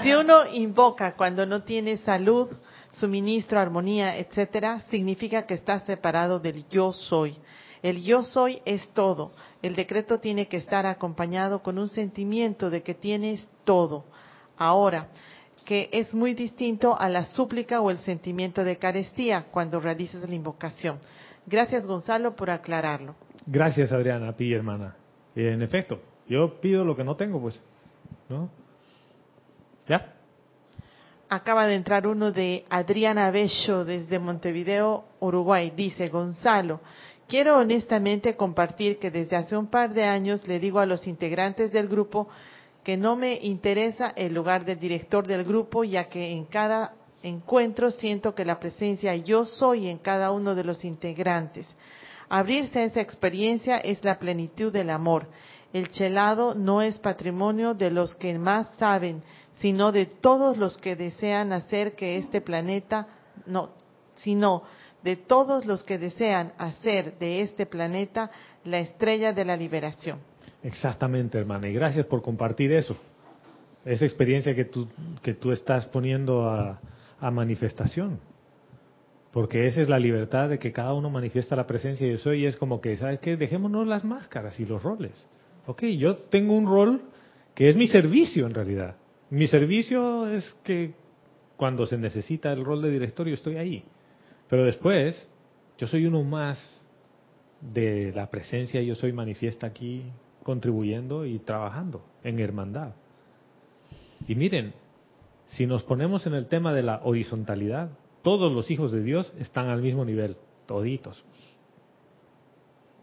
si uno invoca cuando no tiene salud, suministro, armonía, etcétera, significa que está separado del yo soy. El yo soy es todo. El decreto tiene que estar acompañado con un sentimiento de que tienes todo. Ahora, que es muy distinto a la súplica o el sentimiento de carestía cuando realizas la invocación. Gracias, Gonzalo, por aclararlo. Gracias, Adriana, a ti, hermana. En efecto, yo pido lo que no tengo, pues. ¿No? ¿Ya? Acaba de entrar uno de Adriana Bello desde Montevideo, Uruguay. Dice, Gonzalo, quiero honestamente compartir que desde hace un par de años le digo a los integrantes del grupo que no me interesa el lugar del director del grupo, ya que en cada encuentro siento que la presencia yo soy en cada uno de los integrantes. Abrirse a esa experiencia es la plenitud del amor. El chelado no es patrimonio de los que más saben, sino de todos los que desean hacer que este planeta, no, sino de todos los que desean hacer de este planeta la estrella de la liberación. Exactamente, hermana, y gracias por compartir eso. Esa experiencia que tú, que tú estás poniendo a, manifestación. Porque esa es la libertad de que cada uno manifiesta la presencia de yo y es como que, ¿sabes qué? Dejémonos las máscaras y los roles. Ok, yo tengo un rol que es mi servicio en realidad. Mi servicio es que cuando se necesita el rol de directorio estoy ahí. Pero después, yo soy uno más de la presencia, yo soy manifiesta aquí contribuyendo y trabajando en hermandad. Y miren, si nos ponemos en el tema de la horizontalidad, todos los hijos de Dios están al mismo nivel, toditos.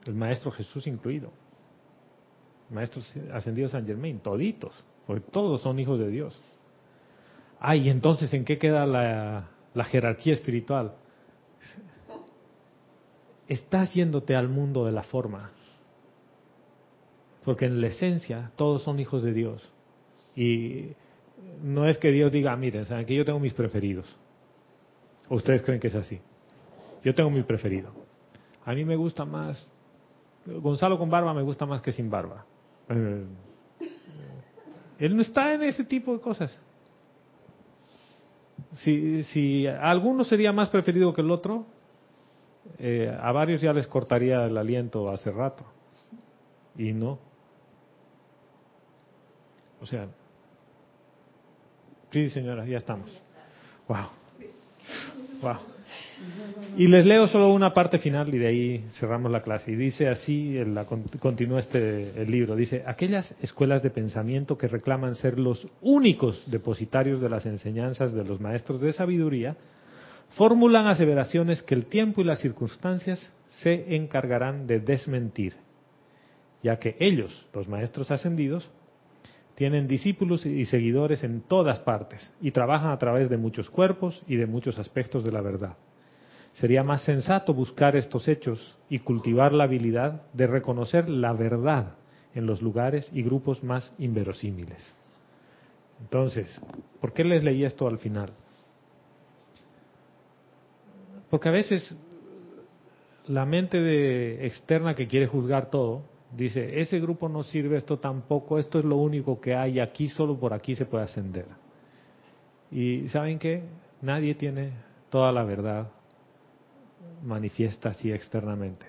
El Maestro Jesús incluido. Maestro ascendido San Germain, toditos, porque todos son hijos de Dios. Ay, entonces, ¿en qué queda la, jerarquía espiritual? Estás yéndote al mundo de la forma. Porque en la esencia todos son hijos de Dios. Y no es que Dios diga, ah, miren, saben que yo tengo mis preferidos. ¿O ustedes creen que es así? Yo tengo mi preferido. A mí me gusta más, Gonzalo con barba me gusta más que sin barba. Él no está en ese tipo de cosas. Si, si alguno sería más preferido que el otro, eh, a varios ya les cortaría el aliento hace rato. Y no. O sea, sí, señora, ya estamos. Wow. Wow. Y les leo solo una parte final y de ahí cerramos la clase. Y dice así, la, continúa este el libro, dice, aquellas escuelas de pensamiento que reclaman ser los únicos depositarios de las enseñanzas de los maestros de sabiduría, formulan aseveraciones que el tiempo y las circunstancias se encargarán de desmentir, ya que ellos, los maestros ascendidos, tienen discípulos y seguidores en todas partes y trabajan a través de muchos cuerpos y de muchos aspectos de la verdad. Sería más sensato buscar estos hechos y cultivar la habilidad de reconocer la verdad en los lugares y grupos más inverosímiles. Entonces, ¿por qué les leí esto al final? Porque a veces la mente de externa que quiere juzgar todo Dice, ese grupo no sirve, esto tampoco, esto es lo único que hay, aquí solo por aquí se puede ascender. Y ¿saben qué? Nadie tiene toda la verdad manifiesta así externamente.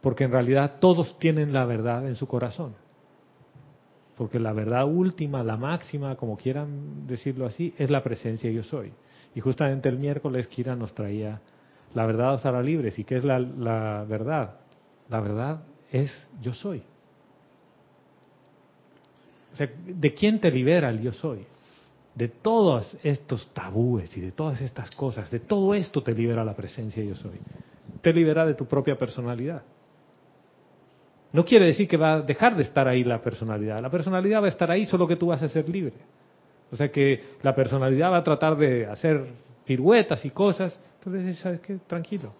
Porque en realidad todos tienen la verdad en su corazón. Porque la verdad última, la máxima, como quieran decirlo así, es la presencia yo soy. Y justamente el miércoles Kira nos traía la verdad os hará libres. ¿Y qué es la, la verdad? La verdad es yo soy. O sea, ¿de quién te libera el yo soy? De todos estos tabúes y de todas estas cosas, de todo esto te libera la presencia yo soy. Te libera de tu propia personalidad. No quiere decir que va a dejar de estar ahí la personalidad. La personalidad va a estar ahí, solo que tú vas a ser libre. O sea que la personalidad va a tratar de hacer piruetas y cosas. Entonces, ¿sabes qué? Tranquilo.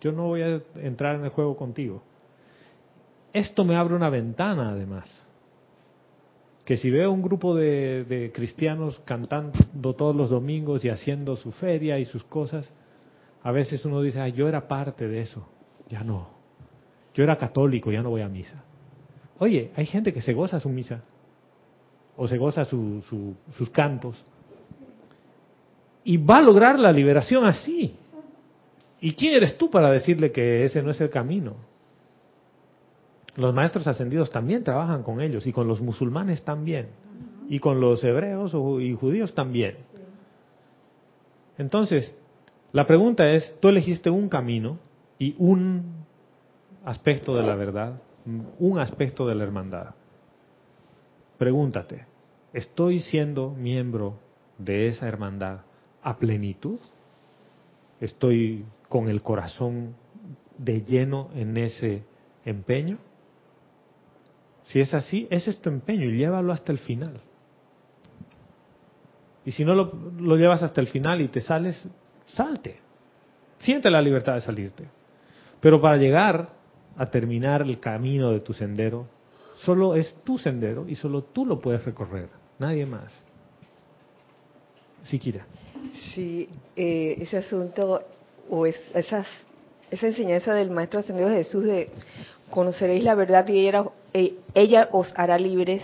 Yo no voy a entrar en el juego contigo. Esto me abre una ventana, además. Que si veo un grupo de, cristianos cantando todos los domingos y haciendo su feria y sus cosas, a veces uno dice, ah, yo era parte de eso. Ya no. Yo era católico, ya no voy a misa. Oye, hay gente que se goza su misa o se goza sus cantos y va a lograr la liberación así. ¿Y quién eres tú para decirle que ese no es el camino? Los maestros ascendidos también trabajan con ellos y con los musulmanes también y con los hebreos y judíos también. Entonces, la pregunta es, tú elegiste un camino y un aspecto de la verdad, un aspecto de la hermandad. Pregúntate, ¿estoy siendo miembro de esa hermandad a plenitud? ¿Estoy con el corazón de lleno en ese empeño? Si es así, ese es tu empeño y llévalo hasta el final. Y si no lo, lo, llevas hasta el final y te sales, salte. Siente la libertad de salirte. Pero para llegar a terminar el camino de tu sendero, solo es tu sendero y solo tú lo puedes recorrer, nadie más. Si quiera. Sí. Eh, ese asunto o esas, esa enseñanza del Maestro Ascendido Jesús de conoceréis la verdad y ella, eh, ella os hará libres,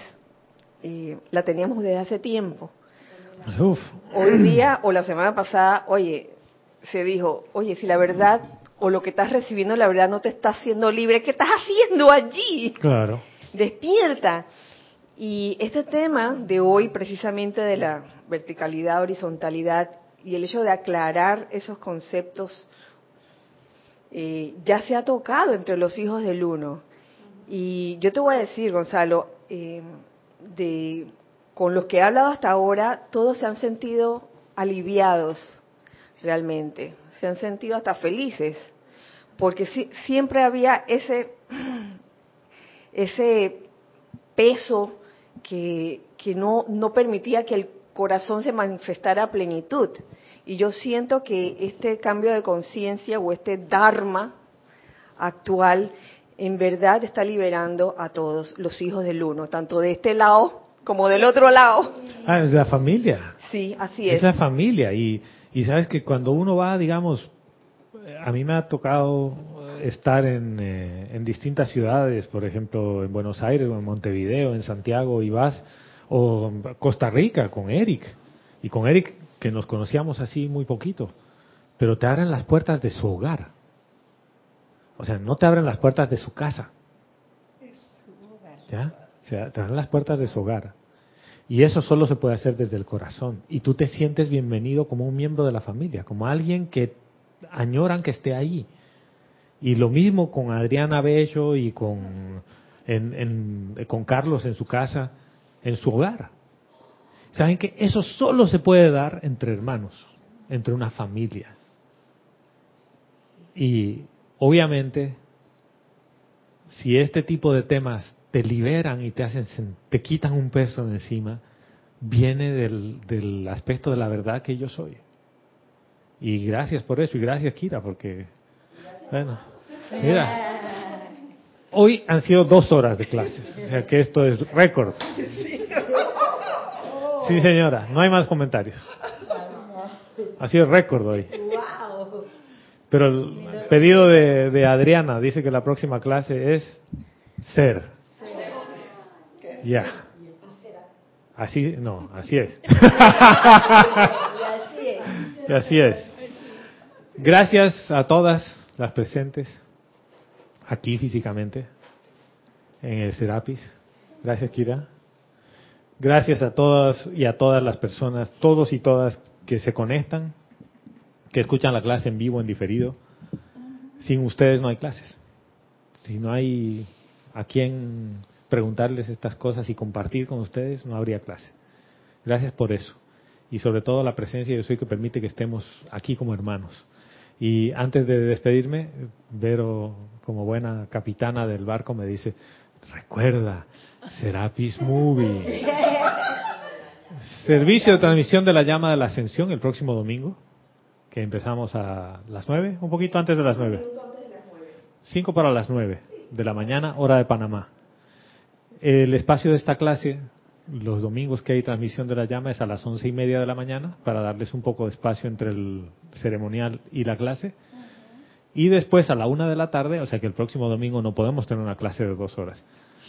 eh, la teníamos desde hace tiempo. Hoy día o la semana pasada, oye, se dijo, oye, si la verdad o lo que estás recibiendo, la verdad no te está haciendo libre, ¿qué estás haciendo allí? Claro. Despierta. Y este tema de hoy, precisamente de la verticalidad, horizontalidad y el hecho de aclarar esos conceptos, eh, ya se ha tocado entre los hijos del uno. Y yo te voy a decir, Gonzalo, eh, de, con los que he hablado hasta ahora, todos se han sentido aliviados realmente, se han sentido hasta felices, porque siempre había ese, ese peso que, que no, no permitía que el corazón se manifestara a plenitud. Y yo siento que este cambio de conciencia o este Dharma actual en verdad está liberando a todos los hijos del uno, tanto de este lado como del otro lado. Ah, es la familia. Sí, así es. Es la familia. Y, y sabes que cuando uno va, digamos, a mí me ha tocado estar en, eh, en distintas ciudades, por ejemplo, en Buenos Aires o en Montevideo, en Santiago, y vas, o Costa Rica con Eric. Y con Eric, que nos conocíamos así muy poquito, pero te abren las puertas de su hogar. O sea, no te abren las puertas de su casa. ¿Ya? O sea, te abren las puertas de su hogar. Y eso solo se puede hacer desde el corazón. Y tú te sientes bienvenido como un miembro de la familia, como alguien que añoran que esté ahí. Y lo mismo con Adriana Bello y con, con Carlos en su casa, en su hogar. Saben que eso solo se puede dar entre hermanos, entre una familia. Y obviamente, si este tipo de temas te liberan y te hacen, te quitan un peso de encima, viene del, del aspecto de la verdad que yo soy. Y gracias por eso, y gracias Kira, porque, bueno, mira, hoy han sido dos horas de clases, o sea que esto es récord. Sí, señora, no hay más comentarios. Ha sido récord hoy. Pero el pedido de, de Adriana dice que la próxima clase es ser. Ya. Así, no, así es. Y así es. Gracias a todas las presentes aquí físicamente en el Serapis. Gracias, Kira. Gracias a todas y a todas las personas, todos y todas que se conectan, que escuchan la clase en vivo, en diferido. Sin ustedes no hay clases. Si no hay a quien preguntarles estas cosas y compartir con ustedes, no habría clase. Gracias por eso. Y sobre todo la presencia de Soy que permite que estemos aquí como hermanos. Y antes de despedirme, Vero, como buena capitana del barco, me dice, recuerda, Serapis Movie. Servicio de transmisión de la llama de la ascensión el próximo domingo, que empezamos a las nueve, un poquito antes de las nueve. Cinco para las nueve de la mañana, hora de Panamá. El espacio de esta clase, los domingos que hay transmisión de la llama, es a las once y media de la mañana, para darles un poco de espacio entre el ceremonial y la clase. Y después a la una de la tarde, o sea que el próximo domingo no podemos tener una clase de dos horas.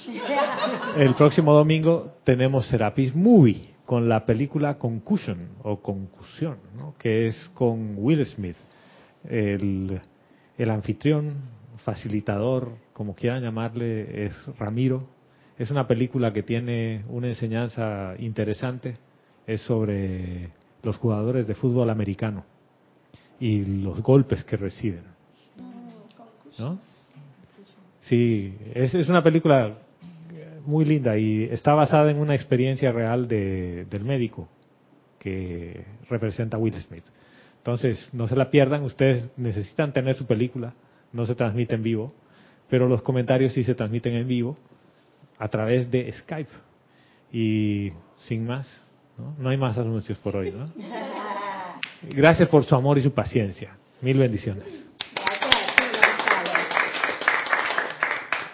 El próximo domingo tenemos Serapis Movie con la película Concussion o Concusión, que es con Will Smith, el, el anfitrión, facilitador, como quieran llamarle, es Ramiro. Es una película que tiene una enseñanza interesante, es sobre los jugadores de fútbol americano y los golpes que reciben. ¿No? Sí, es, es una película muy linda y está basada en una experiencia real de, del médico que representa a Will Smith. Entonces, no se la pierdan, ustedes necesitan tener su película, no se transmite en vivo, pero los comentarios sí se transmiten en vivo a través de Skype. Y sin más, no, no hay más anuncios por hoy. ¿no? Gracias por su amor y su paciencia. Mil bendiciones.